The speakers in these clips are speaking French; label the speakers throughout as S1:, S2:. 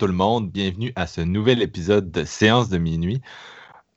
S1: Tout le monde, bienvenue à ce nouvel épisode de Séance de minuit.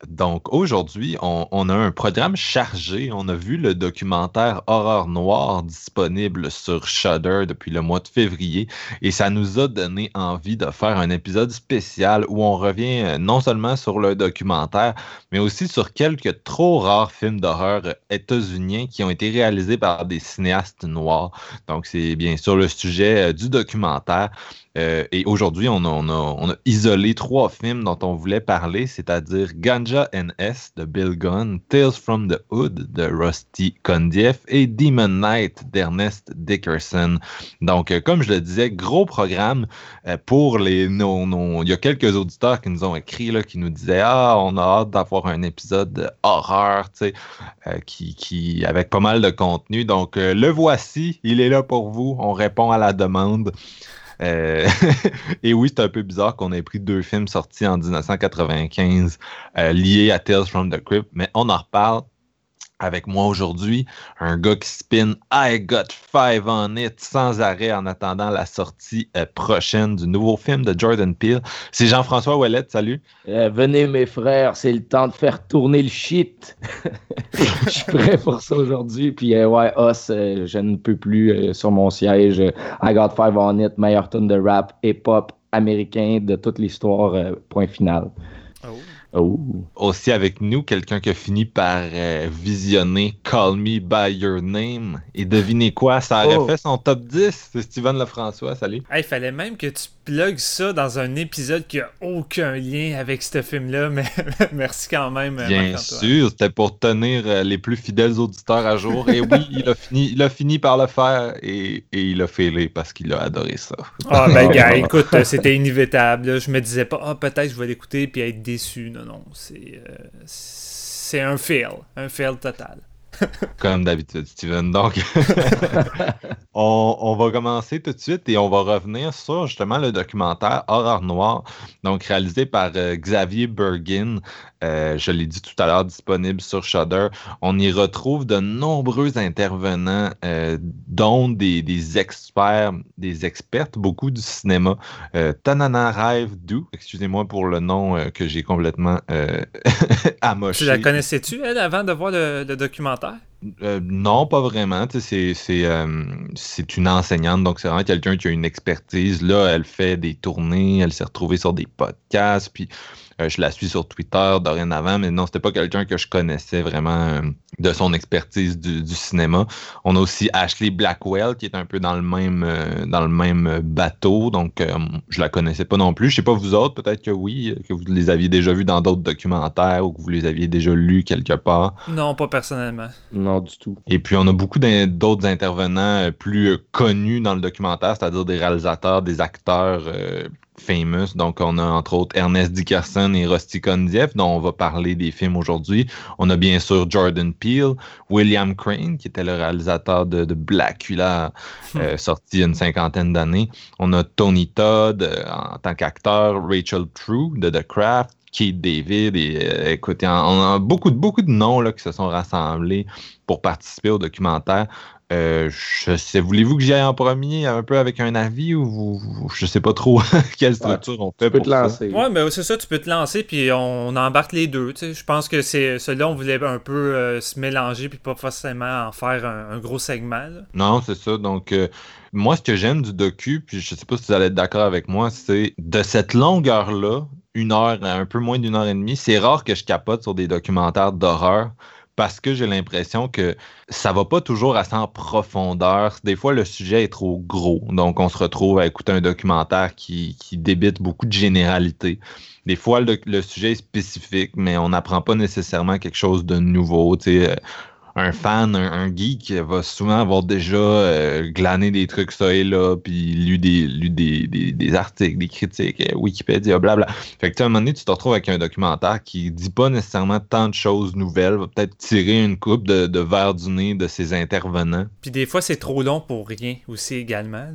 S1: Donc aujourd'hui, on, a un programme chargé. On a vu le documentaire Horreur Noire disponible sur Shudder depuis le mois de février et ça nous a donné envie de faire un épisode spécial où on revient euh, non seulement sur le documentaire, mais aussi sur quelques trop rares films d'horreur états-uniens qui ont été réalisés par des cinéastes noirs. Donc c'est bien sûr le sujet euh, du documentaire. Euh, et aujourd'hui, on a, isolé trois films dont on voulait parler, c'est-à-dire Ganja NS de Bill Gunn, Tales from the Hood de Rusty Kondieff et Demon Knight d'Ernest Dickerson. Donc, euh, comme je le disais, gros programme euh, pour les. Il y a quelques auditeurs qui nous ont écrit, là, qui nous disaient Ah, on a hâte d'avoir un épisode de horreur, tu sais, qui, avec pas mal de contenu. Donc, le voici, il est là pour vous. On répond à la demande. Euh, et oui, c'est un peu bizarre qu'on ait pris deux films sortis en 1995 euh, liés à Tales from the Crypt, mais on en reparle avec moi aujourd'hui, un gars qui spin I Got Five on It sans arrêt en attendant la sortie euh, prochaine du nouveau film de Jordan Peele. C'est Jean-François Ouellet, salut.
S2: Euh, venez mes frères, c'est le temps de faire tourner le shit. Je suis prêt pour ça aujourd'hui. Puis euh, ouais, os, je ne peux plus sur mon siège. I Got Five on It, meilleur tune de rap hip-hop américain de toute l'histoire, point final.
S1: Oh. Oh. Aussi avec nous, quelqu'un qui a fini par euh, visionner Call Me By Your Name. Et devinez quoi, ça aurait oh. fait son top 10. C'est Steven Lefrançois, salut.
S3: Il fallait même que tu plug ça dans un épisode qui a aucun lien avec ce film-là, mais merci quand même.
S1: Euh, Bien sûr, c'était pour tenir euh, les plus fidèles auditeurs à jour. Et oui, il a fini, il a fini par le faire et, et il a fêlé parce qu'il a adoré ça.
S3: Ah ben gars, écoute, c'était inévitable. Je me disais pas, ah peut-être je vais l'écouter puis être déçu. Non, non, c'est c'est un fail, un fail total.
S1: Comme d'habitude, Steven. Donc, on, va commencer tout de suite et on va revenir sur justement le documentaire Horreur Noire, donc réalisé par euh, Xavier Bergin. Euh, je l'ai dit tout à l'heure, disponible sur Shudder. On y retrouve de nombreux intervenants, euh, dont des, experts, des expertes, beaucoup du cinéma. Tanana Rêve Dou, excusez-moi pour le nom que j'ai complètement amoché.
S3: Tu la connaissais-tu, elle, avant de voir le documentaire?
S1: Euh, non, pas vraiment. Euh, c'est une enseignante, donc c'est vraiment quelqu'un qui a une expertise. Là, elle fait des tournées, elle s'est retrouvée sur des podcasts, puis euh, je la suis sur Twitter dorénavant, mais non, c'était pas quelqu'un que je connaissais vraiment euh, de son expertise du, cinéma. On a aussi Ashley Blackwell qui est un peu dans le même euh, dans le même bateau, donc je la connaissais pas non plus. Je sais pas vous autres, peut-être que oui, que vous les aviez déjà vus dans d'autres documentaires ou que vous les aviez déjà lus quelque part.
S3: Non, pas personnellement.
S2: Non, du tout.
S1: Et puis on a beaucoup d'autres intervenants plus connus dans le documentaire, c'est-à-dire des réalisateurs, des acteurs famous. Donc, on a entre autres Ernest Dickerson et Rusty Kondieff, dont on va parler des films aujourd'hui. On a bien sûr Jordan Peele, William Crane, qui était le réalisateur de, de Blackula, hmm. euh, sorti il y a une cinquantaine d'années. On a Tony Todd euh, en tant qu'acteur, Rachel True de The Craft, Keith David. Et euh, écoutez, on a beaucoup, beaucoup de noms là, qui se sont rassemblés pour participer au documentaire. Euh, je sais, voulez-vous que j'y aille en premier un peu avec un avis ou vous, je sais pas trop quelle structure on fait
S2: tu peux te lancer.
S3: Ouais, mais c'est ça, tu peux te lancer puis on, embarque les deux. Je pense que c'est celui-là, on voulait un peu euh, se mélanger puis pas forcément en faire un, gros segment.
S1: Non, c'est ça. Donc, euh, moi, ce que j'aime du docu, puis je sais pas si vous allez être d'accord avec moi, c'est de cette longueur-là, une heure, un peu moins d'une heure et demie, c'est rare que je capote sur des documentaires d'horreur parce que j'ai l'impression que ça va pas toujours assez en profondeur. Des fois, le sujet est trop gros. Donc, on se retrouve à écouter un documentaire qui, qui débite beaucoup de généralités. Des fois, le, sujet est spécifique, mais on n'apprend pas nécessairement quelque chose de nouveau. Sais, un fan, un, geek va souvent avoir déjà euh, glané des trucs ça et là, puis lu des, lu des, des, articles, des critiques, euh, Wikipédia, blabla. Fait que à un moment donné, tu te retrouves avec un documentaire qui dit pas nécessairement tant de choses nouvelles, va peut-être tirer une coupe de, de verre du nez de ses intervenants.
S3: Puis des fois, c'est trop long pour rien aussi également.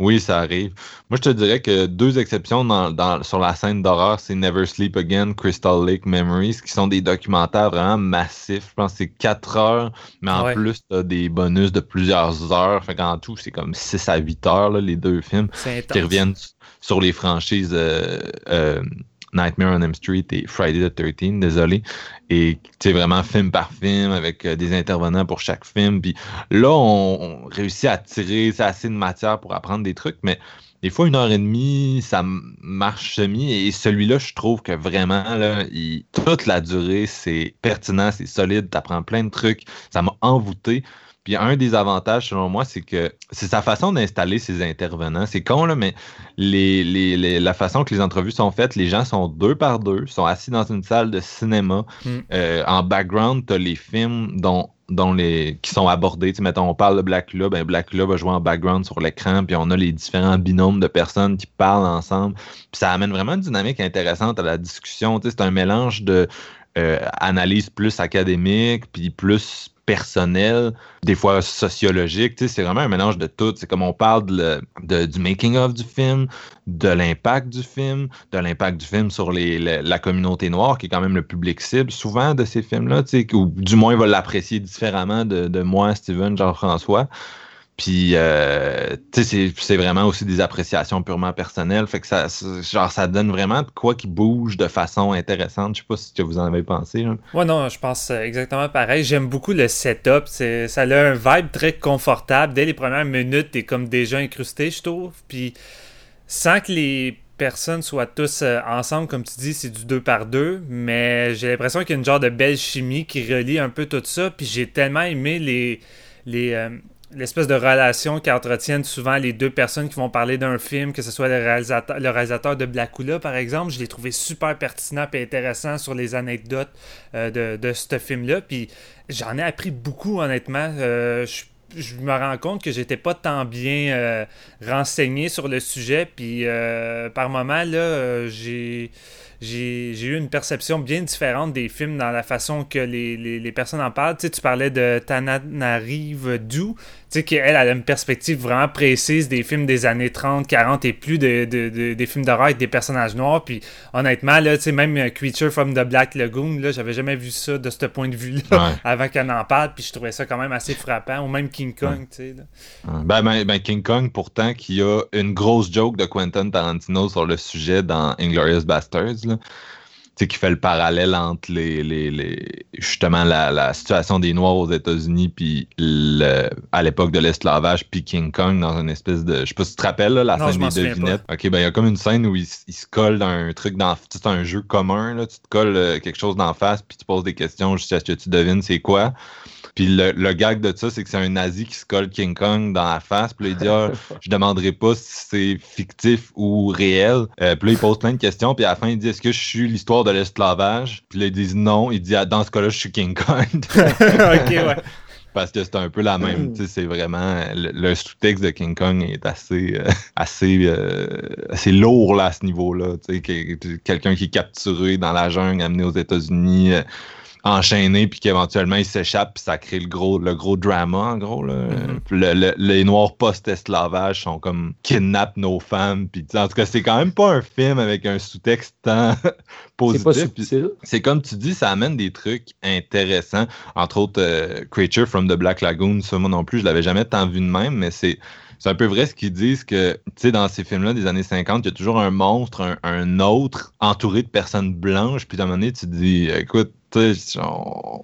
S1: Oui, ça arrive. Moi, je te dirais que deux exceptions dans, dans, sur la scène d'horreur, c'est Never Sleep Again, Crystal Lake Memories, qui sont des documentaires vraiment massifs. Je pense que c'est quatre heures mais en plus, tu as des bonus de plusieurs heures. Fait qu'en tout, c'est comme 6 à 8 heures, les deux films qui reviennent sur les franchises euh, euh, Nightmare on M Street et Friday the 13, désolé. Et c'est vraiment film par film avec euh, des intervenants pour chaque film. Puis là, on, on réussit à tirer assez de matière pour apprendre des trucs, mais des fois, une heure et demie, ça marche semi. Et celui-là, je trouve que vraiment, là, toute la durée, c'est pertinent, c'est solide, tu apprends plein de trucs. Ça m'a envoûté. Puis un des avantages, selon moi, c'est que c'est sa façon d'installer ses intervenants. C'est con, là, mais les, la façon que les entrevues sont faites, les gens sont deux par deux, sont assis dans une salle de cinéma. Mm. Euh, en background, tu as les films dont dont les, qui sont abordés. Tu mettons, on parle de Blackula, ben Blackula va jouer en background sur l'écran, puis on a les différents binômes de personnes qui parlent ensemble. Puis ça amène vraiment une dynamique intéressante à la discussion. Tu sais, c'est un mélange de euh, analyse plus académique, puis plus personnel, des fois sociologique. C'est vraiment un mélange de tout. C'est comme on parle de, du making-of du film, de l'impact du film, de l'impact du film sur les, la, communauté noire, qui est quand même le public cible souvent de ces films-là, ou du moins il va l'apprécier différemment de, de moi, Steven, Jean-François. Puis, euh, tu sais, c'est vraiment aussi des appréciations purement personnelles. Fait que ça, genre, ça donne vraiment quoi qui bouge de façon intéressante. Je sais pas si vous en avez pensé. Là.
S3: Ouais, non, je pense exactement pareil. J'aime beaucoup le setup. Ça a un vibe très confortable. Dès les premières minutes, t'es comme déjà incrusté, je trouve. Puis, sans que les personnes soient tous euh, ensemble, comme tu dis, c'est du deux par deux. Mais j'ai l'impression qu'il y a une genre de belle chimie qui relie un peu tout ça. Puis, j'ai tellement aimé les. les euh, l'espèce de relation qu'entretiennent souvent les deux personnes qui vont parler d'un film, que ce soit le réalisateur, le réalisateur de Blackula, par exemple, je l'ai trouvé super pertinent et intéressant sur les anecdotes euh, de, de ce film-là. Puis j'en ai appris beaucoup, honnêtement. Euh, je, me rends compte que j'étais pas tant bien euh, renseigné sur le sujet. Puis par moment, là, j'ai j'ai eu une perception bien différente des films dans la façon que les, personnes en parlent. Tu, sais, tu parlais de Tananarive Du, tu sais, qu'elle a une perspective vraiment précise des films des années 30, 40 et plus de, de, des films d'horreur avec des personnages noirs. Puis honnêtement, là, tu sais, même euh, Creature from the Black Lagoon, là, j'avais jamais vu ça de ce point de vue-là avant qu'elle en parle. Puis je trouvais ça quand même assez frappant. Ou même King Kong, tu sais.
S1: Ben, ben, ben, King Kong, pourtant, qui a une grosse joke de Quentin Tarantino sur le sujet dans Inglorious Bastards qui fait le parallèle entre les, les, justement la, situation des Noirs aux États-Unis puis à l'époque de l'esclavage puis King Kong dans une espèce de je sais pas si tu te rappelles la scène des devinettes. Ok ben il y a comme une scène où il, se colle dans un truc dans c'est un jeu commun là, tu te colles euh, quelque chose d'en face puis tu poses des questions jusqu'à ce que tu devines c'est quoi. Puis le, le, gag de ça, c'est que c'est un nazi qui se colle King Kong dans la face. Puis là, il dit ah, Je demanderai pas si c'est fictif ou réel. Euh, puis là, il pose plein de questions. Puis à la fin, il dit Est-ce que je suis l'histoire de l'esclavage? Puis là, ils disent non. Il dit ah, Dans ce cas-là, je suis King Kong. ok, ouais. Parce que c'est un peu la même. Tu sais, c'est vraiment. Le, sous-texte de King Kong est assez, euh, assez, euh, assez lourd là, à ce niveau-là. Tu sais, quelqu'un qui est capturé dans la jungle, amené aux États-Unis enchaîné puis qu'éventuellement il s'échappe puis ça crée le gros le gros drama en gros là. Mm-hmm. les noirs post-esclavage sont comme kidnappent nos femmes puis en tout cas c'est quand même pas un film avec un sous-texte tant positif c'est comme tu dis ça amène des trucs intéressants entre autres euh, Creature from the Black Lagoon ça moi non plus je l'avais jamais tant vu de même mais c'est c'est un peu vrai ce qu'ils disent que, tu sais, dans ces films-là des années 50, il y a toujours un monstre, un, autre, entouré de personnes blanches. Puis à un moment donné, tu te dis, écoute,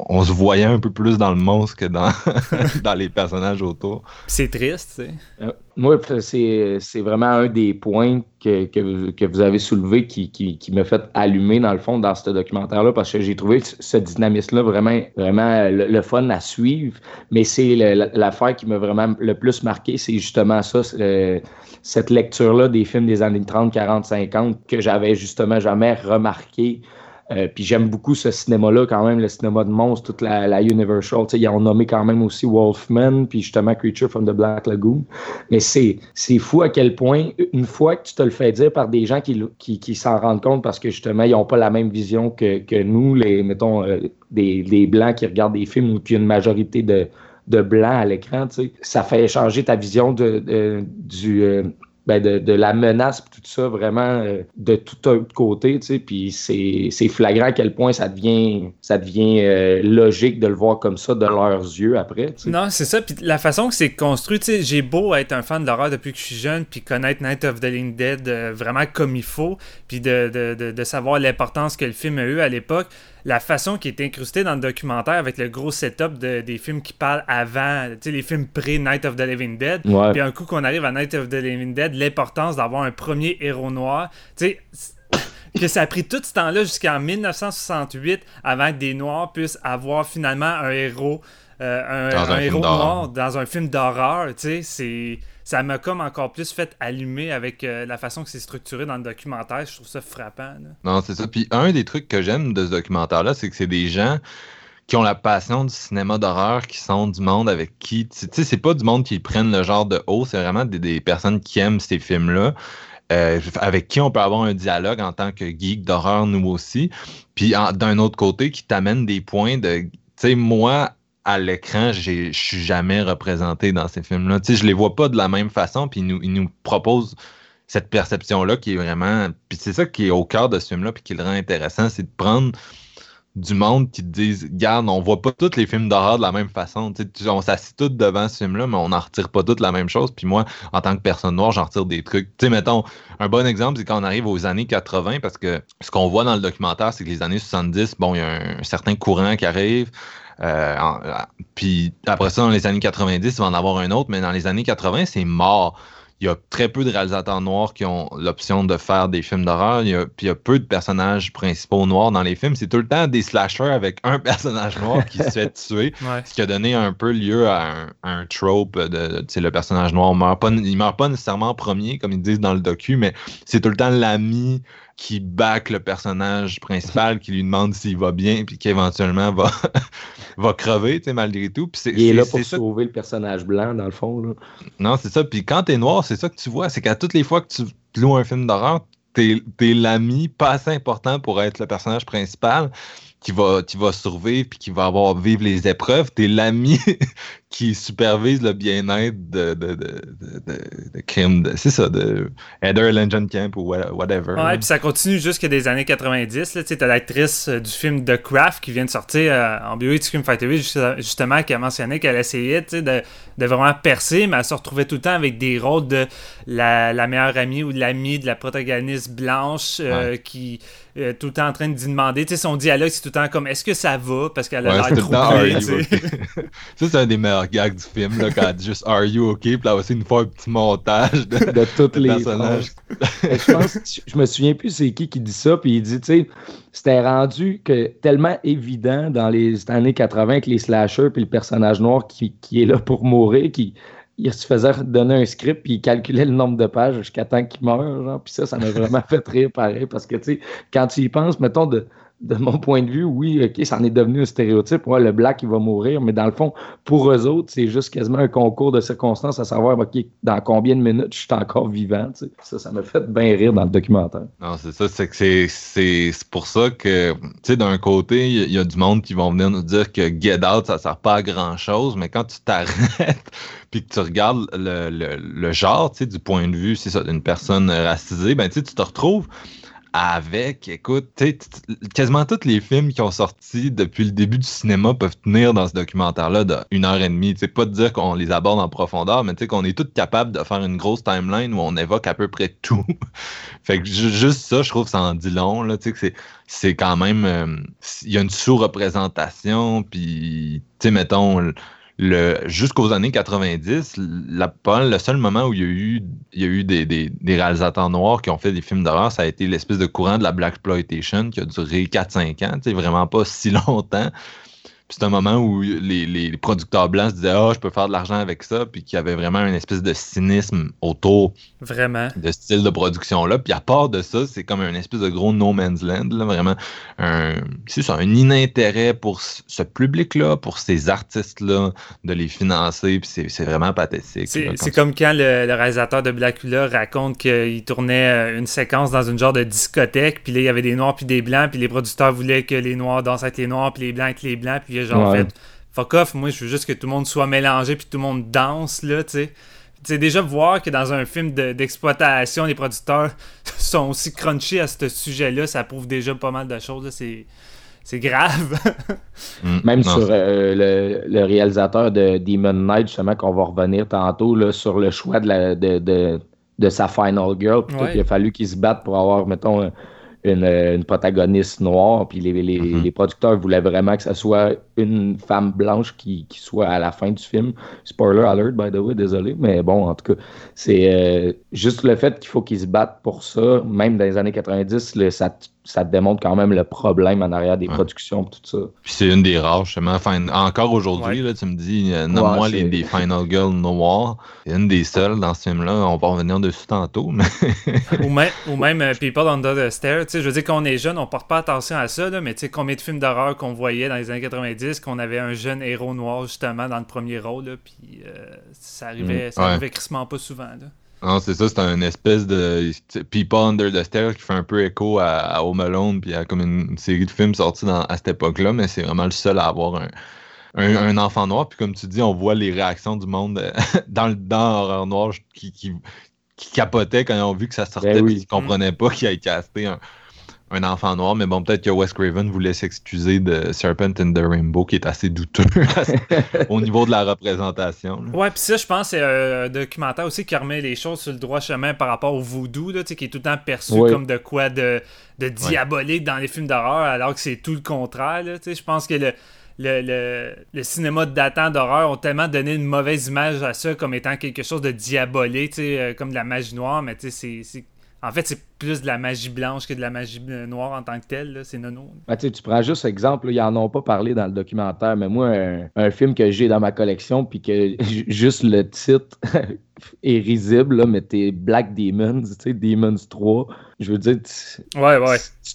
S1: on, se voyait un peu plus dans le monstre que dans, dans les personnages autour.
S3: C'est triste, tu sais.
S2: Euh, moi, c'est vraiment un des points que, que, vous avez soulevé qui, qui, qui me fait allumer, dans le fond, dans ce documentaire-là, parce que j'ai trouvé ce dynamisme-là vraiment, vraiment le, fun à suivre. Mais c'est l'affaire qui m'a vraiment le plus marqué, c'est justement ça, cette lecture-là des films des années 30, 40, 50 que j'avais justement jamais remarqué euh, puis j'aime beaucoup ce cinéma-là, quand même, le cinéma de monstres, toute la, Universal. Ils ont nommé quand même aussi Wolfman, puis justement Creature from the Black Lagoon. Mais c'est, fou à quel point, une fois que tu te le fais dire par des gens qui, qui, s'en rendent compte parce que justement, ils n'ont pas la même vision que, que nous, les, mettons, euh, des, des, Blancs qui regardent des films ou qui ont une majorité de, de Blancs à l'écran, ça fait changer ta vision de, du. Euh, ben de, la menace, tout ça, vraiment euh, de tout un côté, tu sais, puis c'est flagrant à quel point ça devient, ça devient euh, logique de le voir comme ça de leurs yeux après.
S3: Non, c'est ça, puis la façon que c'est construit, tu sais, j'ai beau être un fan d'horreur depuis que je suis jeune, puis connaître Night of the Living Dead euh, vraiment comme il faut, puis de, de, de savoir l'importance que le film a eu à l'époque, la façon qui est incrustée dans le documentaire avec le gros setup des films qui parlent avant, tu sais, les films pré-Night of the Living Dead. Puis un coup qu'on arrive à Night of the Living Dead, l'importance d'avoir un premier héros noir. Tu sais, que ça a pris tout ce temps-là jusqu'en 1968 avant que des Noirs puissent avoir finalement un héros, euh, un, héros noir dans un film d'horreur. Tu sais, c'est ça m'a comme encore plus fait allumer avec euh, la façon que c'est structuré dans le documentaire. Je trouve ça frappant.
S1: Non, c'est ça. Puis un des trucs que j'aime de ce documentaire-là, c'est que c'est des gens qui ont la passion du cinéma d'horreur, qui sont du monde avec qui. Tu sais, c'est pas du monde qui prennent le genre de haut, c'est vraiment des, personnes qui aiment ces films-là. Euh, avec qui on peut avoir un dialogue en tant que geek d'horreur, nous aussi. Puis d'un autre côté, qui t'amène des points de. Tu sais, moi, à l'écran, je suis jamais représenté dans ces films-là. Tu sais, je les vois pas de la même façon, puis ils nous, ils nous proposent cette perception-là qui est vraiment. Puis c'est ça qui est au cœur de ce film-là, puis qui le rend intéressant, c'est de prendre du monde qui te disent Garde, on voit pas tous les films d'horreur de la même façon. On s'assied tous devant ce film-là, mais on n'en retire pas toutes la même chose. Puis moi, en tant que personne noire, j'en retire des trucs. Tu sais, mettons, un bon exemple, c'est quand on arrive aux années 80, parce que ce qu'on voit dans le documentaire, c'est que les années 70, bon, il y a un certain courant qui arrive. Euh, puis après ça, dans les années 90, il va en avoir un autre, mais dans les années 80, c'est mort. Il y a très peu de réalisateurs noirs qui ont l'option de faire des films d'horreur. Puis il y a peu de personnages principaux noirs dans les films. C'est tout le temps des slashers avec un personnage noir qui se fait tuer. Ce qui a donné un peu lieu à un, trope de, le personnage noir meurt pas, il meurt pas nécessairement en premier, comme ils disent dans le docu, mais c'est tout le temps l'ami qui back le personnage principal, qui lui demande s'il va bien, puis qui éventuellement va, va crever, tu sais, malgré tout. Puis
S2: Il est là pour sauver le personnage blanc, dans le fond. Là.
S1: Non, c'est ça. Puis quand t'es noir, c'est ça que tu vois. C'est qu'à toutes les fois que tu loues un film d'horreur, t'es es, l'ami pas assez important pour être le personnage principal qui va, qui va survivre puis qui va avoir vivre les épreuves. T'es l'ami qui supervise le bien-être de, de, de, de. C'est ça, de Heather Legend Camp ou whatever.
S3: Ouais, puis ça continue jusqu'à des années 90. Tu as l'actrice euh, du film The Craft qui vient de sortir euh, en bio Scream Factory, justement, qui a mentionné qu'elle essayait de, de vraiment percer, mais elle se retrouvait tout le temps avec des rôles de la, la meilleure amie ou de l'amie de la protagoniste blanche euh, qui est tout le temps en train de demander. Tu sais, son dialogue, c'est tout le temps comme est-ce que ça va? Parce qu'elle a l'air troublée.
S1: ça, c'est un des meilleurs gag du film, là, quand elle dit juste Are you okay? Puis là aussi, une fois un petit montage de,
S2: de tous les personnages. je pense, je me souviens plus c'est qui qui dit ça, puis il dit, tu sais, c'était rendu que tellement évident dans les années 80 que les slashers puis le personnage noir qui, qui est là pour mourir, qui il se faisait donner un script puis il calculait le nombre de pages jusqu'à temps qu'il meure genre. Puis ça ça m'a vraiment fait rire pareil parce que tu sais quand tu y penses mettons de de mon point de vue, oui, OK, ça en est devenu un stéréotype. Ouais, le black, il va mourir, mais dans le fond, pour eux autres, c'est juste quasiment un concours de circonstances à savoir, OK, dans combien de minutes je suis encore vivant. Ça, ça m'a fait bien rire dans le documentaire.
S1: Non, c'est ça, c'est c'est pour ça que, tu sais, d'un côté, il y, a du monde qui vont venir nous dire que Get Out, ça sert pas à grand-chose, mais quand tu t'arrêtes puis que tu regardes le, le, le genre, tu sais, du point de vue, ça, d'une personne racisée, ben, tu tu te retrouves avec, écoute, quasiment tous les films qui ont sorti depuis le début du cinéma peuvent tenir dans ce documentaire-là d'une heure et demie. sais pas de dire qu'on les aborde en profondeur, mais qu'on est tous capables de faire une grosse timeline où on évoque à peu près tout. fait que juste ça, je trouve ça en dit long. Là, que c'est quand même. Euh, il y a une sous-représentation, puis, tu sais, mettons jusqu'aux années 90, la, le seul moment où il y a eu, il y a eu des, des, réalisateurs noirs qui ont fait des films d'horreur, ça a été l'espèce de courant de la Black Exploitation qui a duré 4-5 ans, vraiment pas si longtemps c'est un moment où les, producteurs blancs se disaient Ah, je peux faire de l'argent avec ça, puis qu'il y avait vraiment une espèce de cynisme autour
S3: vraiment.
S1: de ce style de production-là. Puis à part de ça, c'est comme un espèce de gros no man's land, là, vraiment. Un, ça, un inintérêt pour ce public-là, pour ces artistes-là, de les financer, puis c'est, vraiment pathétique.
S3: C'est, comme quand le, réalisateur de Blackula raconte qu'il tournait euh, une séquence dans une genre de discothèque, puis là, il y avait des noirs puis des blancs, puis les producteurs voulaient que les noirs dansent avec les noirs, puis les blancs avec les blancs, puis genre, fait, fuck off, moi, je veux juste que tout le monde soit mélangé puis tout le monde danse, là, tu sais. C'est déjà voir que dans un film d'exploitation, les producteurs sont aussi crunchy à ce sujet-là, ça prouve déjà pas mal de choses. C'est c'est grave.
S2: Mm. Même sur euh, le, réalisateur de Demon Knight, justement, qu'on va revenir tantôt, là, sur le choix de, la, de, de, sa Final Girl. Il a fallu qu'il se batte pour avoir, mettons, euh, une, protagoniste noire, puis les, mm-hmm. les, producteurs voulaient vraiment que ce soit une femme blanche qui, qui, soit à la fin du film. Spoiler alert, by the way, désolé, mais bon, en tout cas, c'est euh, juste le fait qu'il faut qu'ils se battent pour ça, même dans les années 90, le, ça ça te démontre quand même le problème en arrière des productions tout ça.
S1: Puis c'est une des rares, justement. encore aujourd'hui, tu me dis, euh, nomme-moi les des Final Girls noires. C'est une des seules dans ce film-là. On va revenir dessus tantôt. Mais...
S3: ou, même, ou même euh, People Under the Je veux dire, quand on est jeune, on porte pas attention à ça, là, mais tu sais, combien de films d'horreur qu'on voyait dans les années 90, qu'on avait un jeune héros noir, justement, dans le premier rôle, puis euh, ça arrivait, mm. ça arrivait crissement pas souvent. Là.
S1: Non, c'est ça, c'est un espèce de People Under the Stairs qui fait un peu écho à, Home Alone, puis à comme une, série de films sortis à cette époque-là, mais c'est vraiment le seul à avoir un, enfant noir. Puis comme tu dis, on voit les réactions du monde euh, dans le dans Horreur Noir qui, qui, capotaient quand ils ont vu que ça sortait, ben ils comprenaient pas qu'il ait casté un, un enfant noir, mais bon, peut-être que Wes Craven voulait s'excuser de Serpent in the Rainbow, qui est assez douteux au niveau de la représentation.
S3: Ouais, puis ça, je pense, c'est un documentaire aussi qui remet les choses sur le droit chemin par rapport au voodoo, là, qui est tout le temps perçu comme de quoi de, de diabolique dans les films d'horreur, alors que c'est tout le contraire. Je pense que le, le, le, cinéma datant d'horreur ont tellement donné une mauvaise image à ça comme étant quelque chose de diabolique, euh, comme de la magie noire, mais c'est en fait, c'est plus de la magie blanche que de la magie noire en tant que telle. C'est nono.
S2: Ah, tu prends juste exemple, ils en ont pas parlé dans le documentaire, mais moi, un, film que j'ai dans ma collection, puis que juste le titre est risible, là, mais t'es Black Demons, tu sais, Demons 3. Je veux dire,
S3: tu, ouais,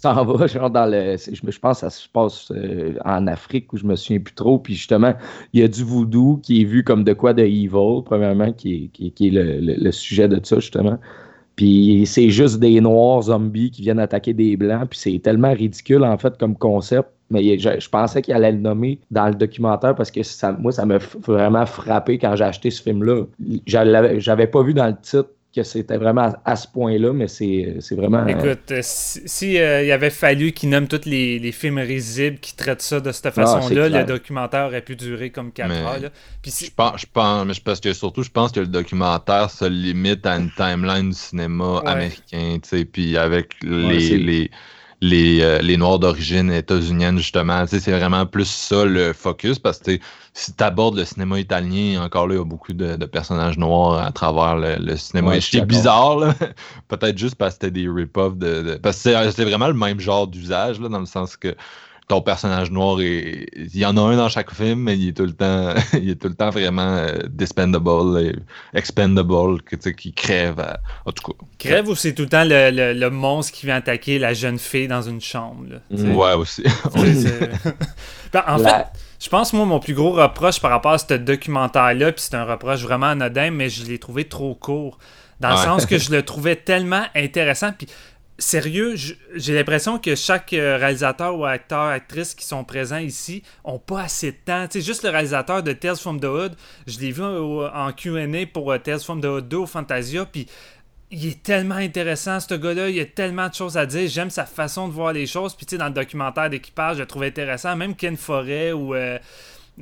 S2: t'en vas genre dans le. Je, pense que ça se passe euh, en Afrique où je me souviens plus trop. Puis justement, il y a du voodoo qui est vu comme de quoi de evil, premièrement, qui est, qui, est le, le, sujet de ça, justement. Puis c'est juste des noirs zombies qui viennent attaquer des blancs. Puis c'est tellement ridicule, en fait, comme concept. Mais je, pensais qu'il allait le nommer dans le documentaire parce que ça, moi, ça m'a vraiment frappé quand j'ai acheté ce film-là. J'avais pas vu dans le titre que c'était vraiment à, ce point-là, mais c'est vraiment.
S3: Euh, Écoute, euh, si, euh, il avait fallu qu'il nomme tous les, films risibles qui traitent ça de cette ah, façon-là, le documentaire aurait pu durer comme 4 heures. Là.
S1: Puis je pense, je pense, mais parce que surtout, je pense que le documentaire se limite à une timeline du cinéma américain, tu sais, puis avec les, les les, euh, les Noirs d'origine états-unienne, justement. C'est vraiment plus ça le focus parce que si tu abordes le cinéma italien, encore là, il y a beaucoup de, personnages noirs à travers le, cinéma. c'est bizarre, peut-être juste parce que c'était des rip-offs de, Parce que c'est vraiment le même genre d'usage, dans le sens que ton personnage noir est. Il y en a un dans chaque film, mais il est tout le temps, il est tout le temps vraiment euh, dispendable, expendable, qui crève. En tout cas.
S3: Crève ou c'est tout le temps le, monstre qui vient attaquer la jeune fille dans une chambre.
S1: ouais, aussi.
S3: Ben, en fait. Je pense, moi, mon plus gros reproche par rapport à ce documentaire-là, puis c'est un reproche vraiment anodin, mais je l'ai trouvé trop court. Dans le sens que je le trouvais tellement intéressant. Puis sérieux, j'ai l'impression que chaque euh, réalisateur ou acteur, actrice qui sont présents ici ont pas assez de temps. Tu sais, juste le réalisateur de Tales from the Hood, je l'ai vu en Q&A pour euh, Tales from the Hood 2 au Fantasia, puis il est tellement intéressant, ce gars-là. Il a tellement de choses à dire. J'aime sa façon de voir les choses. Puis, tu sais, dans le documentaire d'équipage, je le trouve intéressant. Même Ken Forêt ou euh,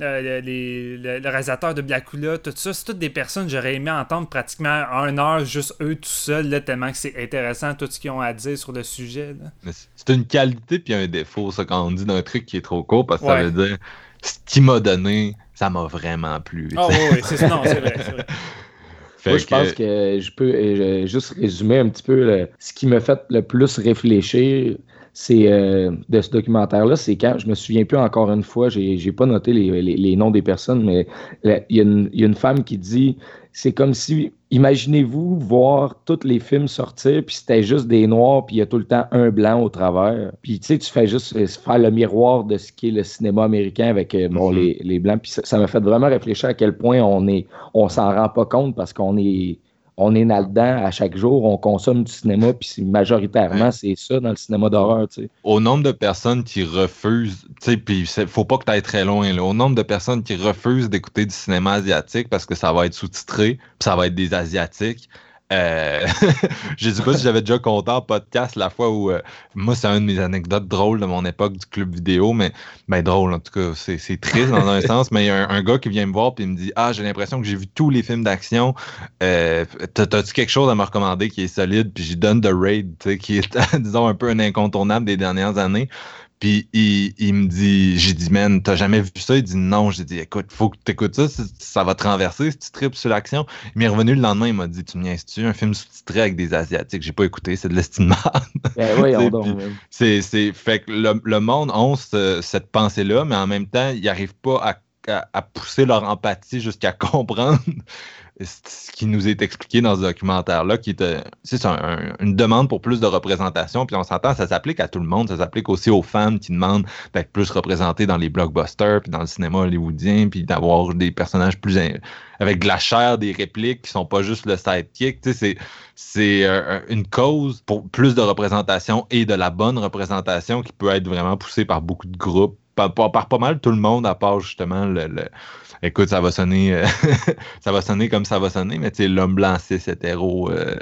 S3: euh, le, réalisateur de Blackula, tout ça, c'est toutes des personnes que j'aurais aimé entendre pratiquement un heure, juste eux tout seuls, là, tellement que c'est intéressant tout ce qu'ils ont à dire sur le sujet.
S1: C'est une qualité puis un défaut, ça, quand on dit d'un truc qui est trop court, parce que ça veut dire ce qu'il m'a donné, ça m'a vraiment plu.
S3: Oh, oui, c'est vrai. vrai.
S2: Moi, je pense que je peux euh, juste résumer un petit peu ce qui m'a fait le plus réfléchir c'est euh, de ce documentaire-là, c'est quand, je me souviens plus encore une fois, j'ai, j'ai pas noté les, noms des personnes, mais il y, y, a une femme qui dit, c'est comme si, imaginez-vous voir tous les films sortir, puis c'était juste des noirs, puis il y a tout le temps un blanc au travers. Puis tu sais, tu fais juste euh, faire le miroir de ce qu'est le cinéma américain avec euh, bon, mm-hmm. les, les, blancs. Puis ça m'a fait vraiment réfléchir à quel point on est, on s'en rend pas compte parce qu'on est on est là-dedans à chaque jour, on consomme du cinéma, puis majoritairement, c'est ça dans le cinéma d'horreur.
S1: Au nombre de personnes qui refusent, tu sais, puis faut pas que tu ailles très loin, là, au nombre de personnes qui refusent d'écouter du cinéma asiatique parce que ça va être sous-titré, puis ça va être des Asiatiques, euh, je sais pas si j'avais déjà compté en podcast la fois où, euh, moi, c'est une de mes anecdotes drôles de mon époque du club vidéo, mais ben, drôle en tout cas, c'est triste dans un sens, mais il y a un, gars qui vient me voir et me dit Ah, j'ai l'impression que j'ai vu tous les films d'action. Euh, T'as-tu quelque chose à me recommander qui est solide? Puis j'y donne The Raid, qui est, disons, un peu un incontournable des dernières années. Puis il, me dit, j'ai dit, man, t'as jamais vu ça? Il dit non. J'ai dit, écoute, faut que t'écoutes ça, ça va te renverser si tu tripes sur l'action. Il m'est revenu le lendemain, il m'a dit, tu me tu un film sous-titré avec des Asiatiques? J'ai pas écouté, c'est de l'estimation.
S2: Ben oui,
S1: c'est, c'est, fait que le, monde a cette pensée-là, mais en même temps, ils n'arrivent pas à pousser leur empathie jusqu'à comprendre ce qui nous est expliqué dans ce documentaire-là, qui est, c'est une demande pour plus de représentation. Puis on s'entend, ça s'applique à tout le monde. Ça s'applique aussi aux femmes qui demandent d'être plus représentées dans les blockbusters, puis dans le cinéma hollywoodien, puis d'avoir des personnages plus avec de la chair, des répliques qui sont pas juste le sidekick. Tu sais, c'est, c'est euh, une cause pour plus de représentation et de la bonne représentation qui peut être vraiment poussée par beaucoup de groupes, par, par, pas mal tout le monde, à part justement le écoute, ça va sonner euh, ça va sonner comme ça va sonner, mais tu sais, l'homme blanc cis hétéro. Euh,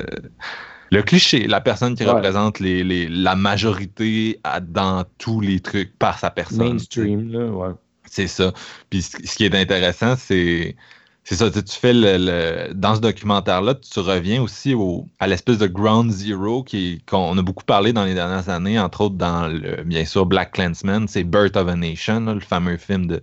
S1: le cliché, la personne qui représente les, la majorité dans tous les trucs par sa personne.
S2: Mainstream, là, ouais.
S1: C'est ça. Puis ce qui est intéressant, c'est. C'est ça, tu fais le, dans ce documentaire-là, tu reviens aussi au, à l'espèce de ground zero qui qu'on a beaucoup parlé dans les dernières années, entre autres dans le, bien sûr Black Clansman, c'est Birth of a Nation, le fameux film de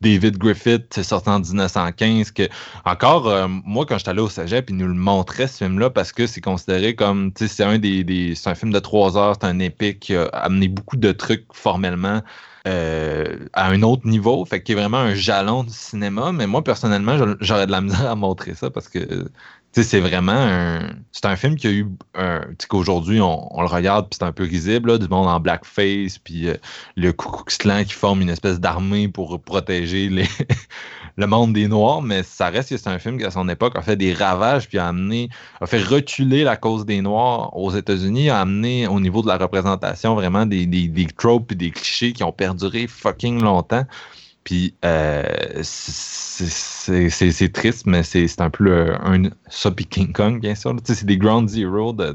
S1: David Griffith, sorti en 1915, que encore, euh, moi, quand j'étais allé au Cégep, il nous le montrait, ce film-là, parce que c'est considéré comme, tu sais, c'est un des, c'est un film de trois heures, c'est un épique qui a amené beaucoup de trucs formellement euh, à un autre niveau, fait qu'il est vraiment un jalon du cinéma, mais moi, personnellement, j'aurais de la misère à montrer ça, parce que c'est vraiment un. C'est un film qui a eu. Un... qu'aujourd'hui, on, le regarde, puis c'est un peu risible, là, du monde en blackface, puis euh, le Ku Klux qui forme une espèce d'armée pour protéger les... le monde des Noirs, mais ça reste que c'est un film qui, à son époque, a fait des ravages, puis a amené. a fait reculer la cause des Noirs aux États-Unis, a amené au niveau de la représentation vraiment des, des, des tropes et des clichés qui ont perduré fucking longtemps. Puis euh, c'est triste, mais c'est un peu un, ça puis King Kong, bien sûr. C'est des ground zero de,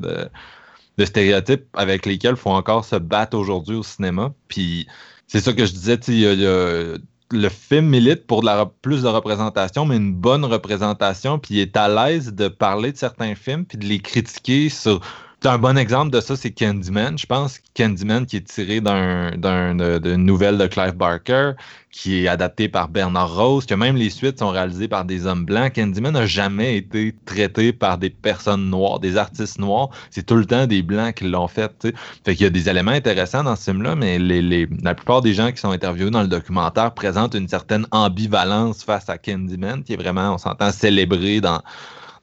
S1: de, stéréotypes avec lesquels il faut encore se battre aujourd'hui au cinéma. Puis c'est ça que je disais, le film milite pour de la, plus de représentation, mais une bonne représentation, puis il est à l'aise de parler de certains films, puis de les critiquer sur un bon exemple de ça, c'est Candyman. Je pense Candyman qui est tiré d'une nouvelle de Clive Barker, qui est adapté par Bernard Rose, que même les suites sont réalisées par des hommes blancs. Candyman n'a jamais été traité par des personnes noires, des artistes noirs. C'est tout le temps des blancs qui l'ont fait. T'sais. Fait qu'il y a des éléments intéressants dans ce film-là, mais les, la plupart des gens qui sont interviewés dans le documentaire présentent une certaine ambivalence face à Candyman, qui est vraiment, on s'entend, célébré dans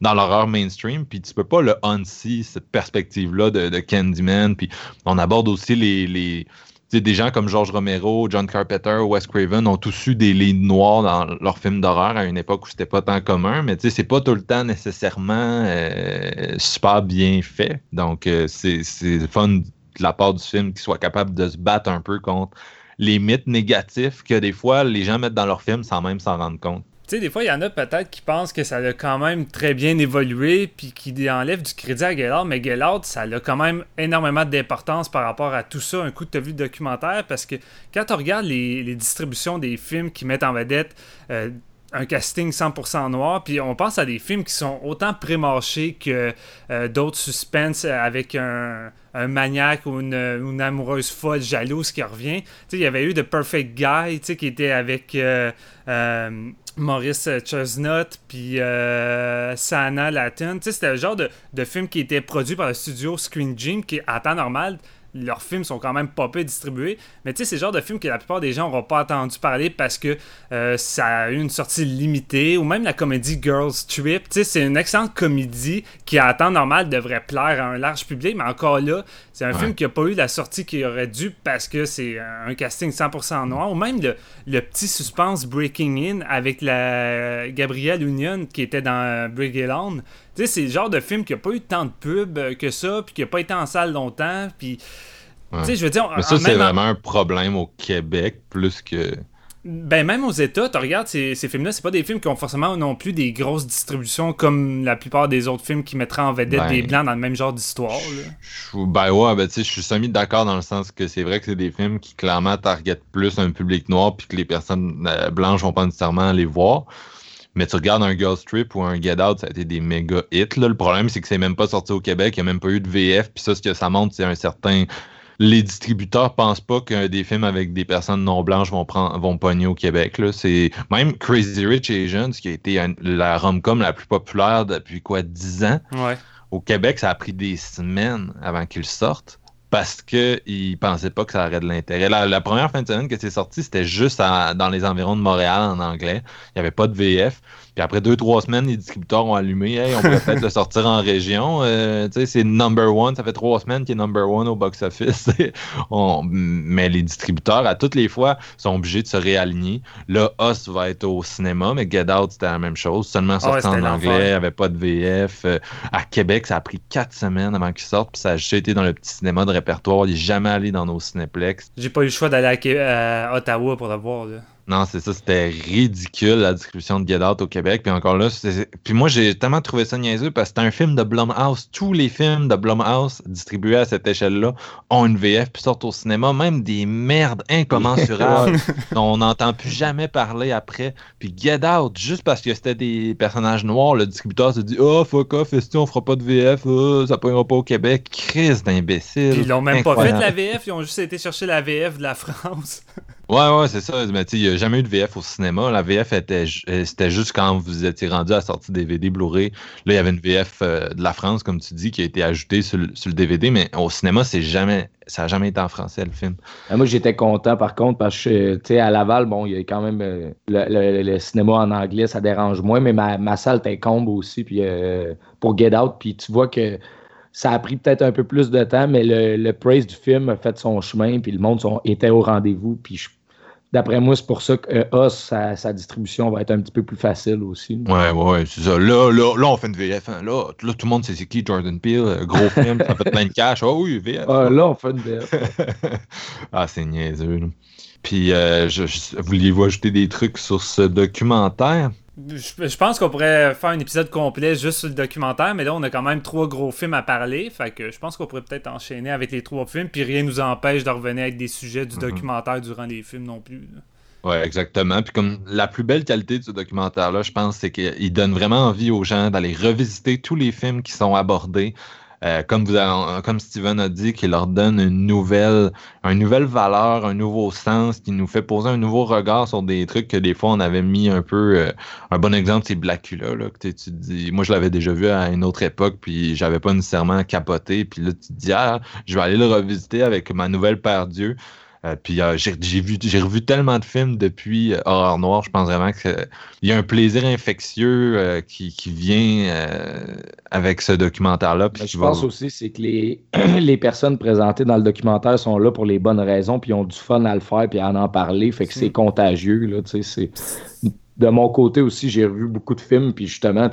S1: dans l'horreur mainstream, puis tu peux pas le unsee, cette perspective-là de, Candyman, puis on aborde aussi les, des gens comme George Romero, John Carpenter, Wes Craven ont tous eu des lignes noires dans leurs films d'horreur à une époque où c'était pas tant commun, mais tu sais, c'est pas tout le temps nécessairement euh, super bien fait. Donc, euh, c'est fun de la part du film qu'il soit capable de se battre un peu contre les mythes négatifs que des fois les gens mettent dans leurs films sans même s'en rendre compte
S3: sais, des fois, il y en a peut-être qui pensent que ça a quand même très bien évolué, puis qui enlèvent du crédit à Gellard, mais Gellard, ça a quand même énormément d'importance par rapport à tout ça, un coup de vu le documentaire, parce que quand on regarde les, distributions des films qui mettent en vedette euh, un casting 100% noir, puis on pense à des films qui sont autant pré-marchés que euh, d'autres suspens avec un, un maniaque ou une, amoureuse folle jalouse qui revient. Il y avait eu The Perfect Guy qui était avec euh, euh, Maurice Chestnut puis Sana Latin. C'était le genre de, de, film qui était produit par le studio Screen Gym qui, à temps normal, leurs films sont quand même pas peu distribués. Mais tu sais, c'est le genre de film que la plupart des gens n'auront pas entendu parler parce que euh, ça a eu une sortie limitée. Ou même la comédie Girls Trip. Tu sais, c'est une excellente comédie qui, à temps normal, devrait plaire à un large public. Mais encore là, c'est un film qui n'a pas eu la sortie qu'il aurait dû parce que c'est un casting 100% noir. Ou même le, petit suspense Breaking In avec la Gabrielle Union qui était dans Brigalown. Tu sais, c'est le genre de film qui a pas eu tant de pub que ça, puis qui a pas été en salle longtemps, puis... Tu sais, je veux dire...
S1: Mais ça, c'est vraiment un problème au Québec, plus que...
S3: Ben, même aux États, tu regardes ces, ces films-là, c'est pas des films qui ont forcément non plus des grosses distributions comme la plupart des autres films qui mettraient en vedette des ben, Blancs dans le même genre d'histoire.
S1: Ben ouais, ben tu sais, je suis semi d'accord dans le sens que c'est vrai que c'est des films qui clairement targetent plus un public noir puis que les personnes euh, blanches vont pas nécessairement les voir. Mais tu regardes un Girl Strip ou un Get Out, ça a été des méga hits. Le problème, c'est que c'est même pas sorti au Québec, il n'y a même pas eu de VF. Puis ça, ce que ça montre, c'est un certain. Les distributeurs pensent pas que des films avec des personnes non blanches vont prendre vont pogner au Québec. C'est même Crazy Rich Asians, qui a été la rom-com la plus populaire depuis quoi 10 ans. Au Québec, ça a pris des semaines avant qu'il sorte parce qu'ils ne pensaient pas que ça aurait de l'intérêt. La, première fin de semaine que c'est sorti, c'était juste dans les environs de Montréal en anglais. Il n'y avait pas de VF. Puis après deux, trois semaines, les distributeurs ont allumé. Hey, on pourrait peut-être le sortir en région. Euh, tu sais, c'est number one. Ça fait trois semaines qu'il est number one au box-office. mais les distributeurs, à toutes les fois, sont obligés de se réaligner. Là, Us va être au cinéma, mais Get Out, c'était la même chose. Seulement ah sorti en anglais, il n'y avait pas de VF. Euh, à Québec, ça a pris quatre semaines avant qu'il sorte. Puis ça a juste été dans le petit cinéma de répertoire. Il n'est jamais allé dans nos cinéplex.
S3: J'ai pas eu le choix d'aller à, Ottawa pour le voir. Là.
S1: Non, c'est ça, c'était ridicule la distribution de Get Out au Québec. Puis encore là, puis moi j'ai tellement trouvé ça niaiseux parce que c'est un film de Blumhouse. Tous les films de Blumhouse distribués à cette échelle-là ont une VF puis sortent au cinéma. Même des merdes incommensurables dont on n'entend plus jamais parler après. Puis Get Out, juste parce que c'était des personnages noirs, le distributeur se dit Oh fuck off, on fera pas de VF, oh, ça pognera pas au Québec. Crise d'imbécile.
S3: Ils l'ont même pas fait la VF, ils ont juste été chercher la VF de la France.
S1: Ouais, ouais, c'est ça. Mais il n'y a jamais eu de VF au cinéma. La VF était euh, c'était juste quand vous étiez rendu à la sortie DVD Blu-ray. Là, il y avait une VF euh, de la France, comme tu dis, qui a été ajoutée sur, le DVD, mais au cinéma, c'est jamais. Ça n'a jamais été en français, le film.
S2: Ah, moi, j'étais content, par contre, parce que, tu sais, à Laval, bon, il y a quand même euh, le, cinéma en anglais, ça dérange moins, mais ma, ma salle comble aussi, puis pour Get Out, puis tu vois que ça a pris peut-être un peu plus de temps, mais le, praise du film a fait son chemin, puis le monde était au rendez-vous, puis je D'après moi, c'est pour ça que euh, sa, distribution va être un petit peu plus facile aussi.
S1: Ouais, ouais, c'est ça. Là, là, là, on fait une VF. Hein. Là, là, tout le monde sait c'est qui Jordan Peele. Euh, gros film, ça fait plein de cash. Oh oui, VF.
S2: Ah, là, on fait une VF.
S1: ah, c'est niaiseux. Puis, euh, je, vouliez-vous ajouter des trucs sur ce documentaire?
S3: Je, pense qu'on pourrait faire un épisode complet juste sur le documentaire, mais là, on a quand même trois gros films à parler. Fait que je pense qu'on pourrait peut-être enchaîner avec les trois films, puis rien nous empêche de revenir avec des sujets du mhm. documentaire durant les films non plus.
S1: Ouais, exactement. Puis comme la plus belle qualité de ce documentaire-là, je pense, c'est qu'il donne vraiment envie aux gens d'aller revisiter tous les films qui sont abordés. Euh, comme, vous comme Steven a dit, qui leur donne une nouvelle, une nouvelle valeur, un nouveau sens, qui nous fait poser un nouveau regard sur des trucs que des fois on avait mis un peu. Euh, un bon exemple, c'est Blackula. Là, que tu dis, moi, je l'avais déjà vu à une autre époque, puis j'avais pas nécessairement capoté. Puis là, tu dis, ah, je vais aller le revisiter avec ma nouvelle Père Dieu. Euh, puis euh, j'ai vu j'ai revu tellement de films depuis euh, Horreur Noire, je pense vraiment qu'il y a un plaisir infectieux qui, vient avec ce documentaire-là.
S2: Ben, je pense aussi c'est que les, les personnes présentées dans le documentaire sont là pour les bonnes raisons, puis ont du fun à le faire, puis à en parler, fait que c'est contagieux. Là, de mon côté aussi, j'ai revu beaucoup de films, puis justement,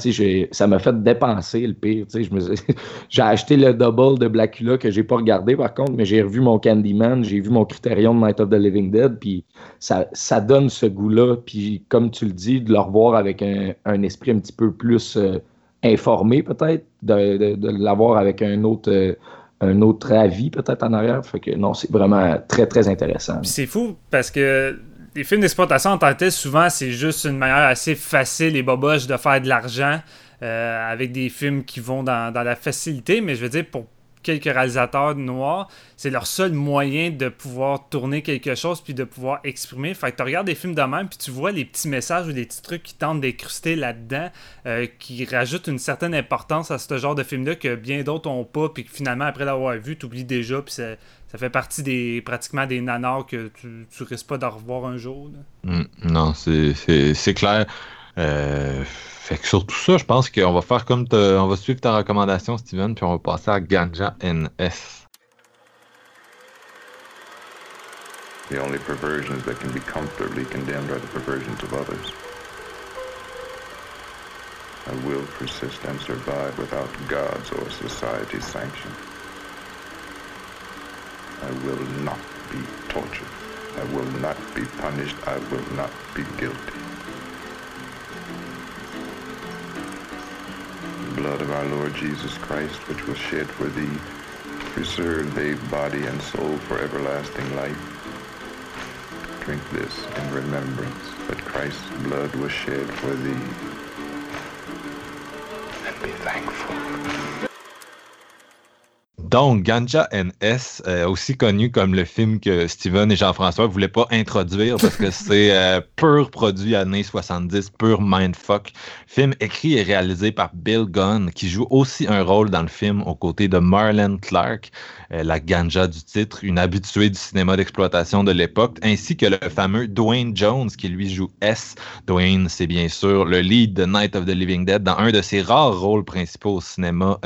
S2: ça m'a fait dépenser le pire. J'ai acheté le double de Blackula que j'ai pas regardé par contre, mais j'ai revu mon Candyman, j'ai vu mon Criterion de Night of the Living Dead, puis ça, ça donne ce goût-là. Puis comme tu le dis, de le revoir avec un, esprit un petit peu plus euh, informé peut-être, de, de, l'avoir avec un autre. Euh, un autre avis peut-être en arrière. Fait que non, c'est vraiment très, très intéressant.
S3: c'est fou parce que les films d'exploitation en tant que tel, souvent, c'est juste une manière assez facile et boboche de faire de l'argent euh, avec des films qui vont dans, la facilité. Mais je veux dire, pour quelques réalisateurs noirs, c'est leur seul moyen de pouvoir tourner quelque chose puis de pouvoir exprimer. Fait que tu regardes des films de même puis tu vois les petits messages ou des petits trucs qui tentent d'incruster là-dedans, euh, qui rajoutent une certaine importance à ce genre de film-là que bien d'autres ont pas puis que finalement, après l'avoir vu, tu oublies déjà puis ça, fait partie des pratiquement des nanars que tu, tu risques pas de revoir un jour.
S1: Mm, non, c'est clair. Euh, fait que sur tout ça, je pense qu'on va faire comme on va suivre ta recommandation, Steven, puis on va passer à Ganja NS. The only perversions that can be comfortably condemned are the perversions of others. I will persist and survive without God's or society's sanction. I will not be tortured. I will not be punished. I will not be guilty. The blood of our Lord Jesus Christ, which was shed for thee, preserve thy body and soul for everlasting life. Drink this in remembrance that Christ's blood was shed for thee. And be thankful. Donc, Ganja NS, euh, aussi connu comme le film que Steven et Jean-François ne voulaient pas introduire parce que c'est euh, pur produit années 70, pur mindfuck. Film écrit et réalisé par Bill Gunn, qui joue aussi un rôle dans le film aux côtés de Marlene Clark, euh, la ganja du titre, une habituée du cinéma d'exploitation de l'époque, ainsi que le fameux Dwayne Jones, qui lui joue S. Dwayne, c'est bien sûr le lead de Night of the Living Dead dans un de ses rares rôles principaux au cinéma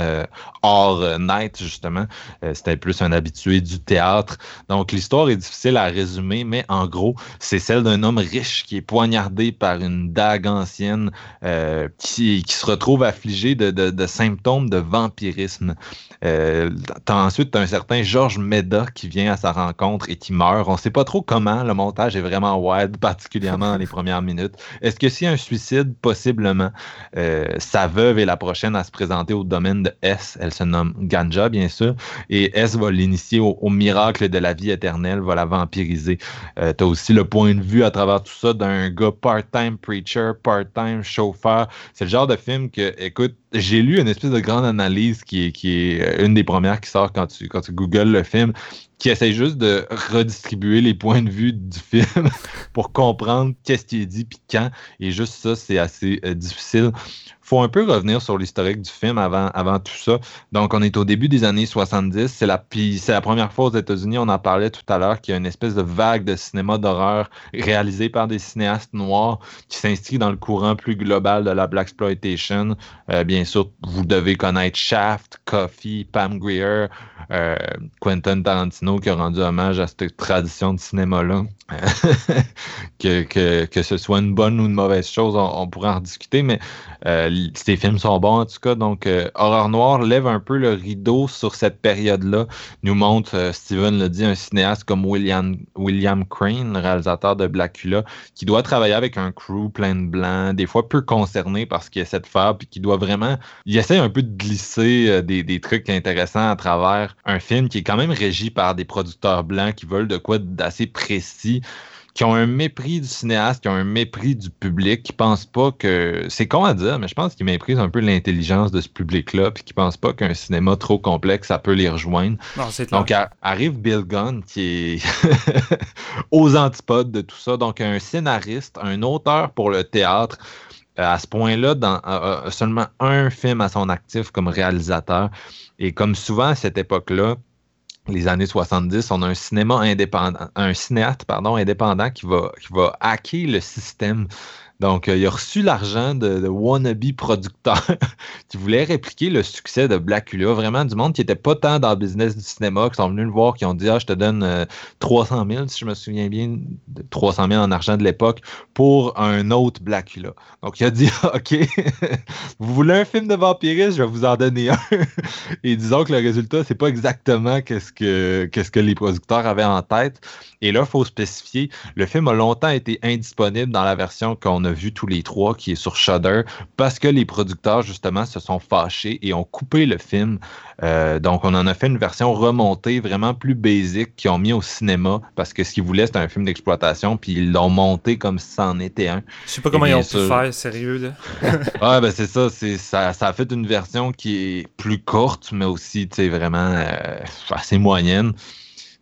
S1: hors Night, justement euh, c'était plus un habitué du théâtre. Donc l'histoire est difficile à résumer, mais en gros, c'est celle d'un homme riche qui est poignardé par une dague ancienne euh, qui, se retrouve affligé de, symptômes de vampirisme. Euh, ensuite, un certain Georges Meda qui vient à sa rencontre et qui meurt. On ne sait pas trop comment. Le montage est vraiment wide, particulièrement dans les premières minutes. Est-ce que c'est un suicide? Possiblement. sa veuve est la prochaine à se présenter au domaine de S. Elle se nomme Ganja, bien Et S va l'initier au, miracle de la vie éternelle, va la vampiriser. Euh, tu as aussi le point de vue à travers tout ça d'un gars part-time preacher, part-time chauffeur. C'est le genre de film que, écoute, j'ai lu une espèce de grande analyse qui est, qui est euh, une des premières qui sort quand tu, quand tu googles le film, qui essaie juste de redistribuer les points de vue du film pour comprendre qu'est-ce qui est dit puis quand. Et juste ça, c'est assez euh, difficile faut un peu revenir sur l'historique du film avant, avant tout ça. Donc, on est au début des années 70. C'est la, c'est la première fois aux États-Unis, on en parlait tout à l'heure, qu'il y a une espèce de vague de cinéma d'horreur réalisé par des cinéastes noirs qui s'inscrit dans le courant plus global de la Black Exploitation. Euh, bien sûr, vous devez connaître Shaft, Coffee, Pam Grier, euh, Quentin Tarantino qui a rendu hommage à cette tradition de cinéma-là. que, que, que, ce soit une bonne ou une mauvaise chose, on, on pourrait en discuter, mais euh, ces films sont bons en tout cas. Donc, euh, Horreur Noire lève un peu le rideau sur cette période-là. Nous montre, euh, Steven l'a dit, un cinéaste comme William, William Crane, le réalisateur de Blackula, qui doit travailler avec un crew plein de blancs, des fois peu concerné par ce qu'il essaie de faire, puis qui doit vraiment. Il essaie un peu de glisser des, des trucs intéressants à travers un film qui est quand même régi par des producteurs blancs qui veulent de quoi d'assez précis qui ont un mépris du cinéaste, qui ont un mépris du public, qui pensent pas que. C'est con à dire, mais je pense qu'ils méprisent un peu l'intelligence de ce public-là, puis qui pensent pas qu'un cinéma trop complexe, ça peut les rejoindre. Donc arrive Bill Gunn, qui est aux antipodes de tout ça. Donc un scénariste, un auteur pour le théâtre. Euh, à ce point-là, dans seulement un film à son actif comme réalisateur. Et comme souvent à cette époque-là, les années 70, on a un cinéma indépendant, un cinéaste pardon, indépendant qui va, qui va hacker le système Donc, euh, il a reçu l'argent de, wannabe producteurs qui voulaient répliquer le succès de Blackula. Vraiment, du monde qui n'était pas tant dans le business du cinéma, qui sont venus le voir, qui ont dit Ah, je te donne 300 000, si je me souviens bien, 300 000 en argent de l'époque, pour un autre Blackula. Donc, il a dit OK, vous voulez un film de vampirisme, je vais vous en donner un. Et disons que le résultat, c'est pas exactement qu'est-ce que, qu'est-ce que les producteurs avaient en tête. Et là, il faut spécifier, le film a longtemps été indisponible dans la version qu'on a vue tous les trois, qui est sur Shudder, parce que les producteurs, justement, se sont fâchés et ont coupé le film. Euh, donc, on en a fait une version remontée, vraiment plus basique, qu'ils ont mis au cinéma, parce que ce qu'ils voulaient, c'était un film d'exploitation, puis ils l'ont monté comme si c'en était un.
S3: Je sais pas comment ils ont pu faire, sérieux, là.
S1: ouais, ben c'est ça, ça, ça a fait une version qui est plus courte, mais aussi, tu sais, vraiment euh, assez moyenne.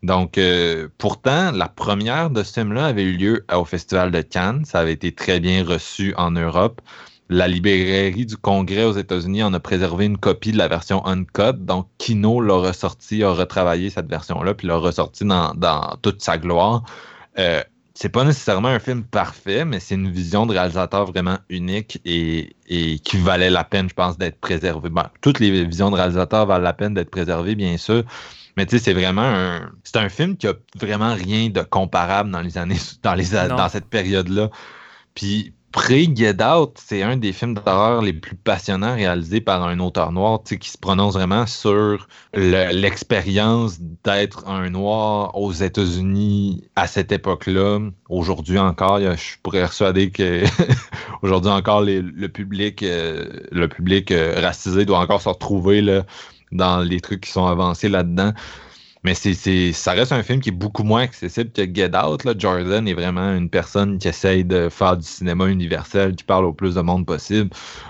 S1: Donc, euh, pourtant, la première de ce film-là avait eu lieu au Festival de Cannes. Ça avait été très bien reçu en Europe. La librairie du Congrès aux États-Unis en a préservé une copie de la version uncut. Donc, Kino l'a ressorti, a retravaillé cette version-là, puis l'a ressorti dans, toute sa gloire. Euh, c'est pas nécessairement un film parfait, mais c'est une vision de réalisateur vraiment unique et, qui valait la peine, je pense, d'être préservée. toutes les visions de réalisateurs valent la peine d'être préservées, bien sûr, mais tu sais, c'est vraiment un. C'est un film qui a vraiment rien de comparable dans les années. dans, les, dans cette période-là. Puis Pré-Get Out, c'est un des films d'horreur les plus passionnants réalisés par un auteur noir qui se prononce vraiment sur l'expérience d'être un noir aux États-Unis à cette époque-là. Aujourd'hui encore, je pourrais persuader que aujourd'hui encore le public, euh, le public euh, racisé doit encore se retrouver là, dans les trucs qui sont avancés là-dedans. Mais c'est, ça reste un film qui est beaucoup moins accessible que Get Out. Là. Jordan est vraiment une personne qui essaye de faire du cinéma universel, qui parle au plus de monde possible.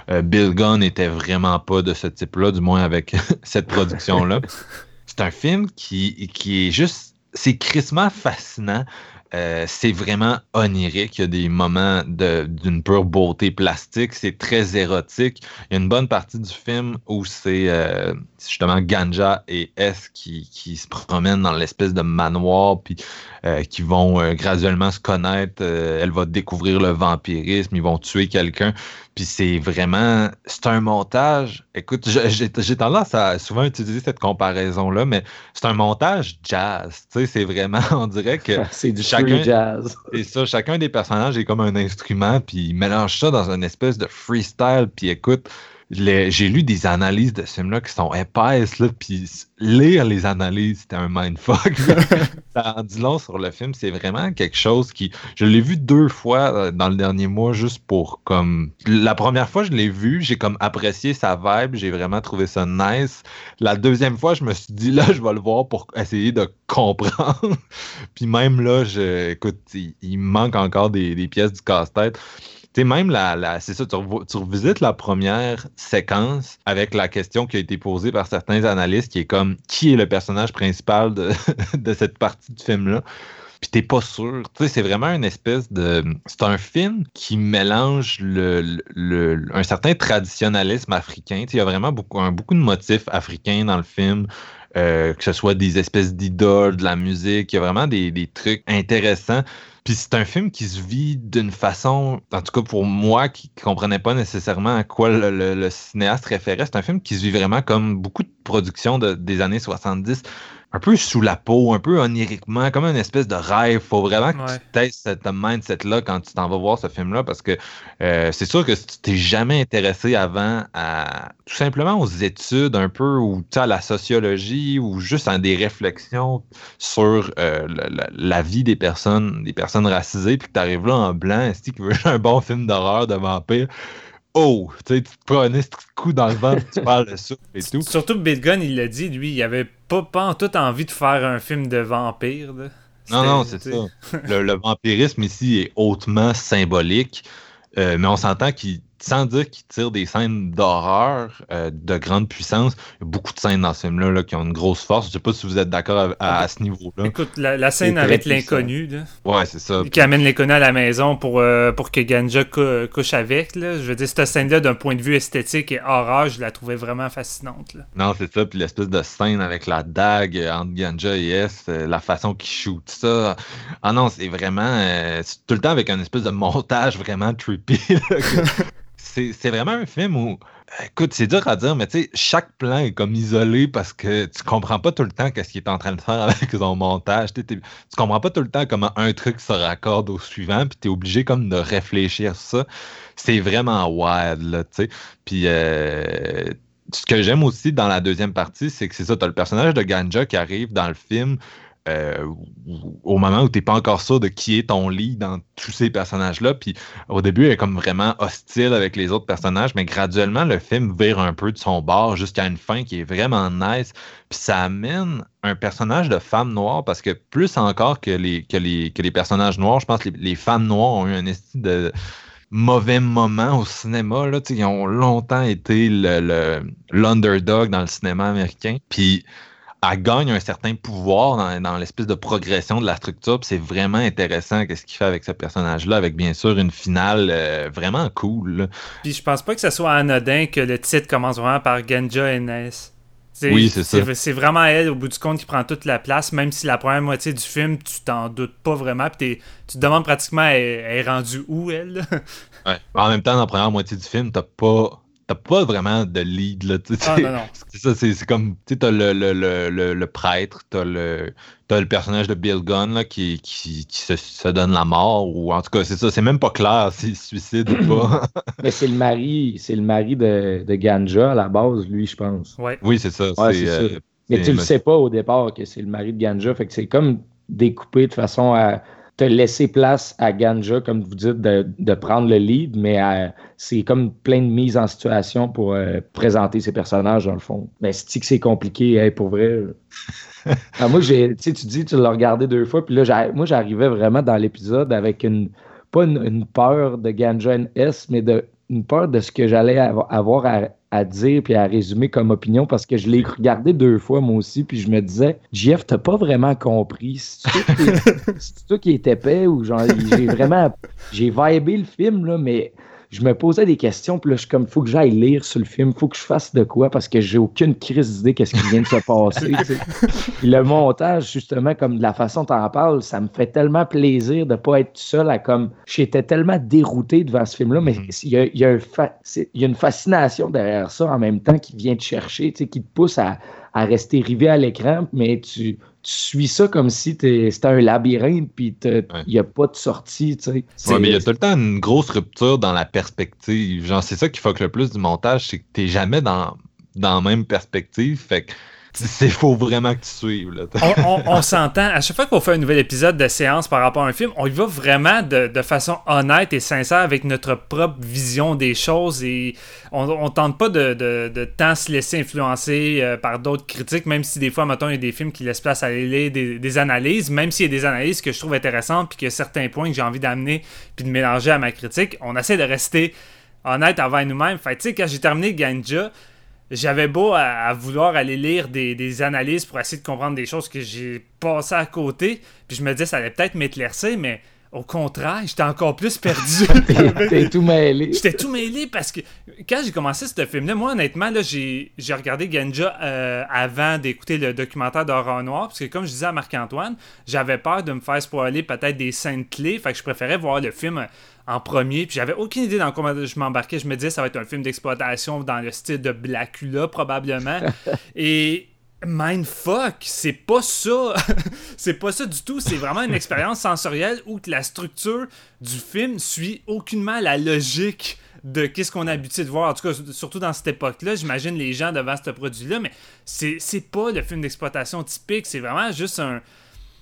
S1: Euh, Bill Gunn n'était vraiment pas de ce type-là, du moins avec cette production-là. C'est un film qui, qui est juste... C'est crissement fascinant. Euh, c'est vraiment onirique. Il y a des moments d'une pure beauté plastique. C'est très érotique. Il y a une bonne partie du film où c'est euh, justement Ganja et S qui, qui se promènent dans l'espèce de manoir, puis euh, qui vont graduellement se connaître. elle va découvrir le vampirisme. Ils vont tuer quelqu'un. Puis c'est vraiment, c'est un montage. Écoute, j'ai tendance à souvent utiliser cette comparaison-là, mais c'est un montage jazz. Tu sais, c'est vraiment, on dirait que
S2: c'est du chacun, jazz.
S1: C'est ça, chacun des personnages est comme un instrument, puis il mélange ça dans une espèce de freestyle. Puis écoute, j'ai lu des analyses de ce film-là qui sont épaisses, là, puis lire les analyses, c'était un mindfuck. ça en dit long sur le film. C'est vraiment quelque chose qui. Je l'ai vu deux fois euh, dans le dernier mois, juste pour comme. La première fois, je l'ai vu, j'ai comme apprécié sa vibe, j'ai vraiment trouvé ça nice. La deuxième fois, je me suis dit, là, je vais le voir pour essayer de comprendre. puis même là, je, écoute, il, manque encore des, des pièces du casse-tête sais, même la, c'est ça, tu, revisites la première séquence avec la question qui a été posée par certains analystes qui est comme qui est le personnage principal de, de cette partie du film-là? Puis t'es pas sûr. Tu sais, c'est vraiment une espèce de. C'est un film qui mélange le, le, un certain traditionnalisme africain. Tu il y a vraiment beaucoup, beaucoup de motifs africains dans le film. Euh, que ce soit des espèces d'idoles, de la musique, il y a vraiment des, des trucs intéressants. Puis c'est un film qui se vit d'une façon, en tout cas pour moi qui ne comprenais pas nécessairement à quoi le, cinéaste référait, c'est un film qui se vit vraiment comme beaucoup de productions des années 70 un peu sous la peau, un peu oniriquement, comme une espèce de rêve. Faut vraiment que tu testes cette mindset-là quand tu t'en vas voir ce film-là, parce que euh, c'est sûr que si tu t'es jamais intéressé avant à tout simplement aux études un peu, ou à la sociologie, ou juste à des réflexions sur euh, la, vie des personnes, des personnes racisées, puis que tu arrives là en blanc, est-ce que tu veux un bon film d'horreur de vampire? oh, tu sais, tu te prends un coup dans le ventre, tu parles de ça et tout.
S3: Surtout Bill Gunn, il l'a dit, lui, il avait pas, pas en tout envie de faire un film de vampire.
S1: Non, non, c'est ça. le, vampirisme ici est hautement symbolique, euh, mais on s'entend qu'il sans dire qu'il tire des scènes d'horreur euh, de grande puissance, il y a beaucoup de scènes dans ce film-là qui ont une grosse force. Je sais pas si vous êtes d'accord à, ce niveau-là.
S3: Écoute, la, scène avec l'inconnu,
S1: ouais, c'est ça.
S3: Qui amène l'inconnu à la maison pour, euh, pour que Ganja couche avec. Là. Je veux dire, cette scène-là, d'un point de vue esthétique et horreur, je la trouvais vraiment fascinante.
S1: Non, c'est ça. Puis l'espèce de scène avec la dague entre Ganja et S, euh, la façon qu'il shoot ça. Ah non, c'est vraiment. tout le temps avec un espèce de montage vraiment trippy. c'est vraiment un film où, écoute, c'est dur à dire, mais tu sais, chaque plan est comme isolé parce que tu comprends pas tout le temps qu'est-ce qu'il est en train de faire avec son montage. Tu comprends pas tout le temps comment un truc se raccorde au suivant, puis tu es obligé comme de réfléchir ça. C'est vraiment wild, là, tu sais. Puis, euh, ce que j'aime aussi dans la deuxième partie, c'est que c'est ça, tu as le personnage de Ganja qui arrive dans le film euh, au moment où tu n'es pas encore sûr de qui est ton lit dans tous ces personnages-là. Puis au début, elle est comme vraiment hostile avec les autres personnages, mais graduellement, le film vire un peu de son bord jusqu'à une fin qui est vraiment nice. Puis ça amène un personnage de femme noire, parce que plus encore que les, que les, que les personnages noirs, je pense que les, femmes noires ont eu un estime de mauvais moment au cinéma. Là, ils ont longtemps été l'underdog le, dans le cinéma américain. Puis elle gagne un certain pouvoir dans, l'espèce de progression de la structure. C'est vraiment intéressant qu'est-ce qu'il fait avec ce personnage-là, avec bien sûr une finale euh, vraiment cool.
S3: Puis je pense pas que ce soit anodin que le titre commence vraiment par Genja Ness.
S1: Oui, c'est ça.
S3: C'est vraiment elle, au bout du compte, qui prend toute la place, même si la première moitié du film, tu t'en doutes pas vraiment. Puis tu te demandes pratiquement, elle, elle est rendue où, elle?
S1: Ouais. En même temps, dans la première moitié du film, t'as pas t'as pas vraiment de lead. Là,
S3: ah, non, non.
S1: C'est ça, c'est comme, tu sais, le, le, le, le, prêtre, t'as le, as le personnage de Bill Gunn là, qui, qui, qui se, se, donne la mort, ou en tout cas, c'est ça, c'est même pas clair s'il se suicide ou pas.
S2: Mais c'est le mari, c'est le mari de, de, Ganja à la base, lui, je pense.
S3: Ouais.
S1: Oui, c'est ça.
S2: Euh, Mais tu le sais pas au départ que c'est le mari de Ganja, fait que c'est comme découpé de façon à laisser place à Ganja, comme vous dites, de, prendre le lead, mais c'est comme plein de mises en situation pour euh, présenter ses personnages, dans le fond. Mais c'est que c'est compliqué, pour vrai. Ah, moi, j'ai, tu dis, tu l'as regardé deux fois, puis là, moi, j'arrivais vraiment dans l'épisode avec une, pas une, peur de Ganja S, mais de, une peur de ce que j'allais avoir à, à dire puis à résumer comme opinion parce que je l'ai regardé deux fois moi aussi puis je me disais Jeff t'as pas vraiment compris. C'est toi qui est épais ou genre j'ai vraiment j'ai vibé le film là mais je me posais des questions, puis là, je suis comme, faut que j'aille lire sur le film, faut que je fasse de quoi, parce que j'ai aucune crise d'idée qu'est-ce qui vient de se passer. le montage, justement, comme de la façon dont en parles, ça me fait tellement plaisir de pas être seul à comme, j'étais tellement dérouté devant ce film-là, mais mm-hmm. il y, a, y, a, une fascination derrière ça en même temps qui vient te chercher, qui te pousse à, à rester rivé à l'écran, mais tu tu suis ça comme si c'était un labyrinthe, puis il n'y a pas de sortie, tu
S1: sais. mais il y a tout le temps une grosse rupture dans la perspective. Genre, c'est ça qui fuck le plus du montage, c'est que tu n'es jamais dans, dans la même perspective. Fait que c'est faut vraiment que tu suives.
S3: On, s'entend. À chaque fois qu'on fait un nouvel épisode de séance par rapport à un film, on y va vraiment de, façon honnête et sincère avec notre propre vision des choses et on, on tente pas de, tant se laisser influencer euh, par d'autres critiques, même si des fois, mettons, il y a des films qui laissent place à aller des, des analyses, même s'il y a des analyses que je trouve intéressantes puis qu'il y a certains points que j'ai envie d'amener puis de mélanger à ma critique, on essaie de rester honnête envers nous-mêmes. Fait tu sais, quand j'ai terminé Ganja, j'avais beau à, vouloir aller lire des, analyses pour essayer de comprendre des choses que j'ai passées à côté, puis je me disais ça allait peut-être m'éclaircir, mais au contraire, j'étais encore plus perdu.
S2: T'es tout mêlé.
S3: J'étais tout mêlé parce que quand j'ai commencé ce film-là, moi honnêtement, là, j'ai, regardé Ganja euh, avant d'écouter le documentaire d'Horreur Noir, parce que comme je disais à Marc-Antoine, j'avais peur de me faire spoiler peut-être des scènes clés, fait que je préférais voir le film en premier. Puis j'avais aucune idée dans quoi je m'embarquais. Je me disais ça va être un film d'exploitation dans le style de Blackula probablement. Et mindfuck, c'est pas ça. c'est pas ça du tout. C'est vraiment une expérience sensorielle où la structure du film suit aucunement la logique de qu'est-ce qu'on a habitué de voir. En tout cas, surtout dans cette époque-là, j'imagine les gens devant ce produit-là, mais c'est pas le film d'exploitation typique. C'est vraiment juste un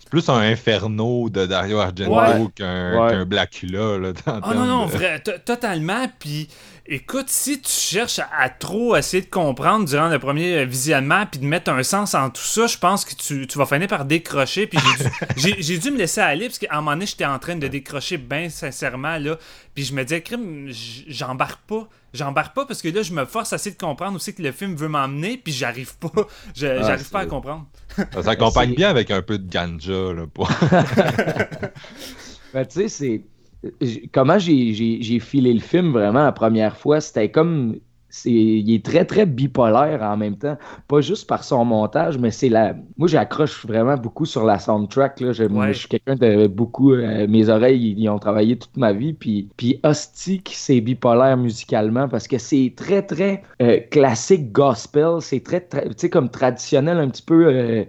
S1: plus un Inferno de Dario Argento qu'un Blackula. Là,
S3: oh non, non, vrai, totalement. Puis écoute, si tu cherches à, trop essayer de comprendre durant le premier visionnement puis de mettre un sens en tout ça, je pense que tu, vas finir par décrocher. Puis j'ai dû, me laisser aller parce qu'à un moment donné, j'étais en train de décrocher bien sincèrement. là Puis je me disais, crime, j'embarque pas. J'embarque pas parce que là, je me force à essayer de comprendre aussi que le film veut m'emmener, puis j'arrive pas. J'arrive pas à comprendre.
S1: Ça s'accompagne bien avec un peu de ganja, là. Pour...
S2: ben, tu sais, c'est comment j'ai filé le film vraiment la première fois, c'était comme il est très très bipolaire en même temps. Pas juste par son montage mais c'est la moi j'accroche vraiment beaucoup sur la soundtrack là. Je, moi, je suis quelqu'un de beaucoup euh, mes oreilles ils, ont travaillé toute ma vie puis puis Hostique c'est bipolaire musicalement parce que c'est très très euh, classique gospel c'est très, tu sais comme traditionnel un petit peu euh,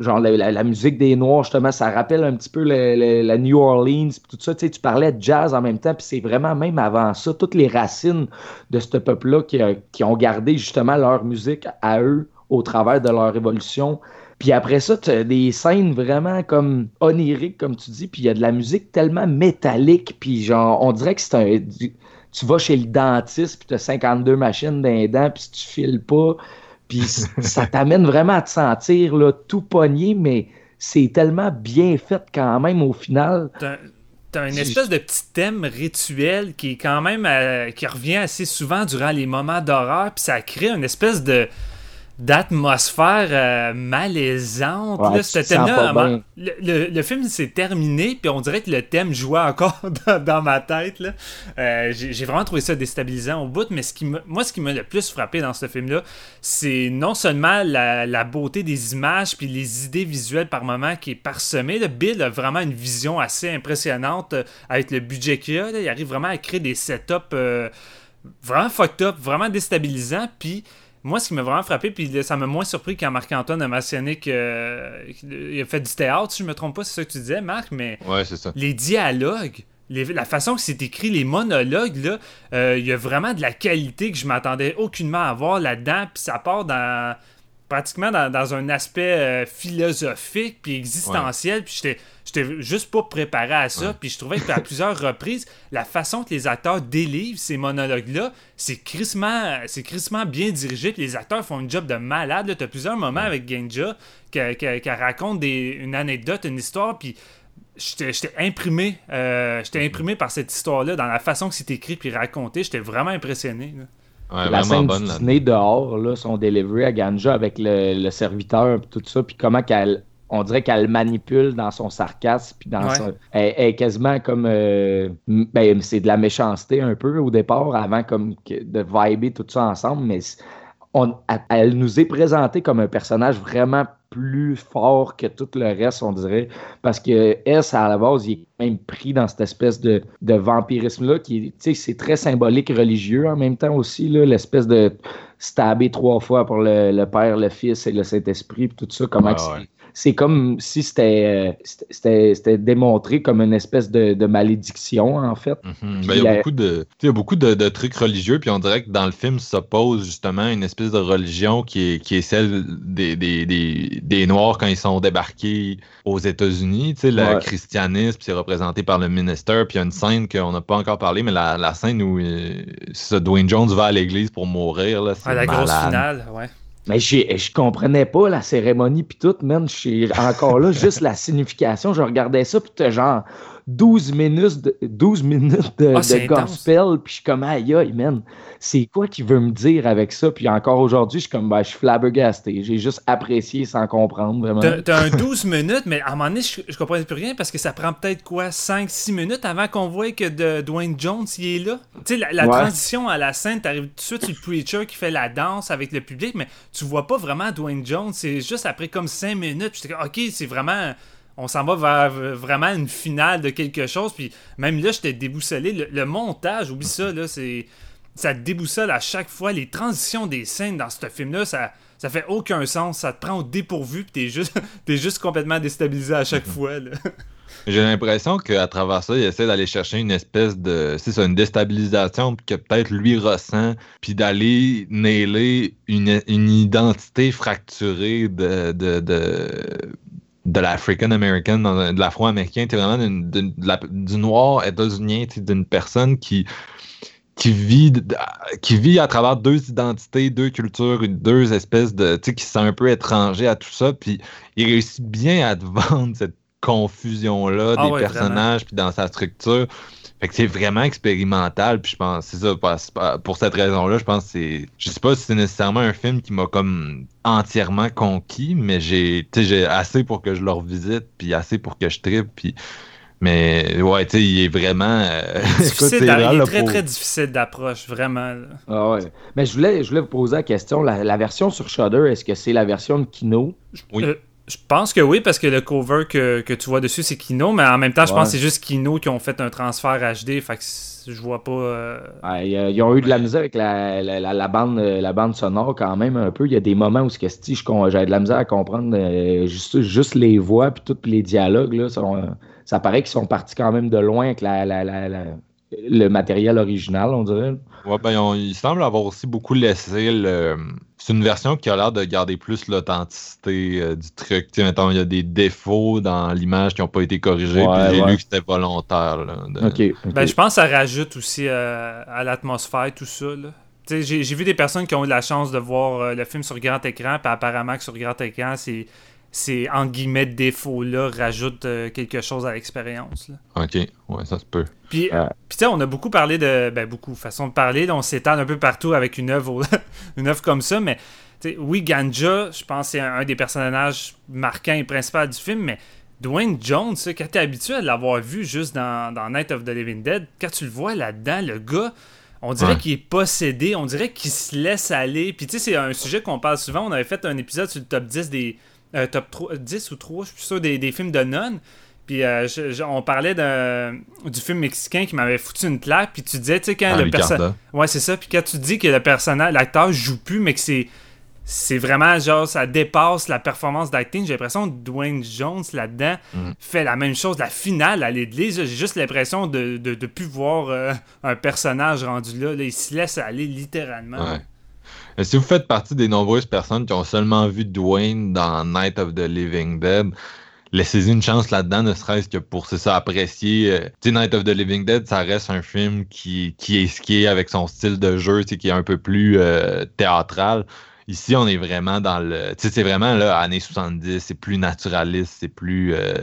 S2: genre la, musique des Noirs, justement, ça rappelle un petit peu la New Orleans, tout ça. Tu, sais, parlais de jazz en même temps, puis c'est vraiment même avant ça, toutes les racines de ce peuple-là qui, qui, ont gardé justement leur musique à eux au travers de leur évolution. Puis après ça, tu as des scènes vraiment comme oniriques, comme tu dis, puis il y a de la musique tellement métallique, puis genre, on dirait que c'est un... Tu vas chez le dentiste, puis tu as 52 machines d'un dent, puis tu files pas puis ça t'amène vraiment à te sentir là, tout pogné, mais c'est tellement bien fait quand même au final.
S3: T'as une espèce de petit thème rituel qui est quand même euh, qui revient assez souvent durant les moments d'horreur, puis ça crée une espèce de d'atmosphère euh, malaisante. le, film s'est terminé, puis on dirait que le thème jouait encore dans, ma tête. Euh, j'ai vraiment trouvé ça déstabilisant au bout, mais ce qui moi, ce qui m'a le plus frappé dans ce film-là, c'est non seulement la, beauté des images, puis les idées visuelles par moment qui est parsemée. Le Bill a vraiment une vision assez impressionnante euh, avec le budget qu'il a. Il arrive vraiment à créer des setups vraiment fucked up, vraiment déstabilisants, puis moi, ce qui m'a vraiment frappé, puis ça m'a moins surpris quand Marc-Antoine a mentionné qu'il a fait du théâtre, si je me trompe pas, c'est ça que tu disais, Marc, mais les dialogues, la façon que c'est écrit, les monologues, là, euh, il y a vraiment de la qualité que je m'attendais aucunement à voir là-dedans, puis ça part dans pratiquement dans, un aspect euh, philosophique puis existentiel, puis j'étais j'étais juste pas préparé à ça. Puis je trouvais que à plusieurs reprises, la façon que les acteurs délivrent ces monologues-là, c'est crissement, c'est crissement bien dirigé. Puis les acteurs font un job de malade. Tu as plusieurs moments avec Genja qui, raconte des, une anecdote, une histoire. Puis j'étais imprimé, euh, j'étais imprimé par cette histoire-là, dans la façon que c'est écrit puis raconté. J'étais vraiment impressionné.
S2: La scène bonne, du dîner dehors, là, sont délivrés à Ganja avec le, le serviteur tout ça, puis comment qu'elle on dirait qu'elle manipule dans son sarcasme, puis dans elle, est quasiment comme, euh, ben, c'est de la méchanceté un peu au départ, avant comme de vibrer tout ça ensemble, mais on, elle nous est présentée comme un personnage vraiment plus fort que tout le reste, on dirait, parce que S, à la base, il est même pris dans cette espèce de, vampirisme-là, qui c'est très symbolique religieux en même temps aussi, l'espèce de stabber trois fois pour le, Père, le Fils et le Saint-Esprit, tout ça, comment c'est comme si c'était c'était démontré comme une espèce de, malédiction, en fait.
S1: Mhm. Ben, il y a beaucoup, de, y a beaucoup de, trucs religieux, puis on dirait que dans le film s'oppose justement une espèce de religion qui est, qui est celle des, des, des, Noirs quand ils sont débarqués aux États-Unis. Le christianisme, c'est représenté par le ministère, puis il y a une scène qu'on n'a pas encore parlé, mais la, la scène où euh, Dwayne Jones va à l'église pour mourir. Là,
S3: ah, la grosse finale, ouais.
S2: Mais je comprenais pas la cérémonie puis tout, man. Encore là, juste la signification. Je regardais ça, puis genre, 12 minutes de, 12 minutes de, ah, gospel, puis je suis comme, aïe, aïe, man, c'est quoi qu'il veut me dire avec ça? Puis encore aujourd'hui, je suis comme, ben, je suis flabbergasté. J'ai juste apprécié sans comprendre, vraiment.
S3: T'as un 12 minutes, mais à un moment donné, je, je comprenais plus rien parce que ça prend peut-être quoi, 5-6 minutes avant qu'on voit que de Dwayne Jones, il est là? Tu sais, la, transition à la scène, t'arrives tout de suite sur le preacher qui fait la danse avec le public, mais tu vois pas vraiment Dwayne Jones. C'est juste après comme 5 minutes, puis ok, c'est vraiment on s'en va vers vraiment une finale de quelque chose. Puis même là, j'étais déboussolé. Le, montage, oublie ça, là, c'est. Ça te déboussole à chaque fois. Les transitions des scènes dans ce film-là, ça, ça fait aucun sens. Ça te prend au dépourvu, puis t'es juste, es juste complètement déstabilisé à chaque mhm. fois.
S1: J'ai l'impression qu'à travers ça, il essaie d'aller chercher une espèce de. C'est ça, une déstabilisation que peut-être lui ressent, puis d'aller nailer une, une, identité fracturée de, de de l'African American, de l'Afro-Américain, tu vraiment du noir états-unien, d'une personne qui, qui, vit, qui vit à travers deux identités, deux cultures, deux espèces de. Tu sais, qui sont un peu étranger à tout ça, puis il réussit bien à te vendre cette confusion-là ah des personnages, puis dans sa structure. Fait que c'est vraiment expérimental, puis je pense, c'est ça, pour cette raison-là, je pense que c'est, je sais pas si c'est nécessairement un film qui m'a comme entièrement conquis, mais j'ai, j'ai assez pour que je le revisite, puis assez pour que je tripe, puis, mais ouais, tu sais, il est vraiment.
S3: Euh, difficile il est très très difficile d'approche, vraiment.
S2: Ah ouais. Mais je voulais, je voulais vous poser la question la, version sur Shudder, est-ce que c'est la version de Kino?
S3: Oui. Euh, je pense que oui, parce que le cover que, tu vois dessus, c'est Kino, mais en même temps, je pense que c'est juste Kino qui ont fait un transfert HD, fait que je vois pas. Euh,
S2: ils ont eu de la misère avec la, bande, la bande sonore quand même un peu. Il y a des moments où j'avais de la misère à comprendre euh, juste, juste les voix puis tous les dialogues. Là, ça paraît qu'ils sont partis quand même de loin avec le matériel original, on dirait.
S1: Ouais, ben, il semble avoir aussi beaucoup laissé le. C'est une version qui a l'air de garder plus l'authenticité euh, du truc. il y a des défauts dans l'image qui n'ont pas été corrigés. puis j'ai lu que c'était volontaire.
S3: Ben, je pense que ça rajoute aussi euh, à l'atmosphère tout ça. J'ai vu des personnes qui ont eu la chance de voir euh, le film sur grand écran, puis apparemment que sur grand écran, c'est ces en guillemets défauts-là rajoutent euh, quelque chose à l'expérience.
S1: Ok, ouais, ça se peut.
S3: Puis, euh, tu sais, on a beaucoup parlé de. Ben, beaucoup, façon de parler. on s'étale un peu partout avec une œuvre, une œuvre comme ça, mais oui, Ganja, je pense c'est un, des personnages marquants et principaux du film, mais Dwayne Jones, quand tu es habitué à l'avoir vu juste dans, Night of the Living Dead, quand tu le vois là-dedans, le gars, on dirait qu'il est possédé, on dirait qu'il se laisse aller. Puis tu sais, c'est un sujet qu'on parle souvent. On avait fait un épisode sur le top 10 des, euh, top 3, 10 ou 3, je suis sûr, des, des films de non. Puis euh, on parlait du film mexicain qui m'avait foutu une claque. Puis tu disais, tu sais, quand ah, le personnage. Ouais, c'est ça. Puis quand tu dis que le personnage, l'acteur joue plus, mais que c'est. C'est vraiment genre, ça dépasse la performance d'acting. J'ai l'impression que Dwayne Jones là-dedans mm. fait la même chose. La finale à l'église, j'ai juste l'impression de ne de, plus voir euh, un personnage rendu là, Il se laisse aller littéralement.
S1: Ouais. Si vous faites partie des nombreuses personnes qui ont seulement vu Dwayne dans Night of the Living Dead, laissez-y une chance là-dedans, ne serait-ce que pour ça apprécier. Euh, tu sais, Night of the Living Dead, ça reste un film qui, qui est avec son style de jeu, qui est un peu plus euh, théâtral. Ici, on est vraiment dans le. Tu sais, c'est vraiment là, années 70, c'est plus naturaliste, c'est plus. Euh,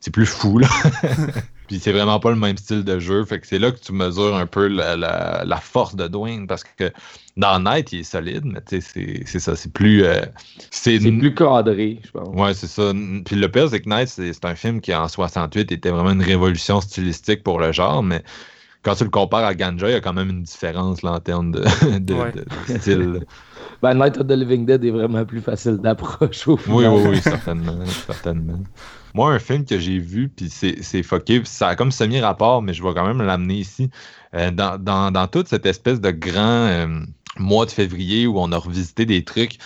S1: c'est plus fou, là. Puis c'est vraiment pas le même style de jeu. Fait que c'est là que tu mesures un peu la, force de Dwayne. Parce que dans Night, il est solide, mais tu sais, c'est ça. C'est plus. Euh,
S2: c'est plus cadré, je pense.
S1: Ouais, c'est ça. Puis le pire, c'est que Night, c'est un film qui, en 68, était vraiment une révolution stylistique pour le genre, mais quand tu le compares à Ganja, il y a quand même une différence là, en termes de, style.
S2: Ben, Night of the Living Dead est vraiment plus facile d'approche au
S1: Oui, oui, oui, certainement. certainement. Moi, un film que j'ai vu, puis c'est fucké, ça a comme semi-rapport, mais je vais quand même l'amener ici. Euh, dans, toute cette espèce de grand euh, mois de février où on a revisité des trucs,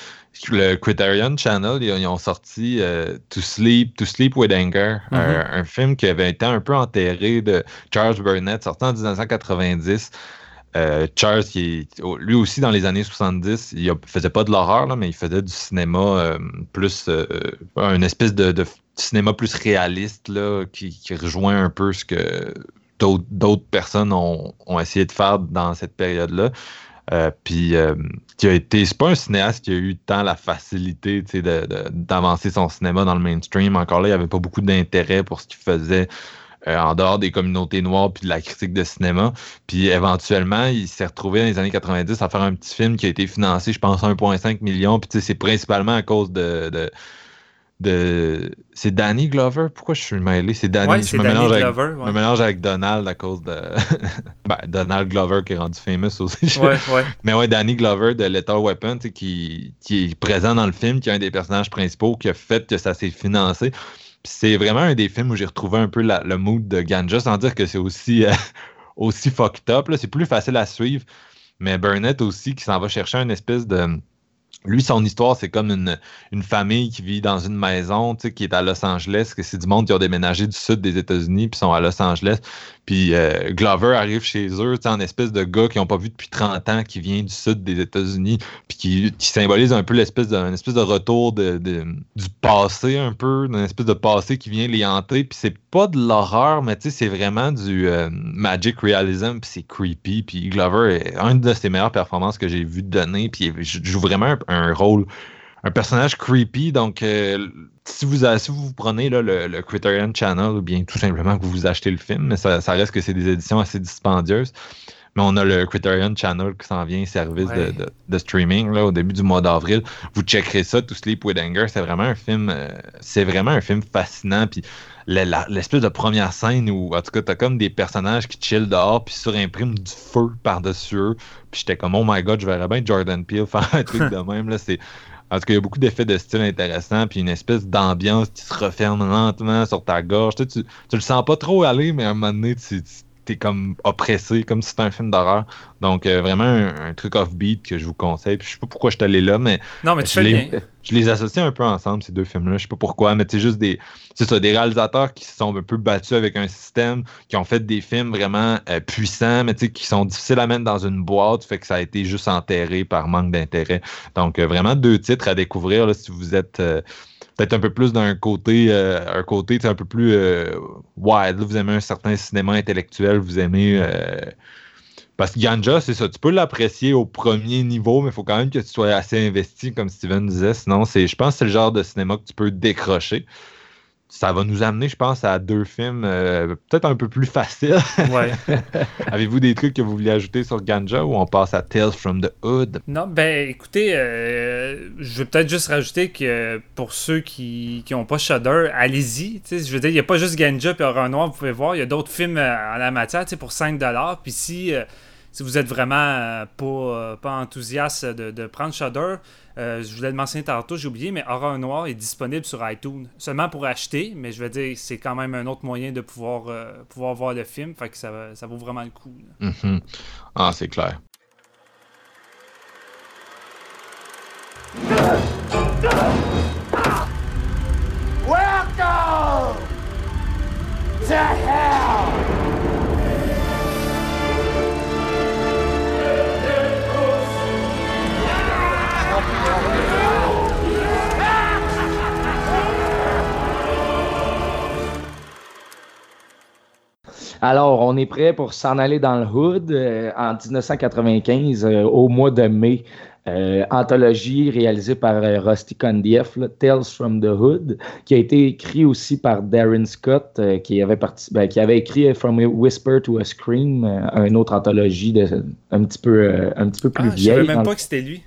S1: le Criterion Channel, ils, ont sorti euh, To Sleep, To Sleep with Anger, mm-hmm. un, film qui avait été un peu enterré de Charles Burnett, sorti en 1990. Charles, lui aussi dans les années 70, il faisait pas de l'horreur, mais il faisait du cinéma plus une espèce de, cinéma plus réaliste là, qui, rejoint un peu ce que d'autres personnes ont, essayé de faire dans cette période-là. Euh, puis euh, qui a été, c'est pas un cinéaste qui a eu tant la facilité d'avancer son cinéma dans le mainstream. Encore là, il n'y avait pas beaucoup d'intérêt pour ce qu'il faisait euh, en dehors des communautés noires puis de la critique de cinéma. Puis éventuellement, il s'est retrouvé dans les années 90 à faire un petit film qui a été financé, je pense, 1,5 million. Puis c'est principalement à cause de c'est Danny Glover? Pourquoi je suis mêlé? C'est Danny. je me, mélange avec, me mélange avec Donald à cause de. ben, Donald Glover qui est rendu famous aussi. Mais ouais, Danny Glover de Lethal Weapon, qui, qui est présent dans le film, qui est un des personnages principaux, qui a fait que ça s'est financé. c'est vraiment un des films où j'ai retrouvé un peu le mood de Ganja, sans dire que c'est aussi, euh, aussi fucked up. C'est plus facile à suivre. Mais Burnett aussi, qui s'en va chercher une espèce de lui, son histoire, c'est comme une, une, famille qui vit dans une maison, tu sais, qui est à Los Angeles, que c'est du monde qui ont déménagé du sud des États-Unis, puis sont à Los Angeles. Puis euh, Glover arrive chez eux, en espèce de gars qui n'ont pas vu depuis 30 ans, qui vient du sud des États-Unis, puis qui, symbolise un peu l'espèce espèce de retour du passé, un peu, d'une espèce de passé qui vient les hanter. Puis c'est pas de l'horreur, mais c'est vraiment du euh, magic realism, puis c'est creepy. Puis Glover est une de ses meilleures performances que j'ai vu donner, puis il joue vraiment un, rôle un personnage creepy. Donc, euh, si, vous, si vous prenez là, le, Criterion Channel, ou bien tout simplement que vous vous achetez le film, mais ça, ça reste que c'est des éditions assez dispendieuses. Mais on a le Criterion Channel qui s'en vient, service de, streaming là, au début du mois d'avril. Vous checkerez ça, To Sleep with Anger. C'est vraiment un film, euh, c'est vraiment un film fascinant. Puis l'espèce de première scène où, en tout cas, t'as comme des personnages qui chillent dehors puis surimpriment du feu par-dessus eux. Puis j'étais comme, oh my god, je verrais bien Jordan Peele faire un truc de même. Là, c'est en tout cas, il y a beaucoup d'effets de style intéressants, puis une espèce d'ambiance qui se referme lentement sur ta gorge. Tu, tu, le sens pas trop aller, mais à un moment donné, tu, t'es comme oppressé, comme si c'était un film d'horreur. Donc, euh, vraiment un, truc off-beat que je vous conseille. Puis, je sais pas pourquoi je suis allé là, mais.
S3: Non, mais tu
S1: je
S3: fais
S1: les,
S3: bien.
S1: Je les associe un peu ensemble, ces deux films-là. Je sais pas pourquoi, mais c'est juste des. C'est ça, des réalisateurs qui se sont un peu battus avec un système, qui ont fait des films vraiment euh, puissants, mais qui sont difficiles à mettre dans une boîte, fait que ça a été juste enterré par manque d'intérêt. Donc, euh, vraiment deux titres à découvrir là, si vous êtes peut-être un peu plus d'un côté, euh, un côté un peu plus euh, wide. vous aimez un certain cinéma intellectuel, vous aimez. Euh, parce que Ganja, c'est ça, tu peux l'apprécier au premier niveau, mais il faut quand même que tu sois assez investi, comme Steven disait. Sinon, je pense que c'est le genre de cinéma que tu peux décrocher ça va nous amener, je pense, à deux films euh, peut-être un peu plus faciles.
S3: Ouais.
S1: Avez-vous des trucs que vous vouliez ajouter sur Ganja ou on passe à Tales from the Hood?
S3: Non, ben écoutez, euh, je vais peut-être juste rajouter que pour ceux qui n'ont pas Shudder, allez-y. Je veux dire, il n'y a pas juste Ganja et Horror Noir, vous pouvez voir. Il y a d'autres films euh, en la matière pour 5$. Puis si, si vous êtes vraiment pas, pas enthousiaste de, de prendre Shudder, euh, je voulais le mentionner tantôt, j'ai oublié, mais Horror Noir est disponible sur iTunes. Seulement pour acheter, mais je veux dire, c'est quand même un autre moyen de pouvoir, euh, pouvoir voir le film. Fait que ça, ça vaut vraiment le coup.
S1: Mm-hmm. Ah, c'est clair. Welcome to hell!
S2: Alors, on est prêt pour s'en aller dans le hood euh, en 1995, euh, au mois de mai. Euh, anthologie réalisée par Rusty Kondieff, Tales from the Hood, qui a été écrit aussi par Darren Scott, qui, avait ben, qui avait écrit From a Whisper to a Scream, une autre anthologie de, un, petit peu, un petit peu plus
S3: ah,
S2: vieille.
S3: Je savais même pas que c'était lui.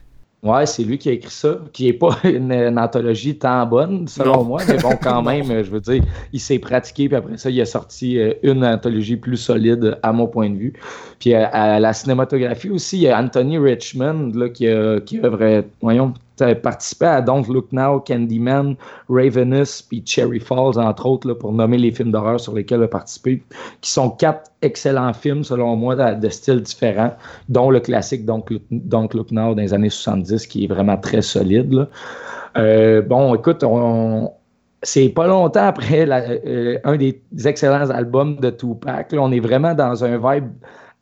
S2: Ouais, c'est lui qui a écrit ça, qui n'est pas une, anthologie tant bonne, selon moi, mais bon, quand même, je veux dire, il s'est pratiqué, puis après ça, il a sorti euh, une anthologie plus solide, à mon point de vue. Puis euh, à, la cinématographie aussi, il y a Anthony Richmond, là, qui a, qui a voyons, participé à Don't Look Now, Candyman, Ravenous, puis Cherry Falls, entre autres, pour nommer les films d'horreur sur lesquels il a participé, qui sont quatre excellents films, selon moi, de, styles différents, dont le classique Don't Look, Now dans les années 70, qui est vraiment très solide. Euh, bon, écoute, c'est pas longtemps après euh, un des excellents albums de Tupac. on est vraiment dans un vibe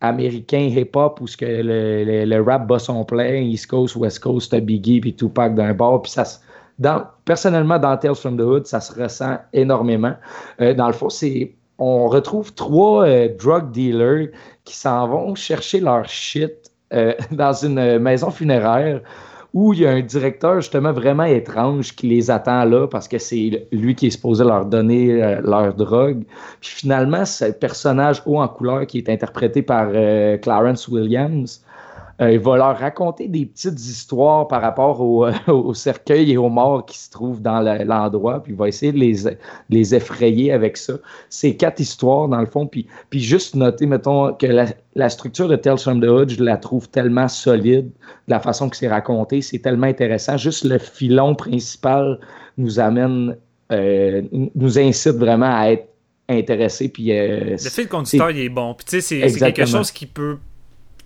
S2: américain hip-hop où ce que le, rap bat son plein, East Coast, West Coast, Biggie, puis Tupac d'un bord. Puis ça, dans, personnellement, dans Tales from the Hood, ça se ressent énormément. Euh, dans le fond, c'est on retrouve trois euh, drug dealers qui s'en vont chercher leur shit euh, dans une maison funéraire où il y a un directeur justement vraiment étrange qui les attend là parce que c'est lui qui est supposé leur donner euh, leur drogue. Puis finalement, ce personnage haut en couleur qui est interprété par euh, Clarence Williams, il va leur raconter des petites histoires par rapport au, au cercueil et aux morts qui se trouvent dans l'endroit, puis il va essayer de les, les effrayer avec ça. C'est quatre histoires, dans le fond, puis, puis juste noter, mettons, que la, la structure de Tales from the Hood, je la trouve tellement solide, de la façon que c'est raconté, c'est tellement intéressant. Juste le filon principal nous amène, euh, nous incite vraiment à être intéressé. Puis, euh,
S3: le fil conducteur, il est bon. Puis tu sais, c'est quelque chose qui peut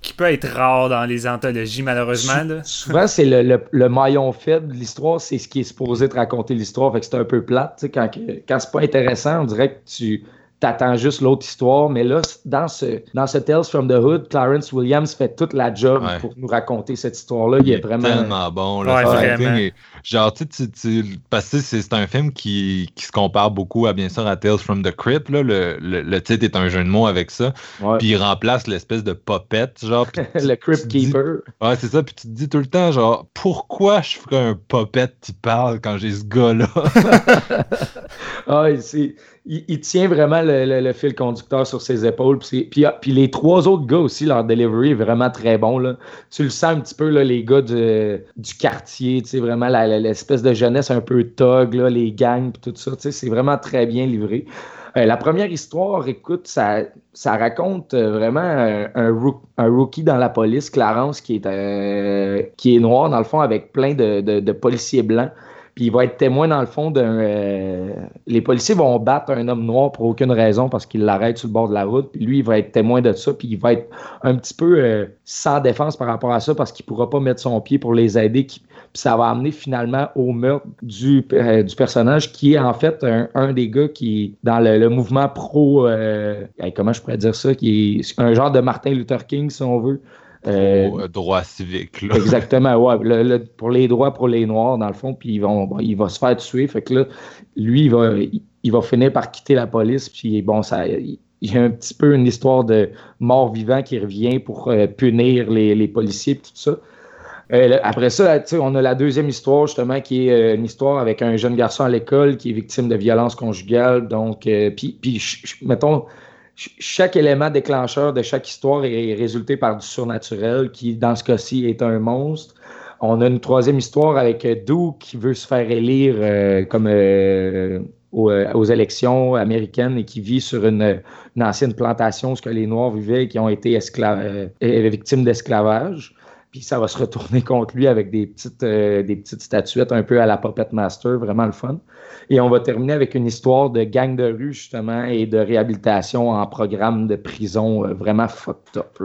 S3: qui peut être rare dans les anthologies, malheureusement.
S2: Souvent, c'est le, maillon faible de l'histoire, c'est ce qui est supposé te raconter l'histoire. Fait que c'est un peu plate. Quand, quand c'est pas intéressant, on dirait que tu t'attends juste l'autre histoire. Mais là, dans ce, dans ce Tales from the Hood, Clarence Williams fait toute la job pour nous raconter cette histoire-là. Il, est vraiment.
S1: tellement bon. Là, genre, tu sais, parce que c'est un film qui, qui, se compare beaucoup à, bien sûr, à Tales from the Crypt. Là. Le, le, titre est un jeu de mots avec ça. Puis il remplace l'espèce de popette, genre.
S2: le Crypt Keeper.
S1: ouais, c'est ça. Puis tu te dis tout le temps, genre, pourquoi je ferais un popette qui parle quand j'ai ce gars-là?
S2: ah, c'est il, tient vraiment le, fil conducteur sur ses épaules. Puis, ah, puis, les trois autres gars aussi, leur delivery est vraiment très bon. Là. Tu le sens un petit peu, là, les gars du, quartier, vraiment l'espèce de jeunesse un peu là, les gangs, tout ça. C'est vraiment très bien livré. Euh, la première histoire, écoute, ça, raconte euh, vraiment un, un, rookie dans la police, Clarence, qui est, euh, qui est noir, dans le fond, avec plein de policiers blancs. Puis il va être témoin, dans le fond, d'un. Euh, les policiers vont battre un homme noir pour aucune raison parce qu'il l'arrête sur le bord de la route. Puis lui, il va être témoin de ça. Puis il va être un petit peu euh, sans défense par rapport à ça parce qu'il ne pourra pas mettre son pied pour les aider. Puis ça va amener finalement au meurtre du, euh, personnage qui est en fait un, des gars qui dans le, mouvement pro. comment je pourrais dire ça? Qui est un genre de Martin Luther King, si on veut.
S1: Euh, droit civique.
S2: Exactement, ouais. pour les droits pour les Noirs, dans le fond, puis ils vont, il va se faire tuer. Fait que là, lui, il va, il va finir par quitter la police, puis bon, ça. Il y a un petit peu une histoire de mort-vivant qui revient pour euh, punir les, policiers et tout ça. Euh, après ça, on a la deuxième histoire, justement, qui est une histoire avec un jeune garçon à l'école qui est victime de violence conjugale. Donc, puis, puis mettons, chaque élément déclencheur de chaque histoire est résulté par du surnaturel, qui dans ce cas-ci est un monstre. On a une troisième histoire avec Doug qui veut se faire élire euh, comme euh, euh, aux, élections américaines et qui vit sur une, ancienne plantation où les Noirs vivaient et qui ont été victimes d'esclavage. Puis ça va se retourner contre lui avec des petites, des petites statuettes un peu à la Puppet Master, vraiment le fun. Et on va terminer avec une histoire de gang de rue, justement, et de réhabilitation en programme de prison euh, vraiment fucked up.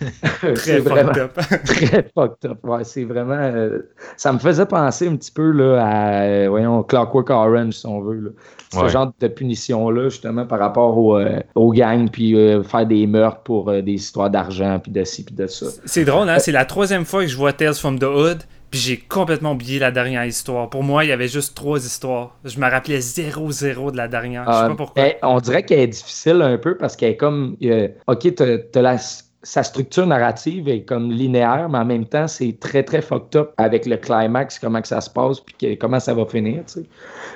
S3: très fucked up.
S2: très fucked up. Ouais, c'est vraiment. Euh, ça me faisait penser un petit peu là, à euh, voyons, Clockwork Orange, si on veut. Ce genre de punition-là, justement, par rapport aux, aux gangs, puis faire des meurtres pour des histoires d'argent, puis de ci, puis de ça.
S3: C'est drôle, hein? C'est la troisième fois que je vois Tales from the Hood j'ai complètement oublié la dernière histoire. Pour moi, il y avait juste trois histoires. Je me rappelais 0-0 de la dernière. je sais pas ah, pourquoi.
S2: on dirait qu'elle est difficile un peu parce qu'elle est comme. ok, sa structure narrative est comme linéaire, mais en même temps, c'est très, très fucked up avec le climax, comment que ça se passe, puis comment ça va finir.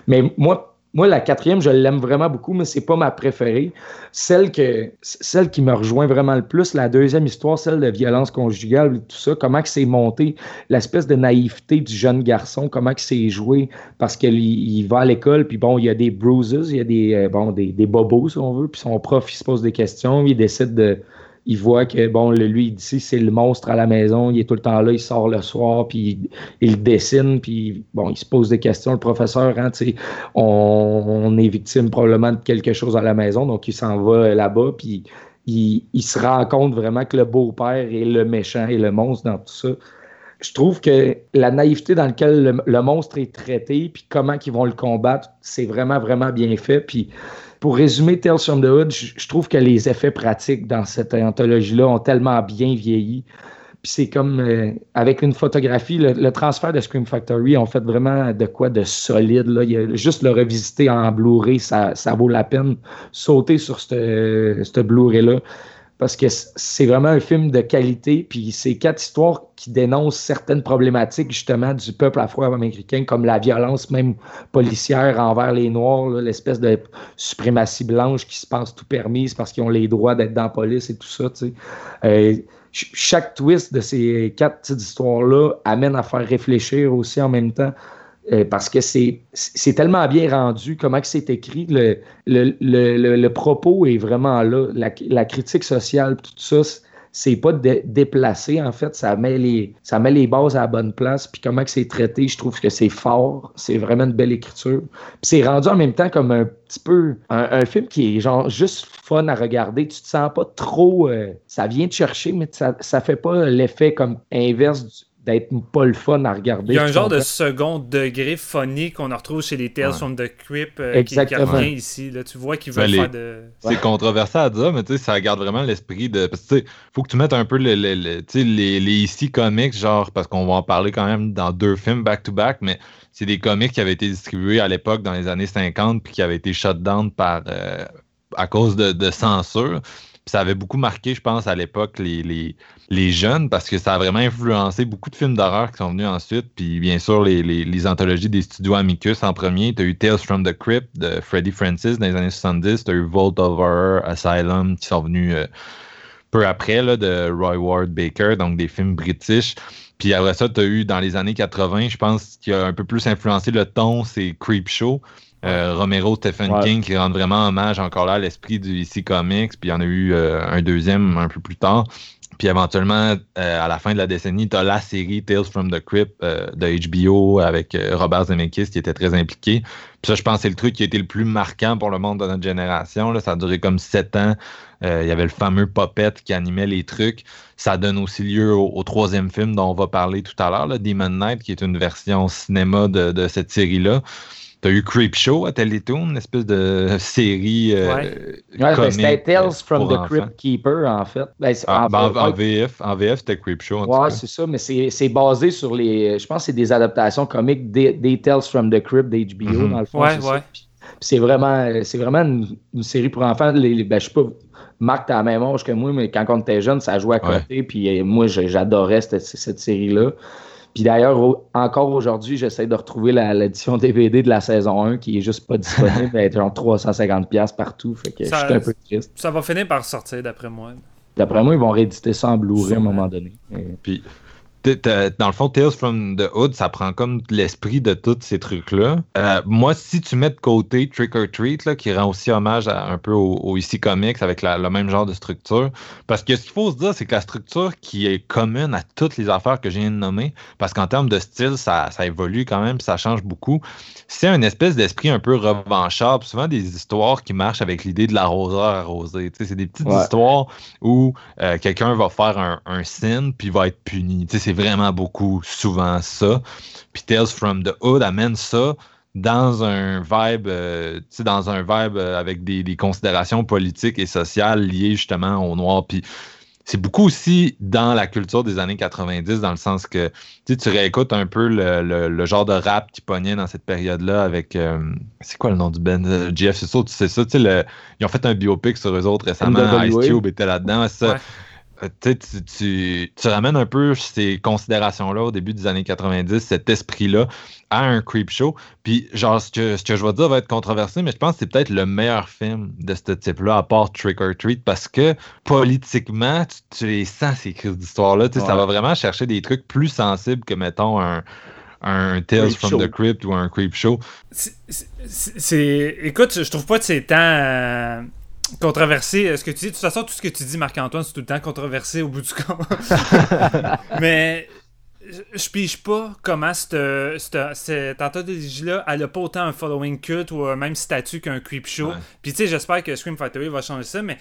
S2: Mais moi, moi, la quatrième, je l'aime vraiment beaucoup, mais c'est pas ma préférée. Celle, que, celle qui me rejoint vraiment le plus, la deuxième histoire, celle de violence conjugale tout ça, comment c'est monté, l'espèce de naïveté du jeune garçon, comment que c'est joué, parce qu'il il va à l'école, puis bon, il y a des bruises, il y a des, euh, bon, des bobos, si on veut, puis son prof, il se pose des questions, il décide de il voit que, bon, lui, ici, c'est le monstre à la maison, il est tout le temps là, il sort le soir, puis il, dessine, puis, bon, il se pose des questions. Le professeur, hein, on, on est victime probablement de quelque chose à la maison, donc il s'en va là-bas, puis il, se rend compte vraiment que le beau-père est le méchant et le monstre dans tout ça. Je trouve que la naïveté dans laquelle le, monstre est traité, puis comment ils vont le combattre, c'est vraiment, vraiment bien fait. Puis pour résumer Tales from the Hood, je, trouve que les effets pratiques dans cette anthologie-là ont tellement bien vieilli. Puis c'est comme euh, avec une photographie, le, transfert de Scream Factory, on fait vraiment de quoi de solide. Là. Il y a, juste le revisiter en Blu-ray, ça, ça, vaut la peine. Sauter sur ce Blu-ray-là parce que c'est vraiment un film de qualité, puis c'est quatre histoires qui dénoncent certaines problématiques justement du peuple afro-américain, comme la violence même policière envers les Noirs, l'espèce de suprématie blanche qui se pense tout permise parce qu'ils ont les droits d'être dans la police et tout ça. Euh, chaque twist de ces quatre petites histoires-là amène à faire réfléchir aussi en même temps. Euh, parce que c'est tellement bien rendu, comment c'est écrit, le, le, le, propos est vraiment là, la, critique sociale, tout ça, c'est pas déplacé, en fait, ça met, les, ça met les bases à la bonne place, puis comment c'est traité, je trouve que c'est fort, c'est vraiment une belle écriture. Puis c'est rendu en même temps comme un petit peu, un, film qui est genre juste fun à regarder, tu te sens pas trop, euh, ça vient te chercher, mais ça, ça fait pas l'effet comme inverse du d'être pas le fun à regarder.
S3: Il y a un genre de second degré funny qu'on retrouve chez les Tales from the Crypt euh, qui, qui, revient ici. Là, tu vois qu'ils veulent faire de.
S1: C'est controversé à dire, mais tu sais, ça garde vraiment l'esprit de. Parce que tu sais, faut que tu mettes un peu les, les, les, les ici comics, genre, parce qu'on va en parler quand même dans deux films back-to-back, mais c'est des comics qui avaient été distribués à l'époque dans les années 50 puis qui avaient été shut down par. Euh, à cause de, de censure ça avait beaucoup marqué, je pense, à l'époque, les, les, jeunes, parce que ça a vraiment influencé beaucoup de films d'horreur qui sont venus ensuite. Puis bien sûr, les, anthologies des studios Amicus en premier. Tu as eu Tales from the Crypt de Freddie Francis dans les années 70. Tu as eu Vault of Horror, Asylum qui sont venus euh, peu après là, de Roy Ward Baker, donc des films british. Puis après ça, tu as eu dans les années 80, je pense, qui a un peu plus influencé le ton, c'est Creep Show. Euh, Romero, Stephen King qui rend vraiment hommage encore là à l'esprit du DC Comics. Puis il y en a eu euh, un deuxième un peu plus tard. Puis éventuellement, euh, à la fin de la décennie, tu as la série Tales from the Crypt de HBO avec Robert Zemeckis qui était très impliqué. Puis ça, je pense c'est le truc qui a été le plus marquant pour le monde de notre génération. Là. Ça a duré comme sept ans. Il y avait le fameux Puppet qui animait les trucs. Ça donne aussi lieu au, troisième film dont on va parler tout à l'heure, Demon Knight, qui est une version cinéma de, de cette série-là. T'as eu Creepshow à Teletoon, une espèce de série. Euh,
S2: ouais. Ben, c'était Tales from the Crypt Keeper, en fait.
S1: Ben, ah, en, ben, en, VF, en VF c'était Creepshow.
S2: Ouais, c'est ça, mais c'est basé sur les. Je pense que c'est des adaptations comiques des, Tales from the Crypt d'HBO, mm-hmm. dans le fond.
S3: Ouais, ouais.
S2: C'est vraiment, vraiment une, série pour enfants. Les, ben, je sais pas. Marc, t'as la même âge que moi, mais quand on était jeune, ça jouait à côté. Puis euh, moi, j'adorais cette, cette série-là. Puis d'ailleurs, encore aujourd'hui, j'essaie de retrouver l'édition DVD de la saison 1 qui est juste pas disponible. elle est genre 350$ partout. Fait que ça, je suis un peu triste.
S3: Ça va finir par sortir, d'après moi.
S2: D'après moi, ils vont rééditer ça en Blu-ray à un moment donné.
S1: Puis dans le fond, Tales from the Hood, ça prend comme l'esprit de tous ces trucs-là. Euh, moi, si tu mets de côté Trick or Treat, là, qui rend aussi hommage un peu au, IC Comics avec le même genre de structure, parce que ce qu'il faut se dire, c'est que la structure qui est commune à toutes les affaires que je viens de nommer, parce qu'en termes de style, ça, évolue quand même, ça change beaucoup, c'est une espèce d'esprit un peu revanchard, souvent des histoires qui marchent avec l'idée de l'arroseur arrosé. C'est des petites histoires où euh, quelqu'un va faire un, un sin puis va être puni. C'est vraiment beaucoup, souvent ça. Puis Tales from the Hood amène ça dans un vibe, euh, dans un vibe euh, avec des, considérations politiques et sociales liées justement au noir. Puis c'est beaucoup aussi dans la culture des années 90, dans le sens que tu réécoutes un peu le, genre de rap qui pognait dans cette période-là avec. Euh, c'est quoi le nom du band? Jeff, c'est ça, tu sais ça. ils ont fait un biopic sur eux autres récemment. Ice Cube était là-dedans. Ça. Euh, tu, tu, ramènes un peu ces considérations-là au début des années 90, cet esprit-là, à un creep show. Puis, genre, ce que, ce que je vais dire va être controversé, mais je pense que c'est peut-être le meilleur film de ce type-là, à part Trick or Treat, parce que politiquement, tu, les sens, ces crises d'histoire-là. Ça va vraiment chercher des trucs plus sensibles que, mettons, un un Tales from the Crypt ou un Creep Show.
S3: C'est, écoute, je trouve pas que c'est tant controversé. Euh, ce que tu dis, de toute façon, tout ce que tu dis, Marc-Antoine, c'est tout le temps controversé au bout du compte. Mais je pige pas comment cette, cette, cette anthologie-là, elle a pas autant un following cut ou un même statut qu'un creep show. Puis tu sais, j'espère que Scream Factory va changer ça, mais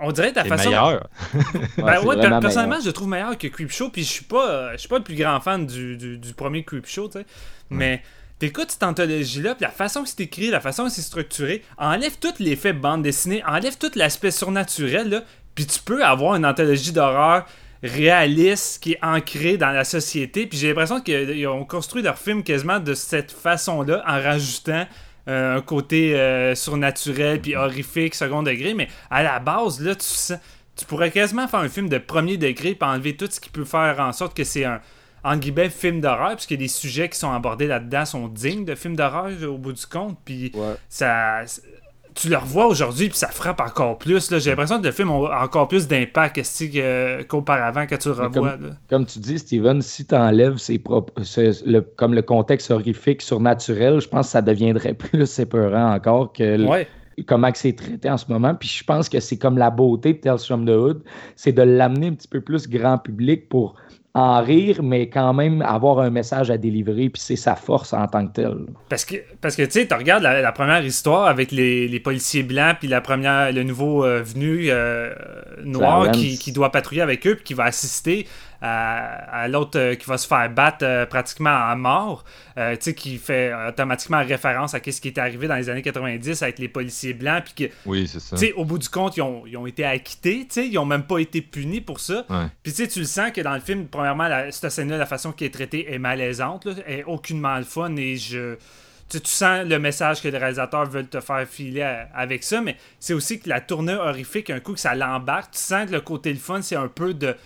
S3: on dirait la façon.
S1: meilleur.
S3: ben ouais, personnellement, je le trouve meilleur que Creep Show. Puis je suis pas, je suis pas le plus grand fan du, du, premier Creep Show, tu sais. Mais T'écoutes cette anthologie-là, puis la façon que c'est écrit, la façon que c'est structuré, enlève tout l'effet bande dessinée, enlève tout l'aspect surnaturel, là, puis tu peux avoir une anthologie d'horreur réaliste qui est ancrée dans la société. Puis j'ai l'impression qu'ils ont construit leur film quasiment de cette façon-là, en rajoutant euh, un côté euh, surnaturel puis horrifique, second degré. Mais à la base, là, tu, tu pourrais quasiment faire un film de premier degré puis enlever tout ce qui peut faire en sorte que c'est un en guillemets, film d'horreur, puisque les sujets qui sont abordés là-dedans sont dignes de films d'horreur au bout du compte. Puis ça. Tu le revois aujourd'hui, puis ça frappe encore plus. J'ai l'impression que le film a encore plus d'impact qu'auparavant quand tu le revois.
S2: Comme, tu dis, Steven, si tu enlèves le, comme le contexte horrifique, surnaturel, je pense que ça deviendrait plus épeurant encore que comment c'est traité en ce moment. Puis je pense que c'est comme la beauté de Tales from the Hood, c'est de l'amener un petit peu plus grand public pour en rire, mais quand même avoir un message à délivrer, puis c'est sa force en tant que tel.
S3: Parce que, parce que tu sais, tu regardes la, première histoire avec les, policiers blancs, puis la première, le nouveau euh, venu euh, noir qui, doit patrouiller avec eux, puis qui va assister à, l'autre euh, qui va se faire battre euh, pratiquement à mort, euh, tu sais, qui fait automatiquement référence à ce qui est arrivé dans les années 90 avec les policiers blancs, puis que,
S1: oui, c'est ça.
S3: Tu sais, au bout du compte, ils ont, ils ont été acquittés, tu sais, ils ont même pas été punis pour ça. Puis tu sais, tu le sens que dans le film, premièrement, la, cette scène-là, la façon qui est traitée est malaisante, là, est aucunement le fun, et je tu, sens le message que les réalisateurs veulent te faire filer avec ça, mais c'est aussi que la tournée horrifique, un coup que ça l'embarque, tu sens que le côté le fun, c'est un peu de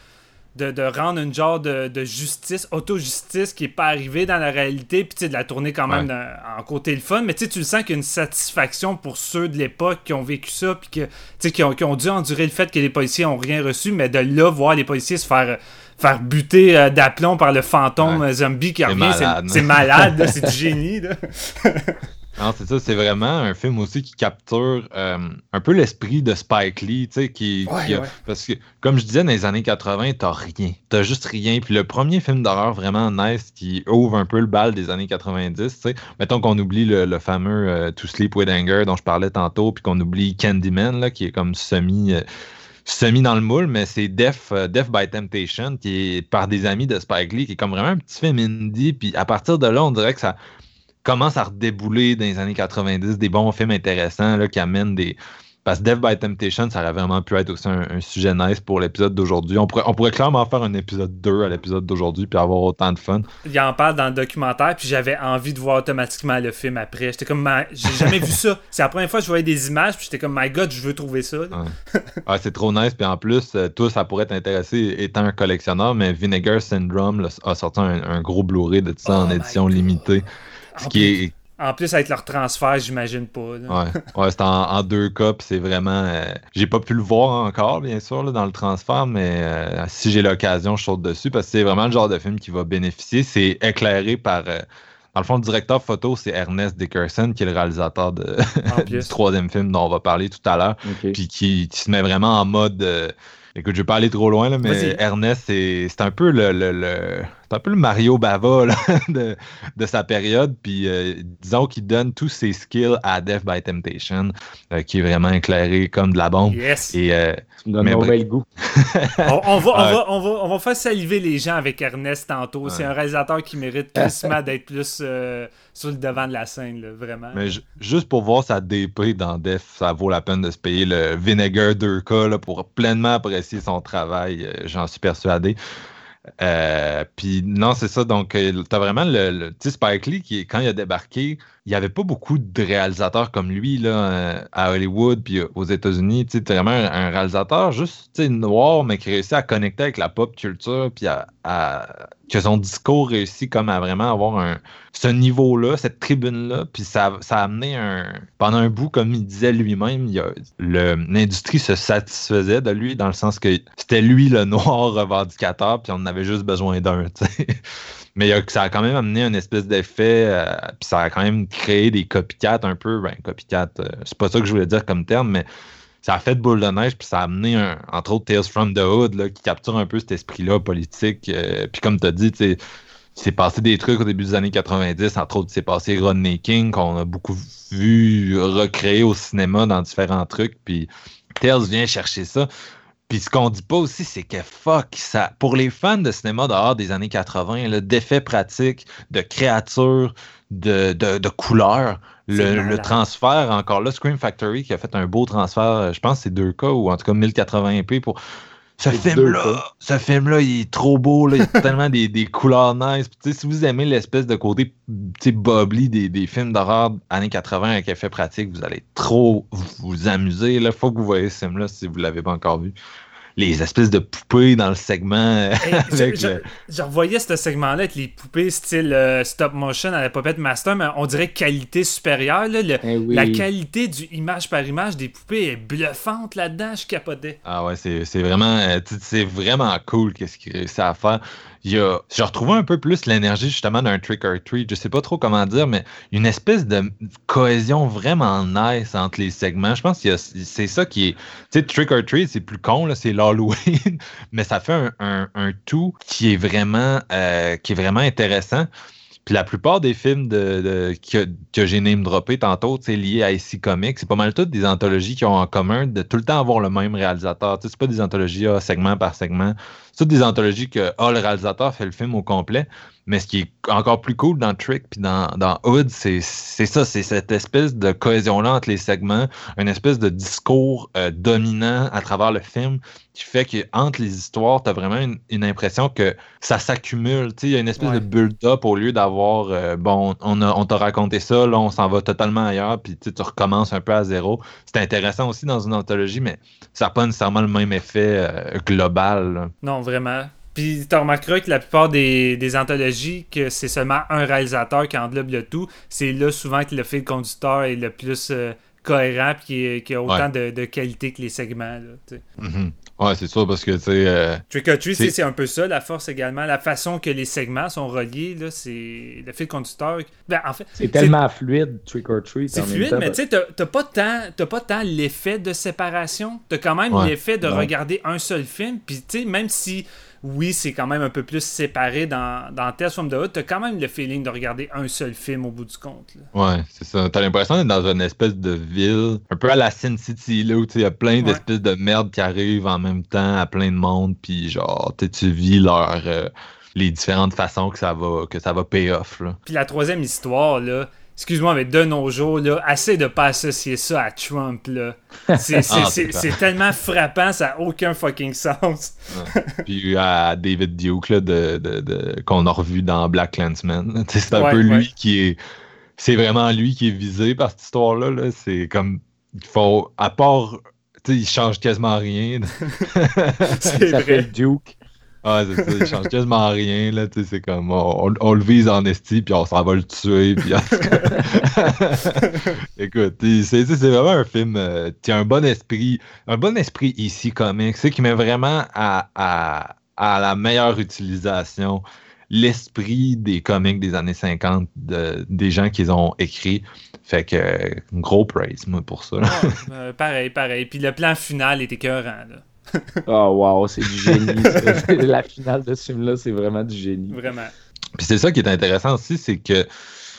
S3: de, rendre une genre de, justice, auto-justice qui n'est pas arrivée dans la réalité, puis de la tourner quand même en côté le fun. Mais tu le sens qu'il y a une satisfaction pour ceux de l'époque qui ont vécu ça, puis que, qui, ont, qui ont dû endurer le fait que les policiers n'ont rien reçu, mais de là, voir les policiers se faire faire buter euh, d'aplomb par le fantôme zombie qui revient, c'est malade, c'est du génie.
S1: Non, c'est ça, c'est vraiment un film aussi qui capture euh, un peu l'esprit de Spike Lee, tu sais, qui, parce que, comme je disais, dans les années 80, t'as rien, t'as juste rien. Puis le premier film d'horreur vraiment nice qui ouvre un peu le bal des années 90, tu sais, mettons qu'on oublie le, fameux euh, To Sleep With Anger dont je parlais tantôt, puis qu'on oublie Candyman, là, qui est comme semi... Euh, semi dans le moule, mais c'est Death, Death by Temptation, qui est par des amis de Spike Lee, qui est comme vraiment un petit film indie. Puis à partir de là, on dirait que ça, commence à redébouler dans les années 90 des bons films intéressants là, qui amènent des. Parce que Death by Temptation, ça aurait vraiment pu être aussi un, sujet nice pour l'épisode d'aujourd'hui. On pourrait, on pourrait clairement faire un épisode 2 à l'épisode d'aujourd'hui puis avoir autant de fun.
S3: Il en parle dans le documentaire, puis j'avais envie de voir automatiquement le film après. J'étais comme, j'ai jamais vu ça. C'est la première fois que je voyais des images, puis j'étais comme, my god, je veux trouver ça.
S1: Ouais. c'est trop nice. Puis en plus, euh, toi, ça pourrait t'intéresser étant un collectionneur, mais Vinegar Syndrome a sorti un, gros Blu-ray de ça en oh édition limitée. Ce qui est
S3: en plus, avec leur transfert, j'imagine pas.
S1: Ouais, ouais c'est en, deux cas, c'est vraiment. Euh, j'ai pas pu le voir encore, bien sûr, dans le transfert, mais euh, si j'ai l'occasion, je saute dessus parce que c'est vraiment le genre de film qui va bénéficier. C'est éclairé par. Euh, dans le fond, le directeur photo, c'est Ernest Dickerson, qui est le réalisateur de, du troisième film dont on va parler tout à l'heure, puis qui, se met vraiment en mode Écoute, je vais pas aller trop loin, là, mais Ernest, c'est un peu le, le, un peu le Mario Bava de, de, sa période. Puis euh, disons qu'il donne tous ses skills à Death by Temptation, euh, qui est vraiment éclairé comme de la bombe.
S3: Yes.
S1: Et, euh,
S2: donne un bel goût.
S3: on, va, on, va, on, va, on, va, faire saliver les gens avec Ernest tantôt. C'est un réalisateur qui mérite tristement d'être plus sur le devant de la scène, vraiment.
S1: Mais juste pour voir sa DP dans Def, ça vaut la peine de se payer le Vinegar 2K pour pleinement apprécier son travail, euh, j'en suis persuadé. Euh, puis non, c'est ça. Donc, euh, tu as vraiment le, le Spike Lee qui, quand il a débarqué, il n'y avait pas beaucoup de réalisateurs comme lui là, euh, à Hollywood puis aux États-Unis. Tu vraiment un, réalisateur juste noir, mais qui réussit à connecter avec la pop culture, puis à, que son discours réussit comme à vraiment avoir un, ce niveau-là, cette tribune-là. Puis ça, ça a amené un. Pendant un bout, comme il disait lui-même, l'industrie se satisfaisait de lui dans le sens que c'était lui le noir revendicateur, puis on avait juste besoin d'un. Mais ça a quand même amené une espèce d'effet, euh, puis ça a quand même créé des copycats un peu. Ben, copycat, euh, c'est pas ça que je voulais dire comme terme, mais ça a fait de boule de neige, puis ça a amené, un, entre autres, Tales from the Hood, là, qui capture un peu cet esprit-là politique. Euh, puis comme tu as dit, tu c'est passé des trucs au début des années 90, entre autres, c'est passé Rodney King, qu'on a beaucoup vu recréer au cinéma dans différents trucs, puis Tales vient chercher ça. Puis ce qu'on dit pas aussi, c'est que fuck, ça, pour les fans de cinéma dehors des années 80, d'effets pratiques, de créatures, de, de, couleurs, le, transfert, encore là, Scream Factory qui a fait un beau transfert, je pense c'est deux cas, ou en tout cas 1080p pour. Ce film-là, ce film-là, il est trop beau, là, il y a tellement des, des, couleurs nice. si vous aimez l'espèce de côté bubbly des, des films d'horreur années 80 avec effet pratique, vous allez trop vous amuser. Il faut que vous voyez ce film-là si vous ne l'avez pas encore vu les espèces de poupées dans le segment. Euh,
S3: je, revoyais ce segment-là avec les poupées style euh, stop motion à la Puppet Master, mais on dirait qualité supérieure. Eh la qualité du image par image des poupées est bluffante là-dedans, je capotais.
S1: Ah ouais, c'est vraiment, euh, c'est vraiment cool qu'est-ce qu'il réussit à faire il a, je retrouvais un peu plus l'énergie justement d'un trick or treat. Je sais pas trop comment dire, mais une espèce de cohésion vraiment nice entre les segments. Je pense que c'est ça qui est. Tu sais, trick or treat, c'est plus con, c'est l'Halloween, mais ça fait un, tout qui est vraiment, euh, qui est vraiment intéressant. Puis la plupart des films de, que, que j'ai name droppé tantôt, liés à IC Comics, c'est pas mal toutes des anthologies qui ont en commun de tout le temps avoir le même réalisateur. C'est pas des anthologies segment par segment toutes des anthologies que ah, le réalisateur fait le film au complet. Mais ce qui est encore plus cool dans Trick puis dans, dans Hood, c'est ça, c'est cette espèce de cohésion-là entre les segments, une espèce de discours euh, dominant à travers le film qui fait que entre les histoires, tu as vraiment une, impression que ça s'accumule. Il y a une espèce de build-up au lieu d'avoir euh, bon, on, on t'a raconté ça, là, on s'en va totalement ailleurs, puis tu recommences un peu à zéro. C'est intéressant aussi dans une anthologie, mais ça n'a pas nécessairement le même effet euh, global.
S3: Non, vraiment. Puis tu remarqueras que la plupart des, anthologies, que c'est seulement un réalisateur qui englobe le tout, c'est là souvent que le fil conducteur est le plus euh, cohérent et qui, a autant de, qualité que les segments. Là,
S1: mm-hmm. Ouais, c'est sûr, parce que, tu sais... Euh,
S3: Trick or Treat, c'est un peu ça, la force également. La façon que les segments sont reliés, là, c'est le fil conducteur. Ben, en fait...
S2: C'est tellement fluide, Trick or Treat.
S3: C'est fluide, mais tu sais, t'as pas tant, pas tant l'effet de séparation. T'as quand même l'effet de regarder un seul film, puis tu sais, même si oui, c'est quand même un peu plus séparé dans, dans Tales from the Hood, t'as quand même le feeling de regarder un seul film au bout du compte.
S1: Ouais, c'est ça. T'as l'impression d'être dans une espèce de ville, un peu à la Sin City, là, où il y a plein d'espèces de merde qui arrivent en même temps à plein de monde, puis genre, tu vis leur. Euh, les différentes façons que ça va que ça va pay off.
S3: Puis la troisième histoire, là, excuse-moi, mais de nos jours, là, assez de pas associer ça à Trump, là. C'est, ah, tellement frappant, ça n'a aucun fucking sens.
S1: Puis à David Duke, là, de, de, qu'on a revu dans Black Clansman. C'est un peu lui qui est... C'est vraiment lui qui est visé par cette histoire-là. -là, c'est comme... Il faut... À part... il change quasiment rien.
S2: c'est vrai. Duke.
S1: Ah, c'est ça, il change quasiment rien, là, tu sais, c'est comme, on, le vise en esti, puis on s'en va le tuer. Écoute, c'est vraiment un film, euh, tu un bon esprit, un bon esprit ici comique, c'est qui met vraiment à, la meilleure utilisation l'esprit des comics des années 50, de, des gens qui ont écrits. Fait que, gros praise, moi, pour ça.
S3: Euh, pareil, pareil. Puis le plan final était écœurant, là
S2: oh wow, c'est du génie. La finale de ce film-là, c'est vraiment du génie.
S3: Vraiment.
S1: Puis c'est ça qui est intéressant aussi, c'est que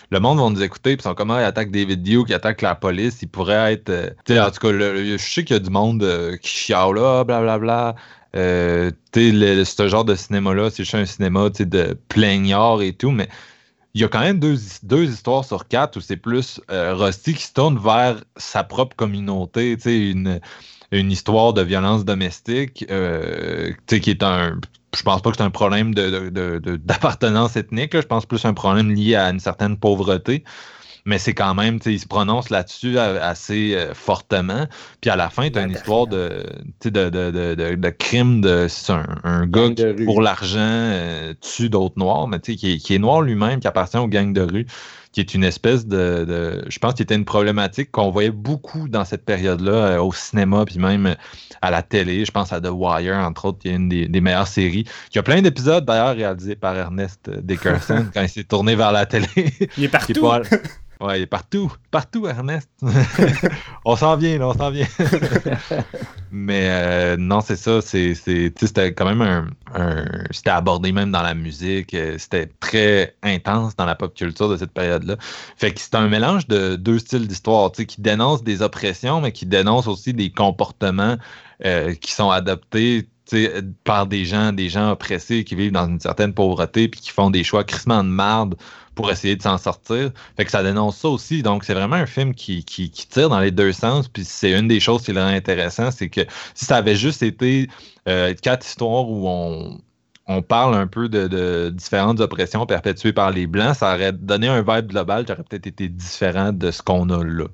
S1: le monde va nous écouter, puis sont comment ils attaquent David Duke, ils attaquent la police, ils pourraient être. Euh, sais, en tout cas, je sais qu'il y a du monde euh, qui chiale là, blablabla. Euh, tu sais, ce genre de cinéma-là, c'est juste un cinéma de plaignard et tout, mais il y a quand même deux, deux histoires sur quatre où c'est plus euh, Rusty qui se tourne vers sa propre communauté, tu sais, une une histoire de violence domestique, euh, qui est un. Je pense pas que c'est un problème d'appartenance de, de, ethnique, je pense plus un problème lié à une certaine pauvreté. Mais c'est quand même, il se prononce là-dessus assez euh, fortement. Puis à la fin, tu as une histoire de, de, de, de, crime de. C'est un, gars qui, pour l'argent, euh, tue d'autres noirs, mais qui est, qui est noir lui-même, qui appartient aux gangs de rue qui est une espèce de, je pense qu'il était une problématique qu'on voyait beaucoup dans cette période-là euh, au cinéma puis même à la télé. Je pense à The Wire entre autres, qui est une des, meilleures séries. Il y a plein d'épisodes d'ailleurs réalisés par Ernest Dickerson quand il s'est tourné vers la télé.
S3: Il est partout.
S1: Ouais, il est partout. Partout, Ernest. on s'en vient, là, on s'en vient. Mais euh, non, c'est ça. C'était quand même un. c'était abordé même dans la musique. Euh, c'était très intense dans la pop culture de cette période-là. Fait que c'est un mélange de deux styles d'histoire qui dénoncent des oppressions, mais qui dénoncent aussi des comportements euh, qui sont adoptés par des gens, des gens oppressés qui vivent dans une certaine pauvreté puis qui font des choix crissement de marde pour essayer de s'en sortir. Fait que ça dénonce ça aussi. Donc, c'est vraiment un film qui, qui, tire dans les deux sens. Puis c'est une des choses qui est intéressant, c'est que si ça avait juste été euh, quatre histoires où on, on parle un peu de, de, différentes oppressions perpétuées par les Blancs, ça aurait donné un vibe global qui aurait peut-être été différent de ce qu'on a là.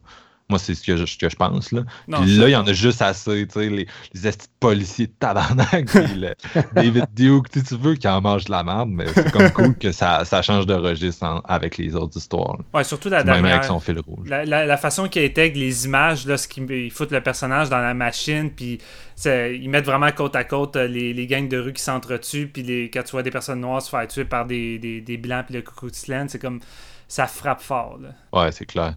S1: Moi, c'est ce que je, que je pense. Là. puis là, il y en a juste assez. tu sais, Les, les policiers de tabarnak. David Duke, tu veux qu'il en mange de la merde, mais c'est comme cool que ça, ça change de registre avec les autres histoires.
S3: Ouais, surtout la
S1: dernière. Même avec son fil rouge.
S3: La, la, façon qu'il intègre les images, là, ce qu'ils foutent le personnage dans la machine, puis ils mettent vraiment côte à côte euh, les, les gangs de rue qui s'entretuent, puis les, quand tu vois des personnes noires se faire tuer par des, des, des blancs, puis le coucou c'est comme. Ça frappe fort. Là.
S1: Ouais, c'est clair.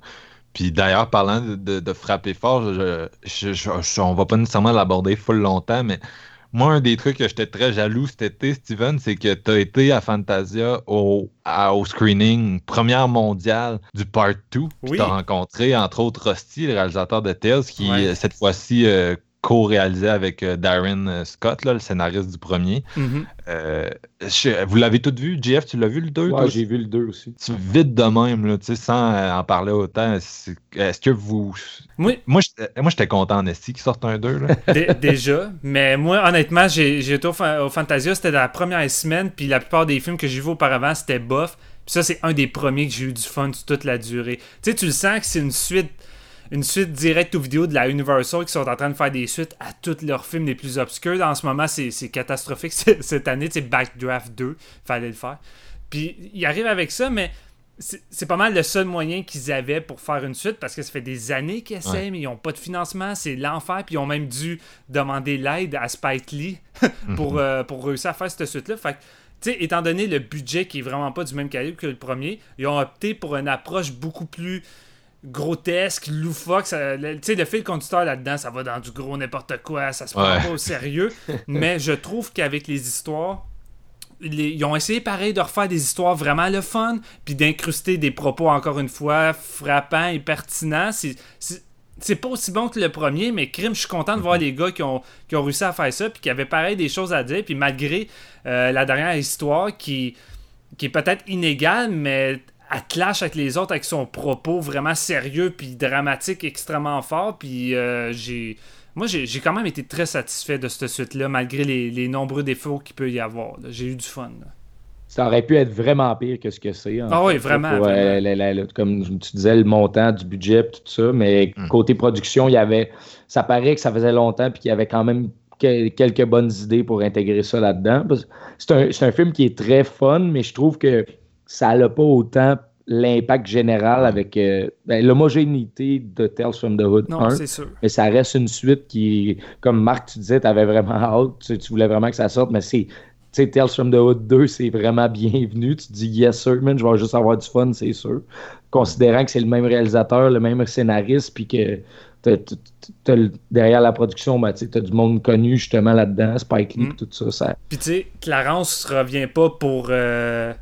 S1: Puis d'ailleurs, parlant de, frapper fort, je, on va pas nécessairement l'aborder full longtemps, mais moi, un des trucs que j'étais très jaloux cet été, Steven, c'est que tu as été à Fantasia au, au screening première mondiale du Part 2. Tu as rencontré, entre autres, Rusty, le réalisateur de Tales, qui cette fois-ci euh, co-réalisé avec euh, Darren Scott, là, le scénariste du premier.
S3: Mm-hmm.
S1: vous l'avez tous vu, JF, tu l'as vu le 2
S2: Ouais, j'ai vu le 2 aussi.
S1: Tu vite de même, là, sans en parler autant. Est-ce que vous.
S3: Oui.
S1: Moi, j'étais content en esti qu'il sorte un 2.
S3: déjà, mais moi, honnêtement, j'ai été au, au Fantasia, c'était la première semaine, puis la plupart des films que j'ai vus auparavant, c'était bof. Puis ça, c'est un des premiers que j'ai eu du fun toute la durée. Tu sais, tu le sens que c'est une suite une suite directe aux vidéos de la Universal qui sont en train de faire des suites à tous leurs films les plus obscurs. En ce moment, c'est catastrophique. Cette année, c'est Backdraft 2. Fallait le faire. Puis, ils arrivent avec ça, mais c'est pas mal le seul moyen qu'ils avaient pour faire une suite parce que ça fait des années qu'ils essaient, mais ils n'ont pas de financement. C'est l'enfer. Puis, ils ont même dû demander l'aide à Spike Lee pour, mhm. euh, pour réussir à faire cette suite-là. Fait tu sais, étant donné le budget qui est vraiment pas du même calibre que le premier, ils ont opté pour une approche beaucoup plus grotesque, loufoque. Tu sais, le fil conducteur là-dedans, ça va dans du gros n'importe quoi, ça se prend pas au sérieux. mais je trouve qu'avec les histoires, ils ont essayé pareil de refaire des histoires vraiment le fun, puis d'incruster des propos encore une fois frappants et pertinents. C'est pas aussi bon que le premier, mais crime, je suis content de voir mhm. les gars qui ont, qui ont réussi à faire ça, puis qui avaient pareil des choses à dire, puis malgré euh, la dernière histoire qui, qui est peut-être inégale, mais à clash avec les autres, avec son propos vraiment sérieux, puis dramatique, extrêmement fort, puis euh, j'ai... Moi, j'ai quand même été très satisfait de cette suite-là, malgré les, nombreux défauts qu'il peut y avoir. J'ai eu du fun.
S2: Ça aurait pu être vraiment pire que ce que c'est.
S3: Ah oui, vraiment.
S2: Euh, comme tu disais, le montant du budget tout ça, mais hmm. côté production, il y avait. Ça paraît que ça faisait longtemps puis qu'il y avait quand même quelques bonnes idées pour intégrer ça là-dedans. C'est un, un, film qui est très fun, mais je trouve que ça n'a pas autant l'impact général avec euh, ben, l'homogénéité de Tales from the Hood
S3: non, c'est sûr.
S2: Mais ça reste une suite qui, comme Marc, tu disais, tu avais vraiment hâte, tu, tu, voulais vraiment que ça sorte, mais c'est Tales from the Hood 2, c'est vraiment bienvenu. Tu te dis, yes, sir, man, je vais juste avoir du fun, c'est sûr. Considérant que c'est le même réalisateur, le même scénariste, puis que derrière la production, ben, tu as du monde connu justement là-dedans, Spike Lee, mm. tout ça, ça.
S3: Puis tu sais, Clarence revient pas pour. Euh,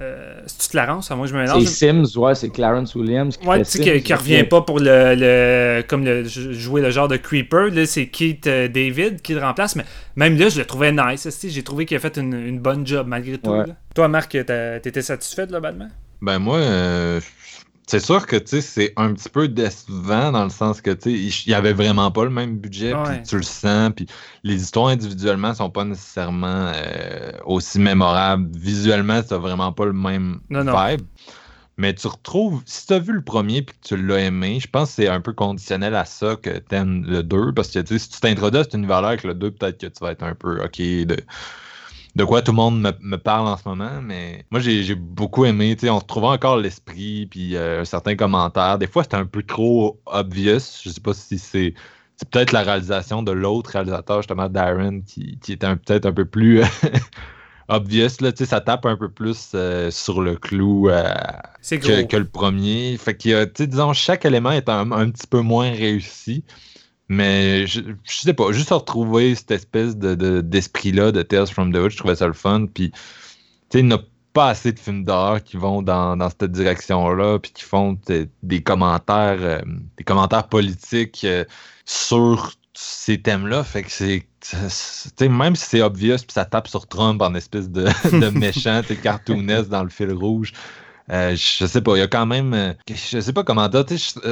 S3: euh, c'est-tu Clarence? Moi, je me mélange.
S2: C'est Sims, ouais, c'est Clarence Williams.
S3: Qui ouais, tu sais, qui, revient pas pour le, comme le, jouer le genre de Creeper. Là, c'est Keith euh, David qui le remplace. Mais même là, je le trouvais nice. J'ai trouvé qu'il a fait une, bonne job malgré tout. Toi, Marc, t'étais satisfait de Batman?
S1: Ben, moi, euh, c'est sûr que c'est un petit peu décevant dans le sens que il n'y avait vraiment pas le même budget, puis tu le sens, puis les histoires individuellement sont pas nécessairement euh, aussi mémorables. Visuellement, ça vraiment pas le même vibe. Mais tu retrouves, si tu as vu le premier puis que tu l'as aimé, je pense que c'est un peu conditionnel à ça que tu aimes le 2. Parce que si tu t'introduis à cet univers-là avec le 2, peut-être que tu vas être un peu OK de de quoi tout le monde me, parle en ce moment, mais moi j'ai beaucoup aimé. On retrouvait encore l'esprit, puis euh, un certain commentaire. Des fois, c'était un peu trop obvious. Je sais pas si c'est. C'est peut-être la réalisation de l'autre réalisateur, justement, Darren, qui, était peut-être un peu plus obvious. Là, ça tape un peu plus euh, sur le clou euh, que, le premier. Fait que, disons, chaque élément est un, un petit peu moins réussi. Mais je, je sais pas, juste retrouver cette espèce de, d'esprit-là de, Tales from the Hood, je trouvais ça le fun. Puis, tu sais, il n'y a pas assez de films d'horreur qui vont dans, cette direction-là, puis qui font des commentaires, euh, des commentaires politiques euh, sur ces thèmes-là. Fait que c'est. même si c'est obvious, puis ça tape sur Trump en espèce de, de méchant, cartoonesque dans le fil rouge. Euh, je sais pas, il y a quand même. Euh, je sais pas comment dire.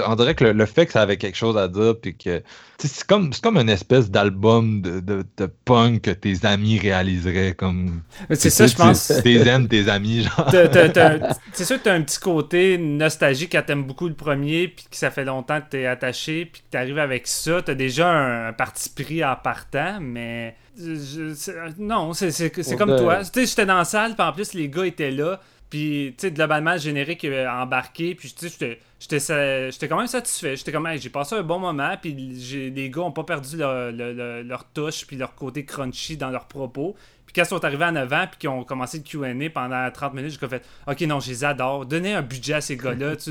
S1: On dirait que le, fait que ça avait quelque chose à dire, puis que. C'est comme, comme une espèce d'album de, de, de, punk que tes amis réaliseraient. comme
S3: C'est ça, je pense.
S1: Tes aimes, tes amis, genre.
S3: C'est sûr que t'as un petit côté nostalgique quand t'aimes beaucoup le premier, puis que ça fait longtemps que t'es attaché, puis que t'arrives avec ça. T'as déjà un, parti pris en partant, mais. non, c'est comme toi. Tu sais, j'étais dans la salle, puis en plus, les gars étaient là. Puis, tu sais, globalement, le générique embarqué. Puis, tu sais, j'étais quand même satisfait. J'étais comme, j'ai passé un bon moment. Puis, les gars ont pas perdu leur, leur, touche puis leur côté crunchy dans leurs propos. Puis, quand ils sont arrivés en avant puis qu'ils ont commencé le QA pendant 30 minutes, j'ai fait, OK, non, je les adore. Donnez un budget à ces gars-là.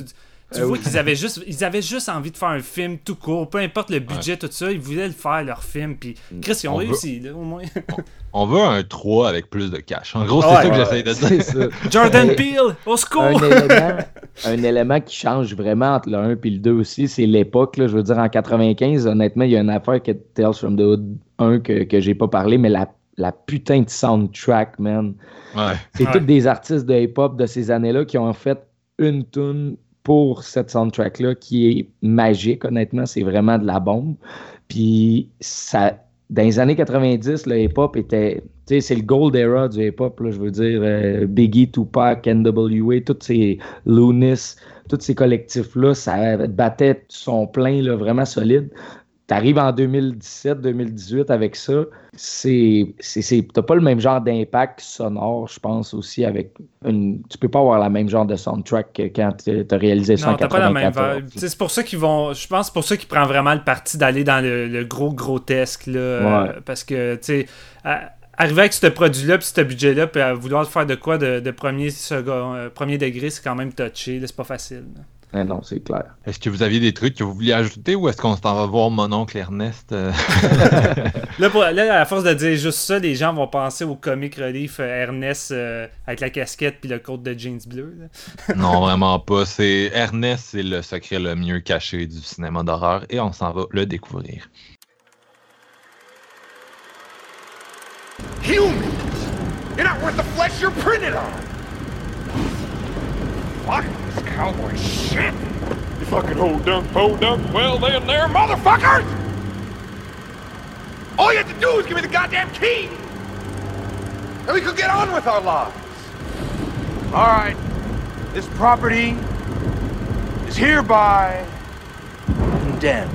S3: Tu vois qu'ils avaient juste, ils avaient juste envie de faire un film tout court, peu importe le budget, tout ça, ils voulaient le faire leur film. Puis Chris, ils ont réussi, là, au moins.
S1: On veut un 3 avec plus de cash. En gros, c'est ça que j'essaie de dire.
S3: Jordan Peele, au secours!
S2: Un élément, un élément, qui change vraiment entre le 1 et le 2 aussi, c'est l'époque. Je veux dire, en 95, honnêtement, il y a une affaire qui est Tales from the Hood 1 que, que j'ai pas parlé, mais la, la putain de soundtrack, man.
S1: Ouais.
S2: C'est
S3: Ouais.
S2: tous des artistes de hip-hop de ces années-là qui ont fait une tune pour cette soundtrack-là qui est magique, honnêtement. C'est vraiment de la bombe. Puis, ça, dans les années 90, le hip-hop était. Tu sais, c'est le gold era du hip-hop, je veux dire. euh, Biggie, Tupac, NWA, tous ces Lunis, tous ces collectifs-là, ça battait son plein, là, vraiment solide. T'arrives en 2017-2018 avec ça, c'est, t'as pas le même genre d'impact sonore, je pense aussi avec une, tu peux pas avoir la même genre de soundtrack que quand t'as réalisé
S3: Non, t'as pas la même
S2: 94.
S3: vibe. C'est pour ça qu'ils vont. Je pense c'est pour ça qu'ils prennent vraiment le parti d'aller dans le, le gros grotesque. Là, euh, parce que, tu sais, à- arriver avec ce produit-là, puis ce budget-là, puis à vouloir faire de quoi de, de premier, second, euh, premier degré, c'est quand même touché. C'est pas facile. là.
S2: Ah non, c'est clair.
S1: Est-ce que vous aviez des trucs que vous vouliez ajouter ou est-ce qu'on s'en va voir mon oncle Ernest euh?
S3: Là, pour- là, à force de dire juste ça, les gens vont penser au comic relief euh, Ernest euh, avec la casquette puis le côte de jeans bleu.
S1: Non, vraiment pas. C'est Ernest, c'est le secret le mieux caché du cinéma d'horreur et on s'en va le découvrir.
S4: Humans! You're not worth the flesh you're printed on! Fuck this cowboy shit! You fucking hold dunk, hold dunk, well then there, motherfuckers! All you have to do is give me the goddamn key! And we could get on with our lives! Alright, this property is hereby condemned.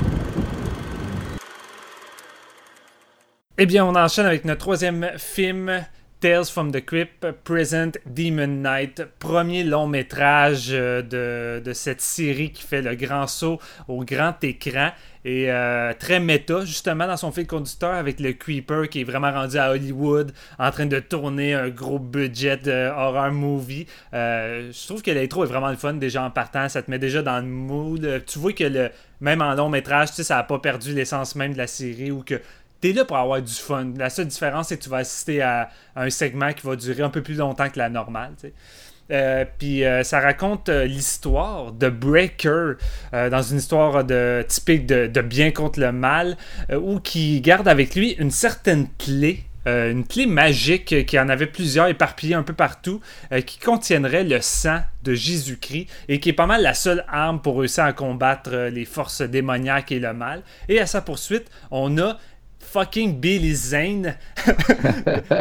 S3: Eh bien, on enchaîne avec notre troisième film, Tales from the Crypt, Present Demon Night, premier long métrage euh, de, cette série qui fait le grand saut au grand écran et euh, très méta justement dans son fil conducteur avec le Creeper qui est vraiment rendu à Hollywood en train de tourner un gros budget horror movie. Euh, je trouve que l'intro est vraiment le fun déjà en partant, ça te met déjà dans le mood. Tu vois que le même en long métrage, tu sais, ça n'a pas perdu l'essence même de la série ou que T'es là pour avoir du fun. La seule différence, c'est que tu vas assister à, un segment qui va durer un peu plus longtemps que la normale. Euh, puis euh, ça raconte euh, l'histoire de Breaker dans une histoire de, typique de, bien contre le mal où qui garde avec lui une certaine clé une clé magique qui en avait plusieurs éparpillées un peu partout, qui contiendrait le sang de Jésus-Christ et qui est pas mal la seule arme pour réussir à combattre les forces démoniaques et le mal. Et à sa poursuite, on a fucking Billy Zane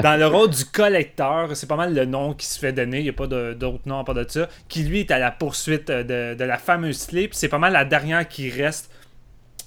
S3: dans le rôle du collecteur. C'est pas mal le nom qui se fait donner. Il n'y a pas d'autre nom à part de ça. Qui lui est à la poursuite euh, de, de la fameuse. Puis c'est pas mal la dernière qui reste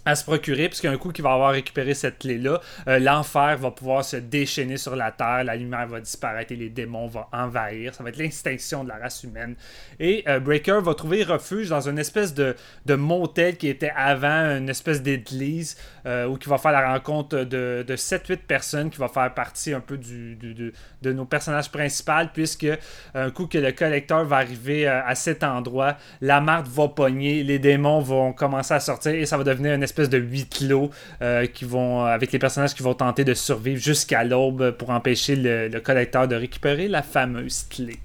S3: à se procurer, puisqu'un coup qu'il va avoir récupéré cette clé-là, euh, l'enfer va pouvoir se déchaîner sur la terre, la lumière va disparaître et les démons vont envahir. Ça va être l'extinction de la race humaine. Et euh, Breaker va trouver refuge dans une espèce de, de motel qui était avant une espèce d'église, euh, où il va faire la rencontre de, de 7-8 personnes qui va faire partie un peu du, de, de nos personnages principaux, puisque un coup que le collecteur va arriver à cet endroit, la marde va pogner, les démons vont commencer à sortir et ça va devenir une espèce de huis clos euh, qui vont, avec les personnages qui vont tenter de survivre jusqu'à l'aube pour empêcher le, le collecteur de récupérer la fameuse clé.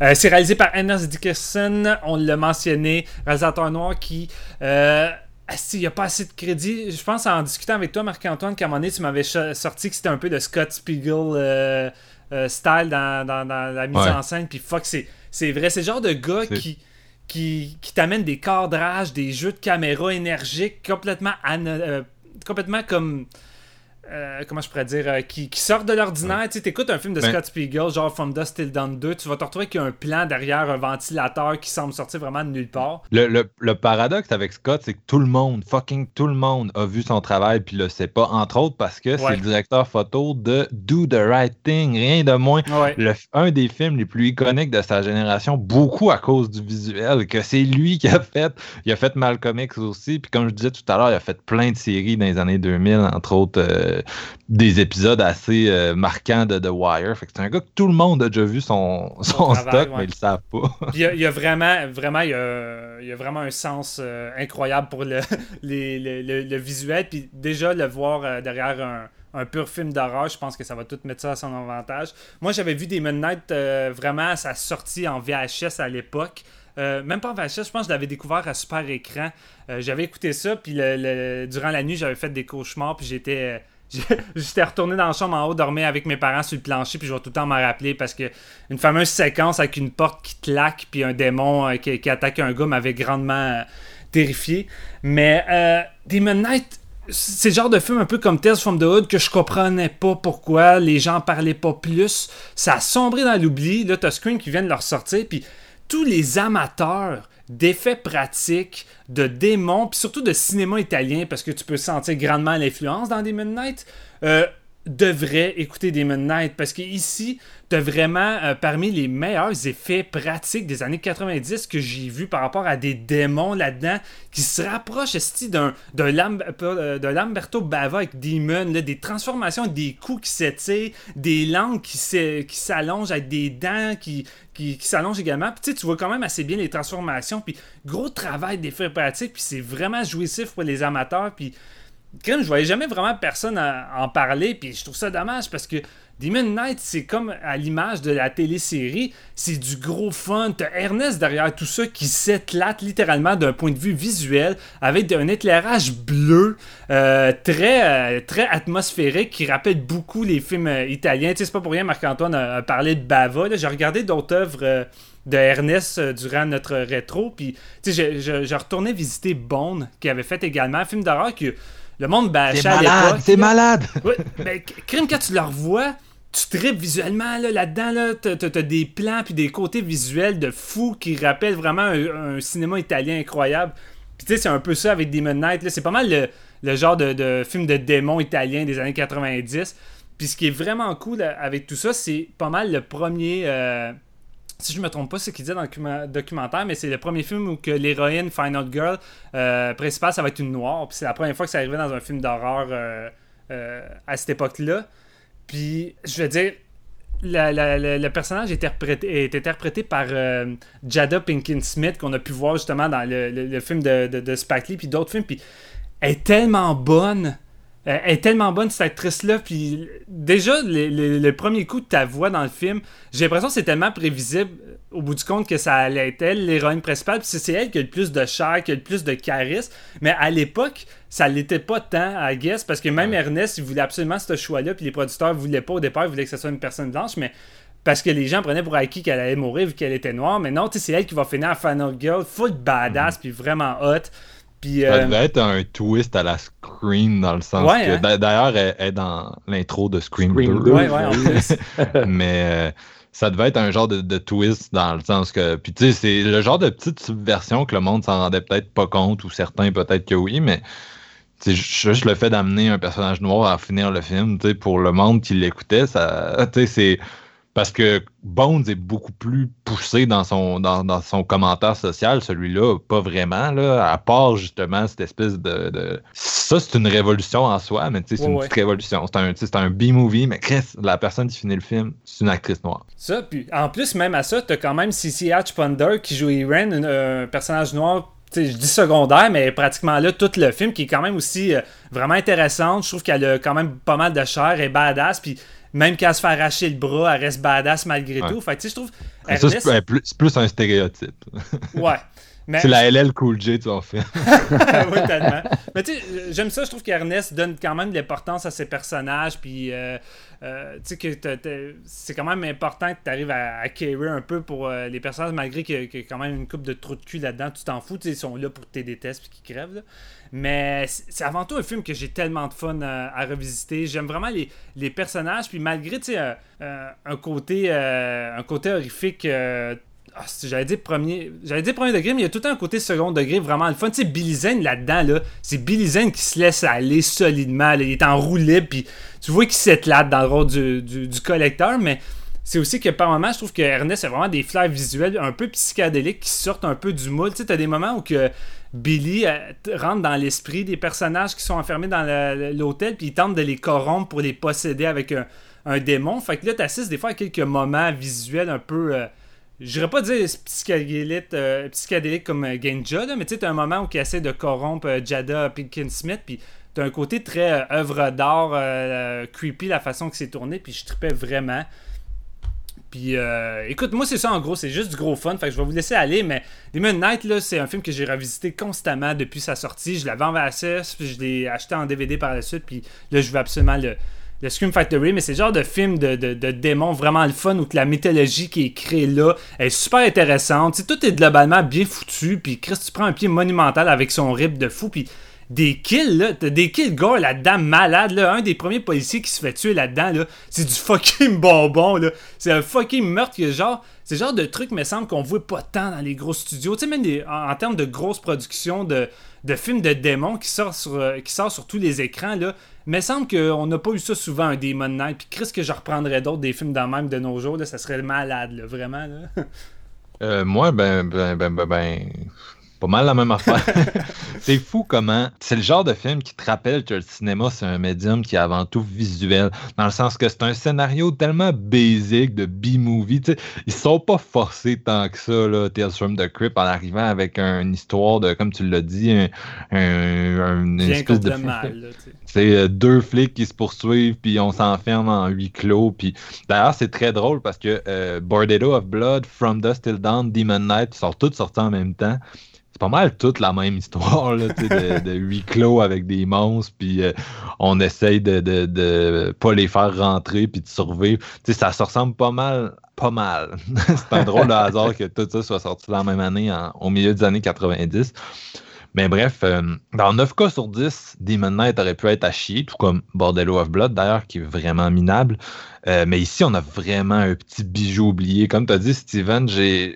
S3: Euh, c'est réalisé par Ernest Dickerson, on l'a mentionné, réalisateur noir qui. Euh, il n'y a pas assez de crédit. Je pense en discutant avec toi, Marc-Antoine, qu'à un moment donné, tu m'avais sorti que c'était un peu de Scott Spiegel euh, euh, style dans, dans- dans la mise
S1: Ouais.
S3: en scène. Puis fuck, c'est, c'est vrai. C'est le genre de gars qui, qui, qui t'amène des cadrages, des jeux de caméra énergiques complètement, euh, complètement comme. Euh, comment je pourrais dire, euh, qui, qui sortent de l'ordinaire. Tu écoutes un film de
S1: Ben-
S3: Scott Spiegel, genre From Dust Till Dawn 2, tu vas te retrouver qu'il y a un plan derrière un ventilateur qui semble sortir vraiment de nulle part.
S1: Le, le- le paradoxe avec Scott, c'est que tout le monde, fucking tout le monde, a vu son travail puis le sait pas. Entre autres parce que
S3: Ouais.
S1: c'est le directeur photo de Do the Right Thing, rien de moins.
S3: Ouais.
S1: Le- un des films les plus iconiques de sa génération, beaucoup à cause du visuel, que c'est lui qui a fait. Il a fait Malcolm X aussi, puis comme je disais tout à l'heure, il a fait plein de séries dans les années 2000, entre autres euh, des épisodes assez euh, marquants de The Wire. Fait que c'est un gars que tout le monde a déjà vu son, son, stock, mais ils le savent pas.
S3: il, y a, vraiment, vraiment, il y a, vraiment un sens incroyable pour le, le, visuel. Puis déjà, le voir derrière un un pur film d'horreur, je pense que ça va tout mettre ça à son avantage. Moi, j'avais vu des Night vraiment à sa sortie en VHS à l'époque. Euh, même pas en VHS, je pense que je l'avais découvert à super écran. Euh, j'avais écouté ça, puis durant la nuit, j'avais fait des cauchemars, puis j'étais. J'étais retourné dans la chambre en haut, dormir avec mes parents sur le plancher, puis je vais tout le temps m'en rappeler parce que une fameuse séquence avec une porte qui claque, puis un démon euh, qui, attaque un gars m'avait grandement terrifié. Mais Demon Knight, c'est le genre de film un peu comme Tales from the Hood que je comprenais pas pourquoi les gens parlaient pas plus. Ça a sombré dans l'oubli. Là, t'as Screen qui vient de leur sortir, puis tous les amateurs d'effets pratiques, de démons, puis surtout de cinéma italien, parce que tu peux sentir grandement l'influence dans Demon Knight, euh, devraient écouter Demon Knight, parce qu'ici, tu as vraiment euh, parmi les meilleurs effets pratiques des années 90 que j'ai vu par rapport à des démons là-dedans qui se rapprochent d'un euh, de Lamberto Bava avec Demon, des transformations, des coups qui s'étirent, des langues qui s'allongent avec des dents qui, qui, s'allongent également. Puis tu vois quand même assez bien les transformations. Puis gros travail d'effets pratiques. Puis c'est vraiment jouissif pour les amateurs. Puis je voyais jamais vraiment personne en parler. Puis je trouve ça dommage parce que Demon Knight, c'est comme à l'image de la télésérie, c'est du gros fun. T'as Ernest derrière tout ça qui s'éclate littéralement d'un point de vue visuel avec un éclairage bleu euh, très, euh, très atmosphérique qui rappelle beaucoup les films euh, italiens. Tu sais, c'est pas pour rien, Marc-Antoine a, parlé de Bava. J'ai regardé d'autres œuvres de Ernest durant notre rétro. Puis, tu sais, j'ai retourné visiter Bone, qui avait fait également un film d'horreur le monde bâchait à l'époque.
S1: C'est malade!
S3: Ouais, ben, crime, quand tu le revois, tu tripes visuellement là-dedans. Là, t'as, des plans puis des côtés visuels de fou qui rappellent vraiment un, cinéma italien incroyable. Puis tu sais, c'est un peu ça avec Demon Knight. C'est pas mal le, genre de, film de démons italien des années 90. Puis ce qui est vraiment cool avec tout ça, c'est pas mal le premier. Euh, si je me trompe pas, c'est ce qu'il dit dans le documentaire, mais c'est le premier film où que l'héroïne Final Girl euh, principale, ça va être une noire. Puis c'est la première fois que ça arrivait dans un film d'horreur euh, à cette époque-là. Puis, je veux dire, le personnage est interprété, est interprété par euh, Jada Pinkett Smith, qu'on a pu voir justement dans le, film de, de, de Lee, puis d'autres films. Puis, elle est tellement bonne elle est tellement bonne cette actrice-là. Puis déjà, le, premier coup de ta voix dans le film, j'ai l'impression que c'est tellement prévisible au bout du compte que ça allait être elle, l'héroïne principale. Puis c'est elle qui a le plus de chair, qui a le plus de charisme. Mais à l'époque, ça l'était pas tant, à guess, parce que même Ernest, il voulait absolument ce choix-là. Puis les producteurs voulaient pas au départ, ils voulaient que ce soit une personne blanche. Mais parce que les gens prenaient pour acquis qu'elle allait mourir vu qu'elle était noire. Mais non, c'est elle qui va finir à Final Girl, full badass, mm. puis vraiment hot. Puis,
S1: ça euh, devait être un twist à la Scream dans le sens que. Hein? D'ailleurs, elle est dans l'intro de Scream, 2.
S3: Ouais, ouais, en plus.
S1: Mais euh, ça devait être un genre de, twist dans le sens que. Puis tu sais, c'est le genre de petite subversion que le monde s'en rendait peut-être pas compte, ou certains peut-être que oui, mais. C'est juste le fait d'amener un personnage noir à finir le film, pour le monde qui l'écoutait, ça, c'est parce que Bones est beaucoup plus poussé dans son, dans, son commentaire social, celui-là, pas vraiment, là, à part justement cette espèce de. Ça, c'est une révolution en soi, mais c'est une petite révolution. C'est un, un B-movie, mais Chris, la personne qui finit le film, c'est une actrice noire.
S3: Ça, puis en plus, même à ça, t'as quand même C.C. Hatch Ponder qui joue Irene, un, personnage noir je dis secondaire, mais pratiquement là, tout le film qui est quand même aussi euh, vraiment intéressante. Je trouve qu'elle a quand même pas mal de chair et badass. Puis même elle se fait arracher le bras, elle reste badass malgré tout. Fait je trouve.
S1: c'est plus, un stéréotype.
S3: ouais.
S1: C'est la LL Cool J, tu en fais.
S3: oui, tellement. Mais tu sais, j'aime ça. Je trouve qu'Ernest donne quand même de l'importance à ses personnages. Puis, euh, euh, tu sais, que c'est quand même important que tu arrives à, à un peu pour euh, les personnages, malgré qu'il y, a quand même une coupe de trous de cul là-dedans. Tu t'en fous. Ils sont là pour tes détestes puis qu'ils crèvent. Là. Mais c'est avant tout un film que j'ai tellement de fun à, revisiter. J'aime vraiment les, personnages. Puis malgré euh, euh, un, côté, euh, un côté horrifique. Ah, j'allais dire premier j'allais dire premier degré mais il y a tout un côté second degré vraiment le fun tu sais Billy Zane là-dedans là, c'est Billy Zane qui se laisse aller solidement il est en roue libre puis tu vois qu'il s'éclate dans le rôle du, du, collecteur mais c'est aussi que par moments, je trouve que Ernest a vraiment des flairs visuels un peu psychédéliques qui sortent un peu du moule. Tu sais, t'as des moments où que Billy euh, rentre dans l'esprit des personnages qui sont enfermés dans l'hôtel, puis il tente de les corrompre pour les posséder avec un, démon. Fait que là, t'assistes des fois à quelques moments visuels un peu. Euh, je dirais pas dire psychédélique, euh, psychédélique comme Genja, mais tu sais, t'as un moment où il essaie de corrompre Jada Pinkett Smith, puis t'as un côté très œuvre d'art, creepy la façon que c'est tourné, puis je tripais vraiment. Puis euh, écoute, moi c'est ça en gros, c'est juste du gros fun. Fait que je vais vous laisser aller, mais Demon Night, là, c'est un film que j'ai revisité constamment depuis sa sortie. Je l'avais en VHS, puis je l'ai acheté en DVD par la suite, puis là je veux absolument le, le Scream Factory, mais c'est le genre de film de, de, démons vraiment le fun où la mythologie qui est créée là est super intéressante. tout est globalement bien foutu, puis Chris, tu prends un pied monumental avec son rip de fou, puis des kills, là. T'as des kills gars là-dedans, malade, là. Un des premiers policiers qui se fait tuer là-dedans, là. C'est du fucking bonbon, là. C'est un fucking meurtre que, genre. C'est genre de truc, me semble, qu'on voit pas tant dans les gros studios. Tu sais, même en, termes de grosses productions de, de films de démons qui sortent sur, euh, qui sur tous les écrans, là. Me semble qu'on n'a pas eu ça souvent, un Demon Night. Puis Chris, que je reprendrais d'autres des films dans même de nos jours, là. Ça serait malade, là. Vraiment, là.
S1: Euh, moi, ben, ben, ben, ben, ben pas mal la même affaire. c'est fou comment. C'est le genre de film qui te rappelle que le cinéma, c'est un médium qui est avant tout visuel. Dans le sens que c'est un scénario tellement basique de B-movie. Ils sont pas forcés tant que ça, là, Tales from the Crypt, en arrivant avec une histoire de, comme tu l'as dit, un, un, une espèce de. C'est euh, deux flics qui se poursuivent, puis on s'enferme en huis clos. Puis d'ailleurs, c'est très drôle parce que euh, Bordello of Blood, From Dust Till Dawn, Demon Knight, ils sont tous sortis en même temps c'est pas mal toute la même histoire là, de, de huis clos avec des monstres, puis euh, on essaye de, de, pas les faire rentrer puis de survivre. ça se ressemble pas mal, pas mal. c'est un drôle de hasard que tout ça soit sorti la même année, au milieu des années 90. Mais bref, euh, dans 9 cas sur 10, Demon Knight aurait pu être à chier, tout comme Bordello of Blood d'ailleurs, qui est vraiment minable. Euh, mais ici, on a vraiment un petit bijou oublié. Comme tu as dit, Steven,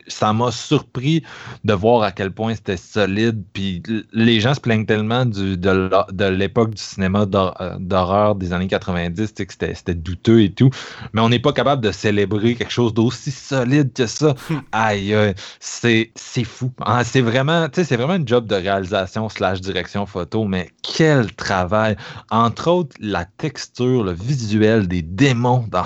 S1: ça m'a surpris de voir à quel point c'était solide. Puis les gens se plaignent tellement du, de l'époque du cinéma euh, d'horreur des années 90, que c'était douteux et tout. Mais on n'est pas capable de célébrer quelque chose d'aussi solide que ça. Aïe, c'est fou. Ah, c'est vraiment, vraiment un job de réalisation slash direction photo, mais quel travail. Entre autres, la texture, le visuel des démons dans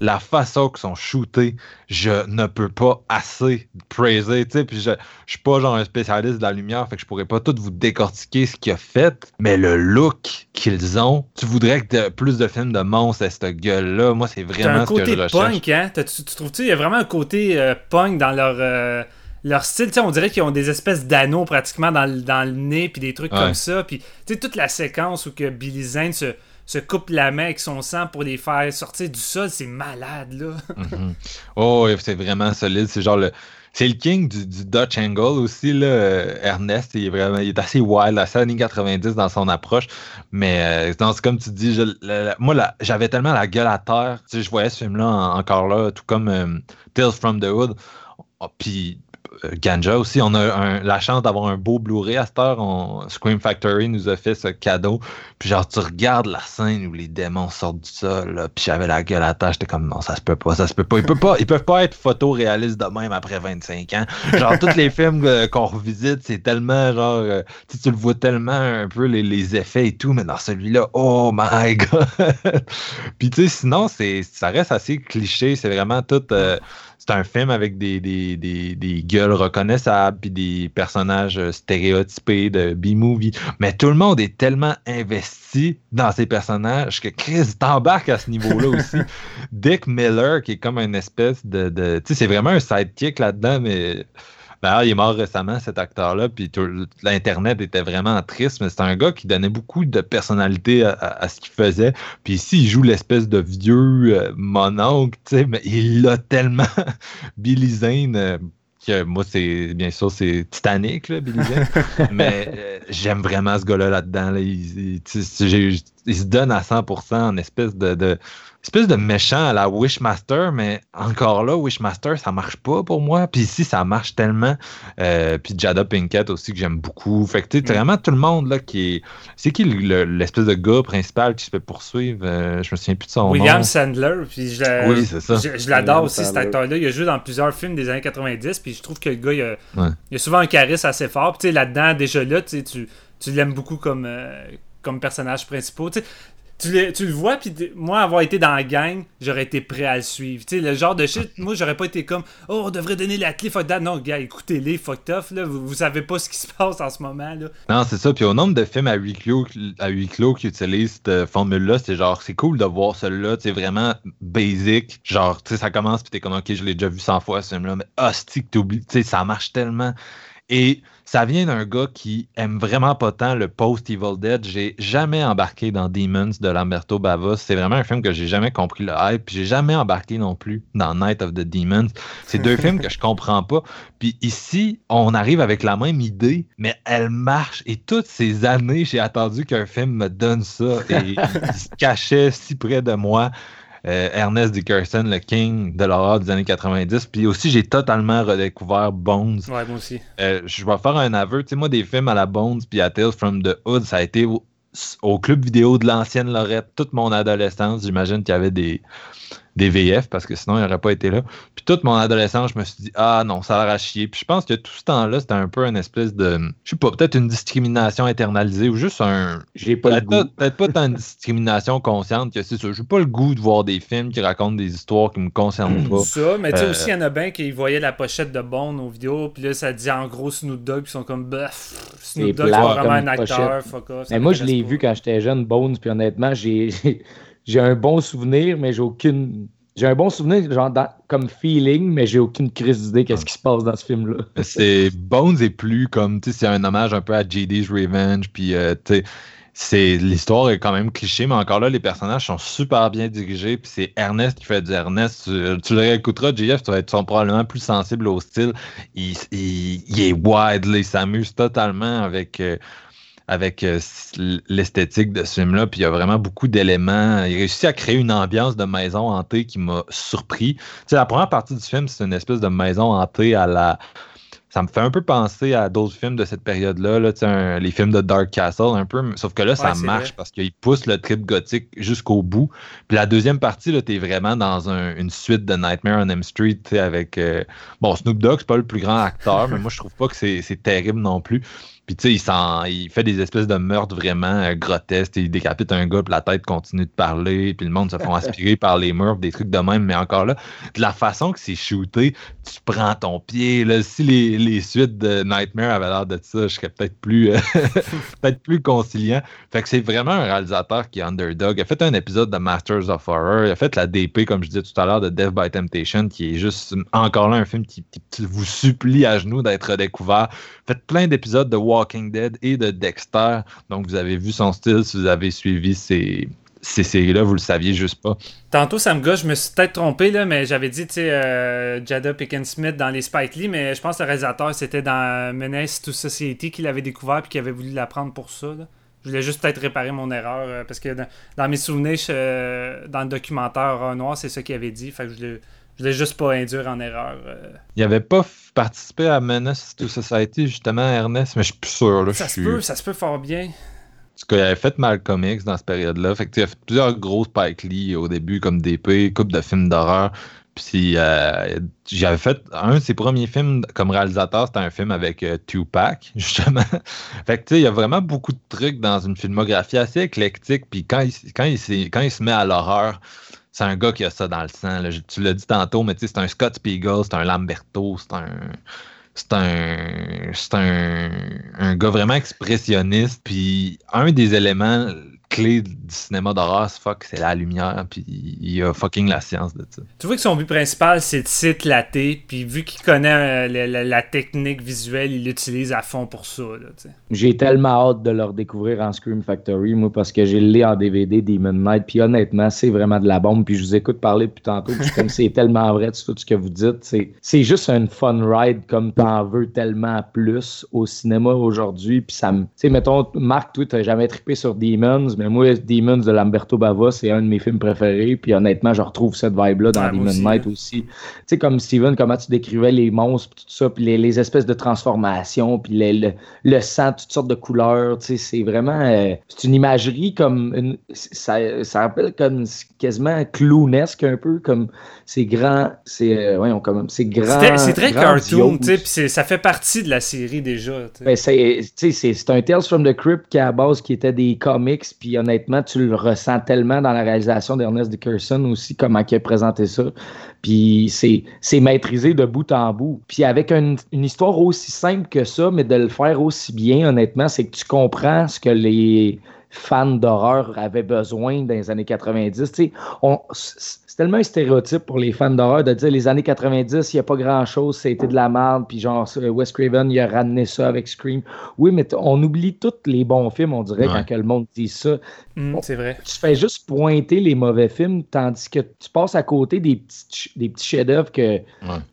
S1: la façon qu'ils sont shootés, je ne peux pas assez praiser. Puis je, je suis pas genre un spécialiste de la lumière, fait que je pourrais pas tout vous décortiquer ce qu'il a fait, mais le look qu'ils ont, tu voudrais que plus de films de monstres aient cette gueule-là. Moi, c'est vraiment ce que je recherche.
S3: Punk, hein? Tu, tu trouves-tu, il y a vraiment un côté euh, punk dans leur. Euh, leur style, on dirait qu'ils ont des espèces d'anneaux pratiquement dans, le nez, puis des trucs comme ça. Puis, toute la séquence où que Billy Zane se, se coupe la main avec son sang pour les faire sortir du sol, c'est malade, là.
S1: Mhm. Oh, c'est vraiment solide. C'est genre le. C'est le king du, Dutch Angle aussi, là. Euh, Ernest, il est vraiment est assez wild, assez années 90 dans son approche. Mais euh, comme tu dis, moi, j'avais tellement la gueule à terre. Je voyais ce film-là encore là, tout comme euh, Tales from the Hood. Oh, puis Ganja aussi. On a la chance d'avoir un beau Blu-ray à cette heure. Scream Factory nous a fait ce cadeau. Puis genre, tu regardes la scène où les démons sortent du sol, puis j'avais la gueule à terre. J'étais comme, non, ça se peut pas, ça se peut pas. Ils peuvent pas, ils peuvent pas être photoréalistes de même après 25 ans. Genre, tous les films euh, qu'on revisite, c'est tellement, genre, euh, tu le vois tellement un peu les, effets et tout, mais dans celui-là, oh my god! puis tu sais, sinon, ça reste assez cliché. C'est vraiment tout c'est un film avec des, des, gueules reconnaissables puis des personnages euh, stéréotypés de B-movie. Mais tout le monde est tellement investi dans ces personnages que Chris t'embarque à ce niveau-là aussi. Dick Miller, qui est comme une espèce de. de tu sais, c'est vraiment un sidekick là-dedans, mais D'ailleurs, il est mort récemment, cet acteur-là, puis l'Internet était vraiment triste, mais c'est un gars qui donnait beaucoup de personnalité à, ce qu'il faisait. Puis ici, il joue l'espèce de vieux euh, mononcle, tu sais, mais il l'a tellement. Billy Zane, euh, que moi, c'est bien sûr, c'est Titanic, là, Billy Zane. mais euh, j'aime vraiment ce gars-là là-dedans. il, il se donne à 100% en espèce de, de espèce de méchant à la Wishmaster, mais encore là, Wishmaster, ça marche pas pour moi. Puis ici, ça marche tellement. Euh, puis Jada Pinkett aussi, que j'aime beaucoup. Fait que tu sais,
S3: Mm.
S1: vraiment tout le monde là qui est. C'est qui le- l'espèce de gars principal qui se fait poursuivre? Euh, Je me souviens plus de son
S3: William
S1: nom.
S3: Sandler, puis je, la-
S1: Oui, c'est ça.
S3: je, je l'adore aussi cet acteur-là. Il a joué dans plusieurs films des années 90, puis je trouve que le gars, il a,
S1: Ouais.
S3: il a souvent un charisme assez fort. Puis tu sais, là-dedans, déjà là, tu sais, tu, tu l'aimes beaucoup comme, euh, comme personnage principal. Tu sais, tu le, tu le vois, puis moi, avoir été dans la gang, j'aurais été prêt à le suivre. Tu sais, le genre de shit, moi, j'aurais pas été comme, oh, on devrait donner la clé, fuck that. Non, gars, écoutez-les, fuck off, là. Vous, vous savez pas ce qui se passe en ce moment, là.
S1: Non, c'est ça. Puis au nombre de films à huis clos, à huis clos qui utilisent cette formule-là, c'est genre, c'est cool de voir celui-là, c'est vraiment basic. Genre, tu sais, ça commence, puis t'es comme, ok, je l'ai déjà vu 100 fois ce film-là, mais hostie que t'oublies, tu sais, ça marche tellement. Et ça vient d'un gars qui aime vraiment pas tant le post-Evil Dead. J'ai jamais embarqué dans Demons de Lamberto Bava. C'est vraiment un film que j'ai jamais compris le hype. J'ai jamais embarqué non plus dans Night of the Demons. C'est deux films que je comprends pas. Puis ici, on arrive avec la même idée, mais elle marche. Et toutes ces années, j'ai attendu qu'un film me donne ça. Et il se cachait si près de moi. Euh, Ernest Dickerson, le king de l'horreur des années 90. Puis aussi, j'ai totalement redécouvert Bones.
S3: Ouais, moi aussi.
S1: Euh, je vais faire un aveu. Tu sais, moi, des films à la Bones puis à Tales from the Hood, ça a été au, au club vidéo de l'ancienne Lorette toute mon adolescence. J'imagine qu'il y avait des, des VF parce que sinon, il n'aurait pas été là. Puis toute mon adolescence, je me suis dit, ah non, ça a l'air à chier. Puis je pense que tout ce temps-là, c'était un peu une espèce de, je sais pas, peut-être une discrimination internalisée ou juste un,
S2: J'ai pas le
S1: Peut-être pas,
S2: goût.
S1: peut-être pas tant une discrimination consciente que c'est ça. J'ai pas le goût de voir des films qui racontent des histoires qui me concernent pas.
S3: Ça, mais tu sais
S1: Euh,
S3: aussi, il y en a bien qui voyaient la pochette de Bond aux vidéos, puis là, ça dit en gros Snoop Dogg, puis ils sont comme, bah, Snoop
S2: C'est
S3: Dogg, c'est vraiment un acteur, fuck off.
S2: Mais moi, je l'ai
S3: pas.
S2: vu quand j'étais jeune, Bones, puis honnêtement, j'ai j'ai un bon souvenir, mais j'ai aucune. J'ai un bon souvenir, genre, comme feeling, mais j'ai aucune crise d'idée qu'est-ce qui se passe dans ce film-là.
S1: C'est Bones est plus comme, tu sais, c'est un hommage un peu à JD's Revenge, puis euh, tu sais, l'histoire est quand même cliché, mais encore là, les personnages sont super bien dirigés, puis c'est Ernest qui fait du Ernest. Tu, tu le réécouteras, JF, tu vas être probablement plus sensible au style. Il, est wild, là, il s'amuse totalement avec. euh, avec euh, l'esthétique de ce film-là, puis il y a vraiment beaucoup d'éléments. Il réussit à créer une ambiance de maison hantée qui m'a surpris. Tu sais, la première partie du film, c'est une espèce de maison hantée à la. Ça me fait un peu penser à d'autres films de cette période-là, là, tu un- les films de Dark Castle, un peu. Sauf que là, ça marche
S3: vrai.
S1: parce qu'il pousse le trip gothique jusqu'au bout. Puis la deuxième partie, là, t'es vraiment dans un- une suite de Nightmare on Elm Street, tu avec. euh, Bon, Snoop Dogg, c'est pas le plus grand acteur, mais moi, je trouve pas que c'est terrible non plus. Puis tu sais, il, fait des espèces de meurtres vraiment euh, grotesques. Il décapite un gars, puis la tête continue de parler, puis le monde se font aspirer par les murs, des trucs de même. Mais encore là, de la façon que c'est shooté, tu prends ton pied. Là, si les, les suites de Nightmare avaient l'air de ça, je serais peut-être plus, euh, peut-être plus conciliant. Fait que c'est vraiment un réalisateur qui est underdog. Il a fait un épisode de Masters of Horror. Il a fait la DP, comme je disais tout à l'heure, de Death by Temptation, qui est juste encore là un film qui, qui- qui vous supplie à genoux d'être redécouvert. Plein d'épisodes de Walking Dead et de Dexter. Donc, vous avez vu son style si vous avez suivi ces, séries-là, vous le saviez juste pas.
S3: Tantôt, ça me je me suis peut-être trompé, là, mais j'avais dit, euh, Jada Pickens Smith dans les Spike Lee, mais je pense que le réalisateur, c'était dans Menace to Society qu'il avait découvert puis qu'il avait voulu l'apprendre pour ça. Je voulais juste peut-être réparer mon erreur, euh, parce que dans, mes souvenirs, euh, dans le documentaire Noir, c'est ça qu'il avait dit, fait que je je voulais juste pas induire en erreur. euh.
S1: Il avait pas participé à Menace to Society, justement, Ernest, mais je suis plus sûr. Là,
S3: Ça se peut, ça se peut fort bien.
S1: En tout cas, il avait fait Malcolm X dans cette période-là. Fait que, il a fait plusieurs gros Spike Lee au début, comme DP, couple de films d'horreur. Puis euh, j'avais fait un de ses premiers films comme réalisateur, c'était un film avec euh, Tupac, justement. fait que tu sais, il y a vraiment beaucoup de trucs dans une filmographie assez éclectique. Puis quand il, quand il, quand il se met à l'horreur, c'est un gars qui a ça dans le sang. là. Tu l'as dit tantôt, mais c'est un Scott Spiegel, c'est un Lamberto, c'est un. C'est un, c'est un, un gars vraiment expressionniste. Puis un des éléments clés du cinéma d'horreur, c'est fuck, c'est la lumière. Puis il a fucking la science de ça.
S3: Tu vois que son but principal, c'est de s'éclater, puis vu qu'il connaît euh, la, la- la technique visuelle, il l'utilise à fond pour ça.
S2: J'ai tellement hâte de le redécouvrir en Scream Factory, moi, parce que j'ai le lit en DVD Demon Knight, puis honnêtement, c'est vraiment de la bombe, puis je vous écoute parler depuis tantôt, puis comme c'est tellement vrai tout ce que vous dites. C'est, c'est juste un fun ride comme t'en veux tellement plus au cinéma aujourd'hui, puis ça me... Tu sais, mettons, Marc, toi, t'as jamais trippé sur Demons, mais moi, Demons de Lamberto Bava, c'est un de mes films préférés. Puis honnêtement, je retrouve cette vibe-là dans
S3: Ouais,
S2: Demon
S3: aussi,
S2: Knight
S3: là.
S2: aussi. Tu sais, comme Steven, comment tu décrivais les monstres, puis tout ça, puis les, les espèces de transformations, puis les- le, le sang, toutes sortes de couleurs. Tu sais, c'est vraiment. euh, c'est une imagerie comme. Une, ça, ça rappelle comme quasiment clownesque un peu, comme c'est grand. C'est. euh, voyons, comme. C'est grand.
S3: C'est très cartoon, tu sais, puis ça fait partie de la série déjà. tu sais.
S2: Ben, c'est, un Tales from the Crypt qui, à la base, qui était des comics, puis honnêtement, tu le ressens tellement dans la réalisation d'Ernest Dickerson aussi, comment il a présenté ça. Puis c'est, maîtrisé de bout en bout. Puis avec une, histoire aussi simple que ça, mais de le faire aussi bien, honnêtement, c'est que tu comprends ce que les fans d'horreur avaient besoin dans les années 90. Tu sais, on- tellement un stéréotype pour les fans d'horreur de dire les années 90, il n'y a pas grand-chose, c'était de la merde, puis genre Wes Craven, il a ramené ça avec Scream. Oui, mais on oublie tous les bons films, on dirait,
S1: Ouais.
S2: quand que le monde dit ça.
S3: Hum, c'est vrai.
S2: Tu fais juste pointer les mauvais films, tandis que tu passes à côté des petits, des petits chefs-d'œuvre que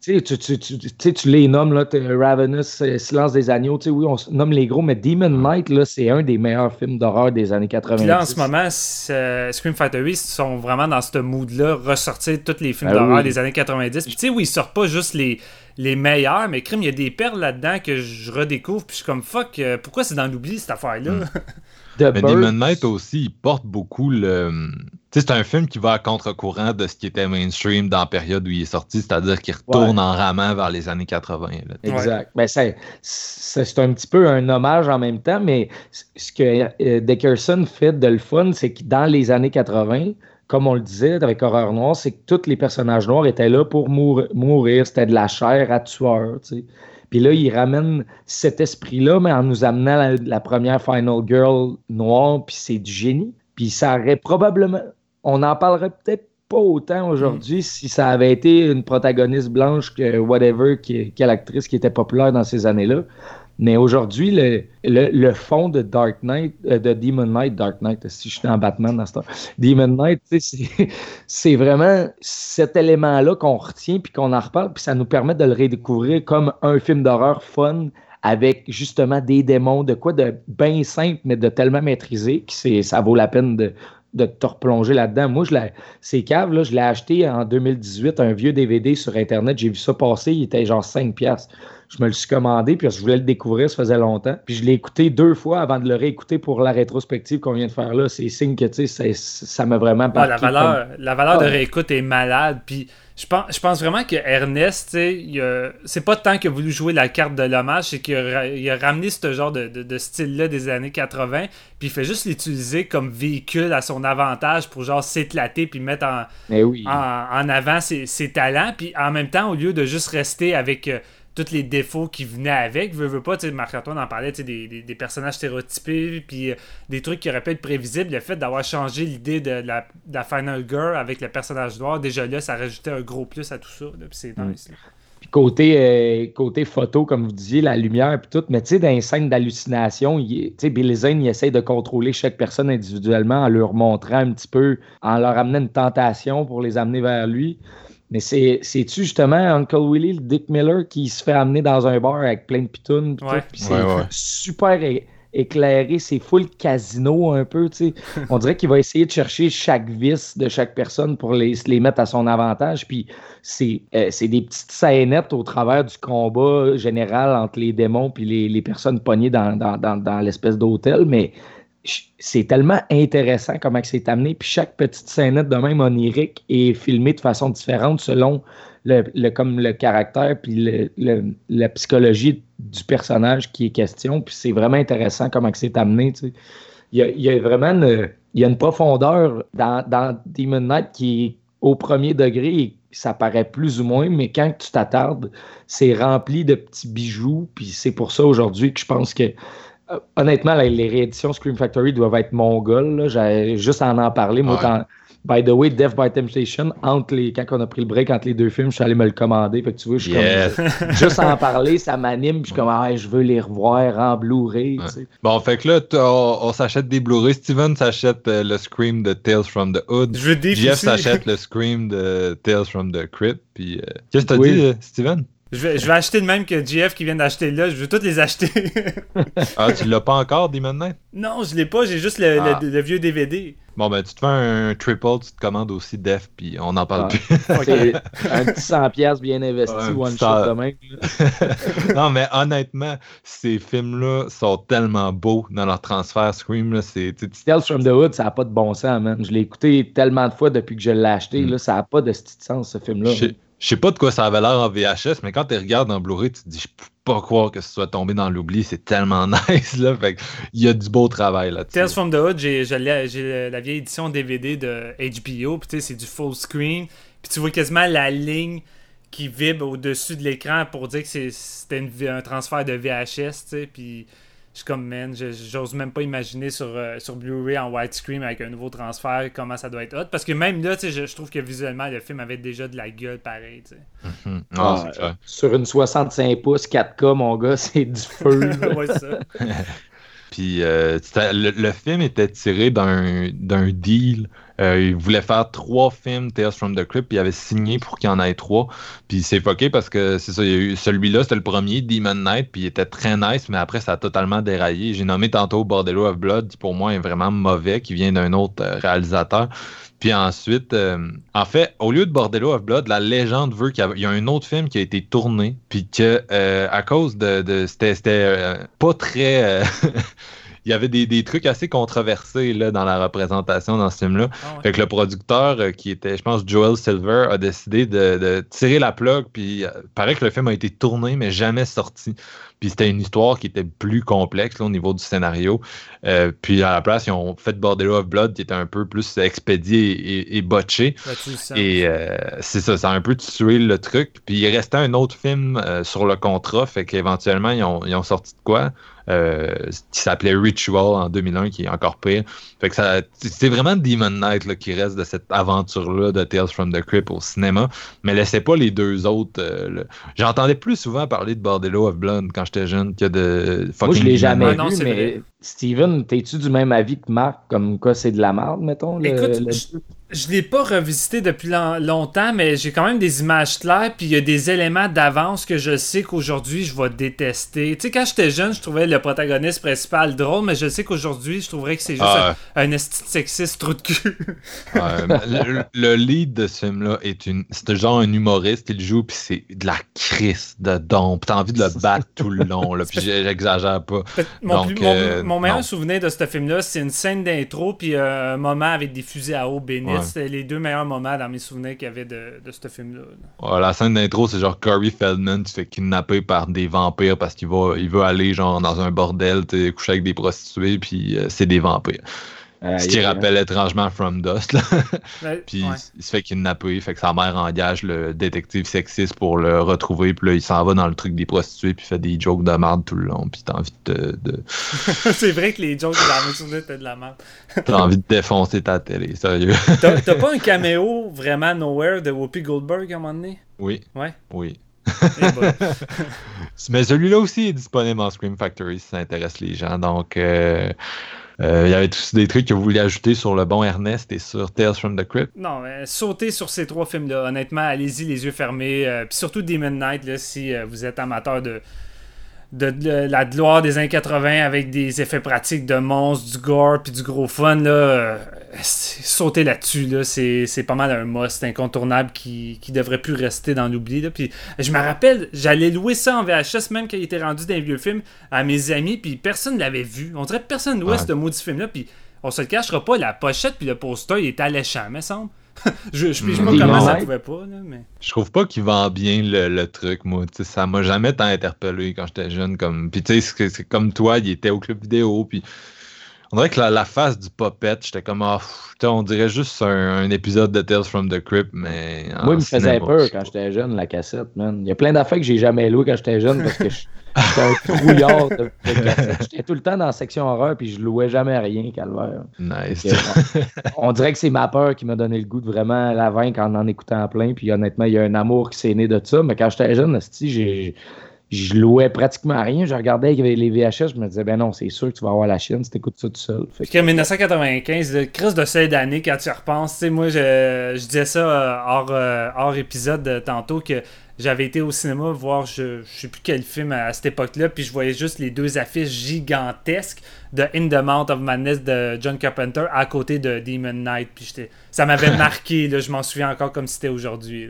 S2: tu tu, tu, tu, tu sais, tu les nommes, là, Ravenous, euh, Silence des Agneaux, tu sais, oui, on nomme les gros, mais Demon Knight, là, c'est un des meilleurs films d'horreur des années 90.
S3: Puis là, en ce moment, Scream Factory sont vraiment dans ce mood-là, ressortir tous les films
S2: Ah
S3: d'horreur
S2: oui.
S3: des années 90. Puis tu sais, oui, ils sortent pas juste les, les meilleurs, mais crime, il y a des perles là-dedans que je redécouvre, puis je suis comme fuck, euh, pourquoi c'est dans l'oubli cette affaire-là?
S1: Mm.
S2: The
S1: Mais Demon Knight aussi, il porte beaucoup le. Tu sais, c'est un film qui va à contre-courant de ce qui était mainstream dans la période où il est sorti, c'est-à-dire qu'il retourne en ramant vers les années 80. là.
S2: Exact. Ben, c'est, un petit peu un hommage en même temps, mais ce que euh, Dickerson fait de le fun, c'est que dans les années 80, comme on le disait avec Horreur Noire, c'est que tous les personnages noirs étaient là pour mour- mourir. C'était de la chair à tueur. Puis là, il ramène cet esprit-là, mais en nous amenant la, la première Final Girl noire, puis c'est du génie. Puis ça aurait probablement. On n'en parlerait peut-être pas autant aujourd'hui si ça avait été une protagoniste blanche que whatever, quelle actrice qui était populaire dans ces années-là. Mais aujourd'hui, le, le, fond de Dark Knight, euh, de Demon Knight, Dark Knight, si je suis en Batman dans ce Demon Knight, c'est- vraiment cet élément-là qu'on retient puis qu'on en reparle, puis ça nous permet de le redécouvrir comme un film d'horreur fun avec justement des démons, de quoi de bien simple, mais de tellement maîtrisé que ça vaut la peine de, de te replonger là-dedans. Moi, je l'ai, c'est cave, là, je l'ai acheté en 2018, un vieux DVD sur Internet. J'ai vu ça passer, il était genre 5$. Je me le suis commandé, puis je voulais le découvrir, ça faisait longtemps. Puis je l'ai écouté deux fois avant de le réécouter pour la rétrospective qu'on vient de faire là. C'est signe que, tu sais, ça m'a vraiment
S3: Ah,
S2: marqué
S3: la valeur, la valeur de
S2: Ah.
S3: réécoute est malade. Puis je pense, je pense vraiment que Ernest, c'est pas tant qu'il a voulu jouer la carte de l'hommage, c'est qu'il a, ra- il a ramené ce genre de, de- de style-là des années 80, puis il fait juste l'utiliser comme véhicule à son avantage pour genre s'éclater puis mettre en,
S2: oui.
S3: en, en avant ses, ses talents, puis en même temps, au lieu de juste rester avec euh, tous les défauts qui venaient avec, veux, veux pas, tu sais, Marc-Antoine en parlait, tu sais, des, des, des personnages stéréotypés, puis euh, des trucs qui auraient pu être prévisibles, le fait d'avoir changé l'idée de, la, de la Final Girl avec le personnage noir, déjà là, ça rajoutait un gros plus à tout ça, là, puis c'est
S2: Mm.
S3: nice. là.
S2: Puis côté, euh, côté photo, comme vous disiez, la lumière puis tout, mais tu sais, dans les scènes d'hallucination, il- tu sais, Billy Zane, il essaie de contrôler chaque personne individuellement en leur montrant un petit peu, en leur amenant une tentation pour les amener vers lui. Mais c'est- c'est-tu justement Uncle Willie, le Dick Miller, qui se fait amener dans un bar avec plein de pitounes, puis
S3: Ouais.
S2: c'est
S1: Ouais, ouais.
S2: super éclairé, c'est full casino un peu, tu sais. On dirait qu'il va essayer de chercher chaque vice de chaque personne pour les, les mettre à son avantage, puis c'est euh, c'est des petites scénettes au travers du combat général entre les démons puis les, les personnes pognées dans, dans, dans, dans l'espèce d'hôtel, mais c'est tellement intéressant comment c'est amené, puis chaque petite scénette de même onirique est filmée de façon différente selon le, comme le caractère puis la psychologie du personnage qui est question, puis c'est vraiment intéressant comment c'est amené. Il y a, vraiment une, il y a une profondeur dans, dans Demon Knight qui est au premier degré ça paraît plus ou moins, mais quand tu t'attardes, c'est rempli de petits bijoux. Puis c'est pour ça aujourd'hui que je pense que, honnêtement, les rééditions Scream Factory doivent être mongoles. J'ai juste à en, en parler. Moi,
S1: Ouais.
S2: by the way, Death by Temptation, entre les, quand on a pris le break entre les deux films, je suis allé me le commander. Fait que tu vois, je suis
S1: Yes.
S2: comme, juste en parler, ça m'anime. Je suis comme, ah, je veux les revoir en Blu-ray. tu
S1: Ouais.
S2: sais.
S1: Bon, fait que là, on, on s'achète des Blu-ray. Steven s'achète euh, le Scream de Tales from the Hood.
S3: Je
S1: Jeff s'achète le Scream de Tales from the Crypt. Puis, euh, qu'est-ce que t'as
S2: Oui.
S1: dit, euh, Steven?
S3: Je vais, je vais acheter le même que GF qui vient d'acheter là. Je veux tous les acheter.
S1: ah, tu l'as pas encore, Demon Knight?
S3: Non, je l'ai pas. J'ai juste le,
S1: Ah.
S3: le- le vieux DVD.
S1: Bon, ben, tu te fais un triple, tu te commandes aussi Def, puis on n'en parle
S2: Ah.
S1: plus.
S2: C'est un petit 100$ piastres bien investi,
S1: un
S2: one shot de même.
S1: non, mais honnêtement, ces films-là sont tellement beaux dans leur transfert Scream. Là, c'est, tu sais,
S2: Tales from the Hood, ça n'a pas de bon sens, man. Je l'ai écouté tellement de fois depuis que je l'ai acheté.
S1: Mm.
S2: Là, ça n'a pas de petit sens, ce film-là.
S1: Je sais- pas de quoi ça avait l'air en VHS, mais quand tu regardes en Blu-ray, tu te dis, je peux pas croire que ce soit tombé dans l'oubli. C'est tellement nice, là. Fait il y a du beau travail là-dessus.
S3: Tales from the Hood, j'ai la vieille édition DVD de HBO. Puis tu sais, c'est du full screen. Puis tu vois quasiment la ligne qui vibre au-dessus de l'écran pour dire que c'était un transfert de VHS. Tu sais, puis je suis comme, man, j'ose même pas imaginer sur, euh, sur Blu-ray en widescreen avec un nouveau transfert comment ça doit être hot. Parce que même là, tu sais, je, je trouve que visuellement, le film avait déjà de la gueule pareil. tu sais.
S1: Mhm. Ah,
S2: Ah,
S1: clair.
S2: Sur une 65 pouces 4K, mon gars, c'est du feu. là.
S3: ouais, ça.
S1: Puis euh, le, le film était tiré d'un d'un deal. Euh, il voulait faire trois films Tales from the Crypt, puis il avait signé pour qu'il y en ait trois. Puis c'est fucké parce que c'est ça, il y a eu celui-là, c'était le premier, Demon Knight, puis il était très nice, mais après ça a totalement déraillé. J'ai nommé tantôt Bordello of Blood, qui pour moi est vraiment mauvais, qui vient d'un autre euh, réalisateur. Puis ensuite, euh, en fait, au lieu de Bordello of Blood, la légende veut qu'il y, a- un autre film qui a été tourné, puis que euh, à cause de, de- c'était c'était, euh, pas très euh, il y avait des, des trucs assez controversés là, dans la représentation dans ce film-là.
S3: Ah ouais.
S1: Fait que le producteur, euh, qui était, je pense, Joel Silver, a décidé de, de tirer la plug. Puis, euh, paraît que le film a été tourné, mais jamais sorti. Puis, c'était une histoire qui était plus complexe là, au niveau du scénario. Euh, puis, à la place, ils ont fait Bordello of Blood, qui était un peu plus expédié et, et botché. Et euh, c'est ça, ça a un peu tué le truc. Puis il restait un autre film sur le contrat, fait qu'éventuellement, ils ont, ils ont sorti de quoi? Euh, qui s'appelait Ritual en 2001, qui est encore pire. Fait que ça, c'est vraiment Demon Knight là, qui reste de cette aventure-là de Tales from the Crypt au cinéma. Mais laissez pas les deux autres. euh, le- J'entendais plus souvent parler de Bordello of Blood quand j'étais jeune que de
S2: Moi, je l'ai jamais
S3: Ah
S2: vu, mais. Steven, t'es-tu du même avis que Marc? Comme quoi, c'est de la merde, mettons? le-
S3: Écoute,
S2: le-
S3: je, je l'ai pas revisité depuis long- longtemps, mais j'ai quand même des images claires, puis il y a des éléments d'avance que je sais qu'aujourd'hui je vais détester. Tu sais, quand j'étais jeune, je trouvais le protagoniste principal drôle, mais je sais qu'aujourd'hui, je trouverais que c'est juste
S1: Ah,
S3: un, un sexiste trou de cul.
S1: Le, le lead de ce film-là est une. C'est genre un humoriste, il joue, puis c'est de la crisse de don. Puis t'as envie de le battre tout le long, là. Puis j'exagère pas.
S3: mon,
S1: Donc,
S3: plus- mon-
S1: euh,
S3: mon meilleur
S1: non.
S3: souvenir de ce film-là, c'est une scène d'intro, puis euh, un moment avec des fusils à eau bénite.
S1: Ouais.
S3: C'était les deux meilleurs moments dans mes souvenirs qu'il y avait de, de ce film-là.
S1: Ouais, la scène d'intro, c'est genre Corey Feldman qui se fait kidnapper par des vampires parce qu'il va, il veut aller genre dans un bordel, coucher avec des prostituées, puis euh, c'est des vampires.
S2: Euh,
S1: Ce qui rappelle étrangement From Dust, là.
S3: Ouais,
S1: Puis
S3: ouais.
S1: il se fait kidnapper, fait que sa mère engage le détective sexiste pour le retrouver, puis là il s'en va dans le truc des prostituées, puis fait des jokes de merde tout le long, puis t'as envie de, de-
S3: c'est vrai que les jokes mes souvenirs étaient de la merde.
S1: t'as envie de défoncer ta télé, sérieux.
S3: T'as t'as pas un caméo vraiment nowhere de Whoopi Goldberg à un moment donné?
S1: Oui,
S3: Ouais.
S1: oui.
S3: Eh
S1: Mais celui-là aussi est disponible en Scream Factory si ça intéresse les gens. Donc, euh, euh, il y avait tous des trucs que vous vouliez ajouter sur le bon Ernest et sur Tales from the Crypt?
S3: non, mais sautez sur ces trois films-là. Honnêtement, allez-y les yeux fermés. euh, surtout Demon Knight, là, si euh, vous êtes amateur de, de, de la gloire des années 80 avec des effets pratiques de monstres, du gore puis du gros fun, là, euh, sautez là-dessus. Là, c'est, pas mal un must incontournable qui, qui devrait plus rester dans l'oubli. Puis je me rappelle, j'allais louer ça en VHS même quand il était rendu dans les vieux films à mes amis, puis personne l'avait vu. On dirait que personne louait
S1: Ouais.
S3: ce maudit film-là, puis on se le cachera pas, la pochette puis le poster, il était alléchant, me semble. je je pige pas
S2: Mm.
S3: comment ça pouvait pas, là, mais...
S1: Je trouve pas qu'il vend bien le, le truc, moi. Ça m'a jamais tant interpellé quand j'étais jeune. Comme... Puis tu sais, c'est- c'est comme toi, il était au club vidéo, puis on dirait que la, la face du puppet, j'étais comme, ah, pff, tu sais, on dirait juste un, un épisode de Tales from the Crypt, mais.
S2: Moi, il me faisait peur quand j'étais jeune, la cassette, man. Il y a plein d'affaires que j'ai jamais louées quand j'étais jeune parce que je- j'étais un trouillard de, de cassettes. J'étais tout le temps dans la section horreur puis je louais jamais rien, calvaire.
S1: Nice.
S2: Que, on, on dirait que c'est ma peur qui m'a donné le goût de vraiment la vaincre en en écoutant plein. Puis honnêtement, il y a un amour qui s'est né de ça. Mais quand j'étais jeune, j'ai. Je louais pratiquement rien. Je regardais avec les VHS, je me disais, ben non, c'est sûr que tu vas avoir la chienne si t'écoutes ça tout seul. Fait que-
S3: Puis en 1995, le crise de celle d'année, quand tu y repenses, tu sais, moi, je, je disais ça euh, hors, euh, hors épisode euh, tantôt que j'avais été au cinéma voir je, je sais plus quel film à, cette époque-là, puis je voyais juste les deux affiches gigantesques de In the Mount of Madness de John Carpenter à côté de Demon Knight. Puis ça m'avait marqué, là, je m'en souviens encore comme si c'était aujourd'hui.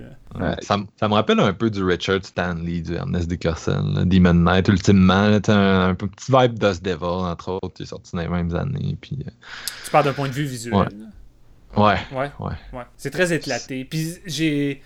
S1: ça, me rappelle un peu du Richard Stanley, du Ernest Dickerson, Demon Knight, ultimement. un, un, petit vibe Dust Devil, entre autres, qui est sorti dans les mêmes années. Puis, euh,
S3: Tu parles d'un point de vue visuel.
S1: Ouais.
S3: Ouais. ouais. C'est très éclaté. Puis j'ai.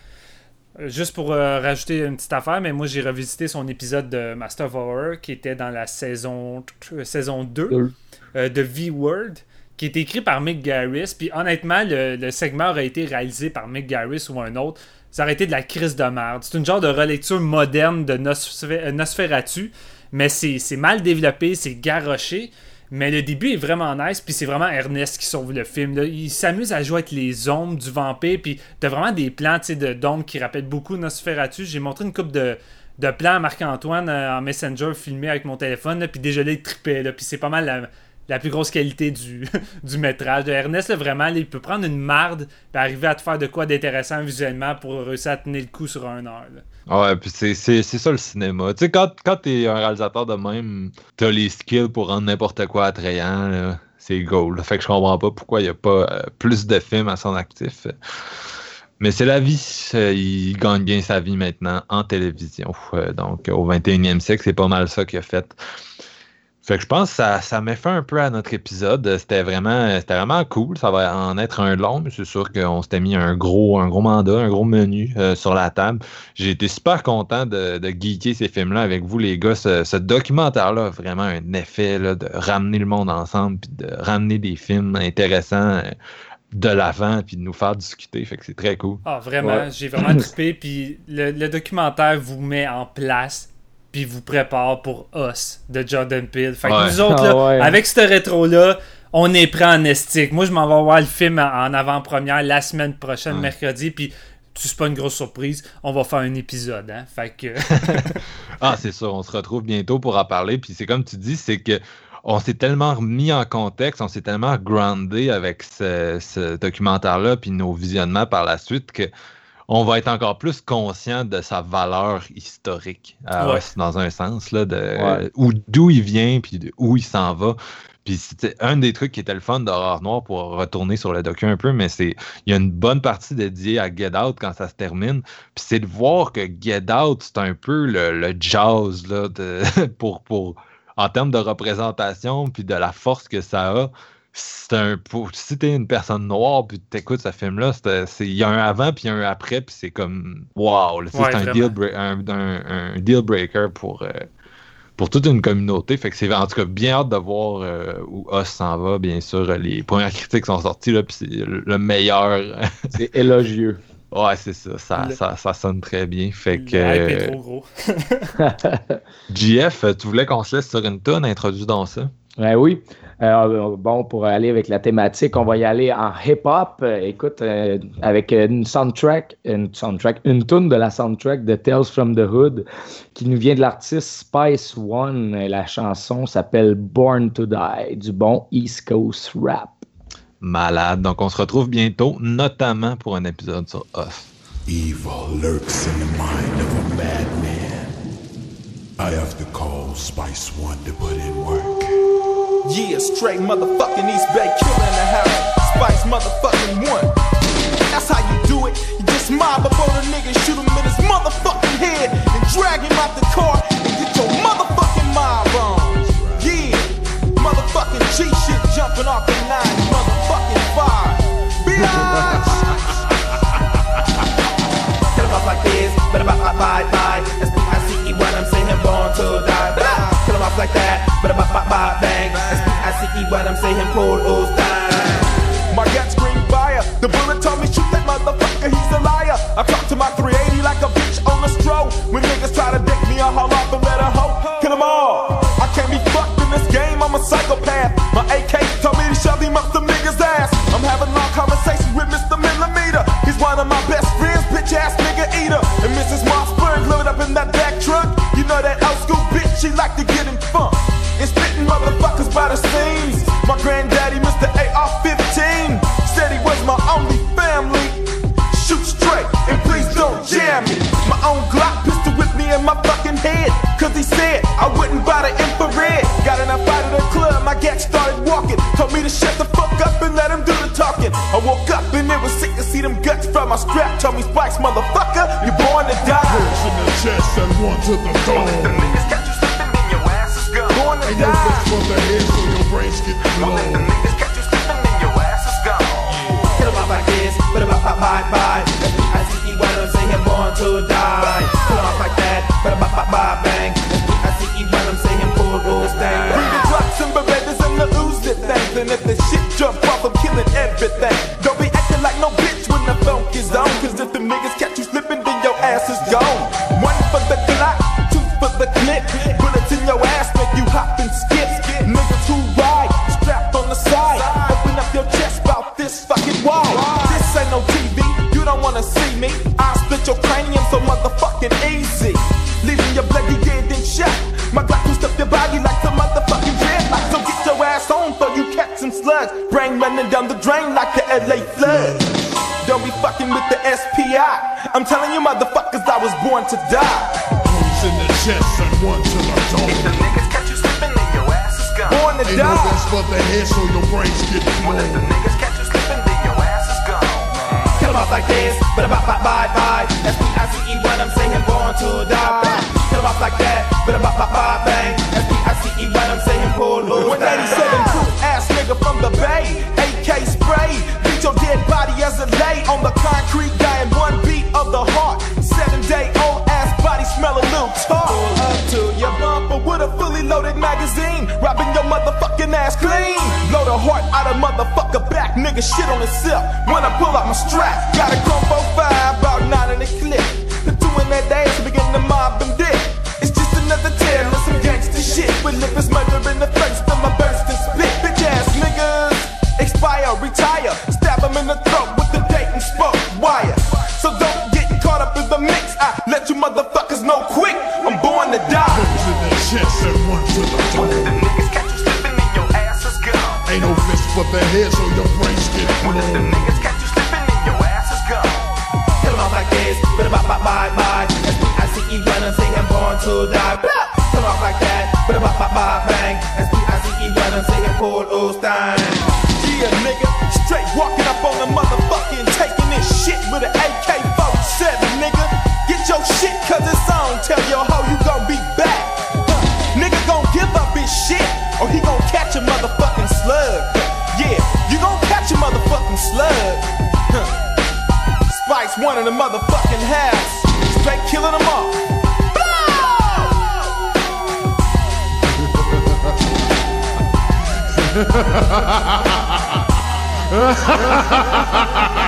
S3: Euh, juste pour euh, rajouter une petite affaire, mais moi j'ai revisité son épisode de Master of Horror qui était dans la saison, saison 2 de V-Word, qui est écrit par Mick Garris. Puis honnêtement, le, segment aurait été réalisé par Mick Garris ou un autre. Ça aurait été de la crise de merde. C'est une genre de relecture moderne de Nosferatu, mais c'est mal développé, c'est garoché. Mais le début est vraiment nice, puis c'est vraiment Ernest qui sauve le film. Il s'amuse à jouer avec les ombres du vampire, puis t'as vraiment des plans d'ombres qui rappellent beaucoup Nosferatu. J'ai montré une coupe de, de plans à Marc-Antoine euh, en Messenger filmé avec mon téléphone, puis déjà là, il trippait, puis c'est pas mal la plus grosse qualité du, du métrage. De Ernest, vraiment, il peut prendre une marde et arriver à te faire de quoi d'intéressant visuellement pour réussir à tenir le coup sur un heure.
S1: Ouais, puis c'est ça le cinéma. Tu sais, quand, quand t'es un réalisateur de même, t'as les skills pour rendre n'importe quoi attrayant. C'est gold. Fait que je comprends pas pourquoi il n'y a pas euh, plus de films à son actif. Mais c'est la vie. Il gagne bien sa vie maintenant en télévision. Euh, donc, au 21e siècle, c'est pas mal ça qu'il a fait. Fait que je pense que ça, ça met fait un peu à notre épisode. C'était vraiment, c'était vraiment cool. Ça va en être un long, mais c'est sûr qu'on s'était mis un gros, un gros mandat, un gros menu euh, sur la table. J'ai été super content de, de geeker ces films-là avec vous, les gars. Ce, documentaire-là a vraiment un effet là, de ramener le monde ensemble, puis de ramener des films intéressants euh, de l'avant puis de nous faire discuter. Fait que c'est très cool.
S3: Ah, vraiment, j'ai vraiment trippé. Puis le, le, documentaire vous met en place puis vous prépare pour Us de Jordan Peele. Fait que nous autres, ah avec ce rétro-là, on est prêt en estique. Moi, je m'en vais voir le film en avant-première la semaine prochaine, mercredi, puis c'est pas une grosse surprise, on va faire un épisode. Hein? Fait que...
S1: ah, c'est ça, on se retrouve bientôt pour en parler. Puis c'est comme tu dis, c'est que on s'est tellement mis en contexte, on s'est tellement groundé avec ce, ce documentaire-là, puis nos visionnements par la suite que on va être encore plus conscient de sa valeur historique, euh, dans un sens, là, de d'où il vient, puis où il s'en va. Puis c'était un des trucs qui était le fun d'Horreur Noir pour retourner sur le docu un peu, mais c'est il y a une bonne partie dédiée à Get Out quand ça se termine. Puis c'est de voir que Get Out, c'est un peu le, jazz là, de, pour, pour en termes de représentation puis de la force que ça a c'est un si t'es une personne noire puis t'écoutes ce film là il y a un avant puis un après puis c'est comme wow c'est un, deal un, deal breaker pour euh, pour toute une communauté fait que c'est en tout cas bien hâte de voir euh, où Us s'en va bien sûr les premières critiques sont sorties là puis c'est le meilleur
S2: c'est élogieux
S1: Ouais, c'est ça. Ça, ça. sonne très bien. Fait que.
S3: trop gros.
S1: GF, tu voulais qu'on se laisse sur une tonne, introduis dans ça.
S2: Ben oui. Euh, bon, pour aller avec la thématique, on va y aller en hip-hop. Euh, écoute, euh, avec une soundtrack, une soundtrack, une tune de la soundtrack de Tales from the Hood qui nous vient de l'artiste Spice One. La chanson s'appelle Born to Die, du bon East Coast rap.
S1: Malade. Donc, on se retrouve bientôt, notamment pour un épisode sur Us.
S5: Evil lurks in the mind of a bad man. I have to call Spice One to put in work. Yeah, straight motherfucking East Bay killer in the house. Spice motherfucking one. That's how you do it. You just mob up on a nigga, shoot him in his motherfucking head, and drag him out the car and get your motherfucking mob on. Yeah, motherfucking G shit jumping off the nine, motherfucking fire. Bitch. Like this, but about my bye bye. S-P-I-C-E when I'm saying born to die. Kill him off like that, but about my bye bang. I-C-E what I'm saying, pull those time. My gut scream fire. The bullet told me shoot that motherfucker, he's a liar. I talk to my 380 like a bitch on a stroll. When niggas try to dick me, I haul off and let her hoe. Kill them all. I can't be fucked in this game, I'm a psychopath. My AK told me to shove him up the nigga's ass. I'm having long conversations with Mr. Millimeter. He's one of my best friends, bitch ass nigga eater. And Mrs. Mossberg loaded up in that back truck. You know that old school bitch, she like to get in funk and spitting motherfuckers by the seams. My strap. Told me, Spikes, motherfucker, you born to die.
S6: Push in the chest and one to the dome.
S4: Niggas catch you slipping, then your ass is gone.
S5: Born to
S6: Ain't no
S5: die.
S6: fist for the head so your brains get
S4: Let the niggas catch you slipping, then your ass is gone.
S5: Hit 'em off like this, but about bye bye bye. I see what I'm saying, born to die. Hit 'em off like that, but about bye bye bang. I see what I'm saying, pull rules thing. Bring the drops and berettas and the Uzi things, and if the shit jump off, I'm killing everything. Gone. One for the Glock, two for the clip. Bullets in your ass make you hop and skip. Niggas who ride, strapped on the side. Open up your chest about this fucking wide. This ain't no TV, you don't wanna see me. I split your cranium so motherfucking easy. Leaving your bloody dead and shot. My Glock twist up your body like some motherfucking dreadlock. So get your ass on so you catch some slugs. Brain running down the drain like the LA flood. Don't be fucking with the SPI. I'm telling you motherfuckers I was born to die.
S6: Holes in the chest and one to the
S4: If the niggas catch you slipping, then your ass is gone.
S5: Born to
S6: Ain't no
S5: die.
S6: fist for the head so your brains get
S4: Let the niggas catch you slipping, then your ass is gone.
S5: Kill 'em off like this, but about bye bye bye. That's the I-C-E what I'm saying, born to die. Kill 'em off like that, but about bye bye bang. That's the I-C-E what I'm saying, pull loose. 187 cool ass nigga from robbing your motherfucking ass clean. Blow the heart out of motherfucker back, nigga shit on himself. When I pull out my strap, got a chrome 45,
S6: no fist for the head so your brains get blown.
S4: niggas catch you slipping, then your ass is gone.
S5: Off like this, but bye bye. I see you running, say I'm born to die. Blah! Kill 'em off like that, but bye bye bye bang. You running, say I'm Paul Osteen. Yeah, nigga, straight walking up on the motherfucking taking this shit with an AK-47, nigga. Get your shit, cause it's on. Tell your in the motherfucking house. Straight killing them all.
S6: Motherfuckers.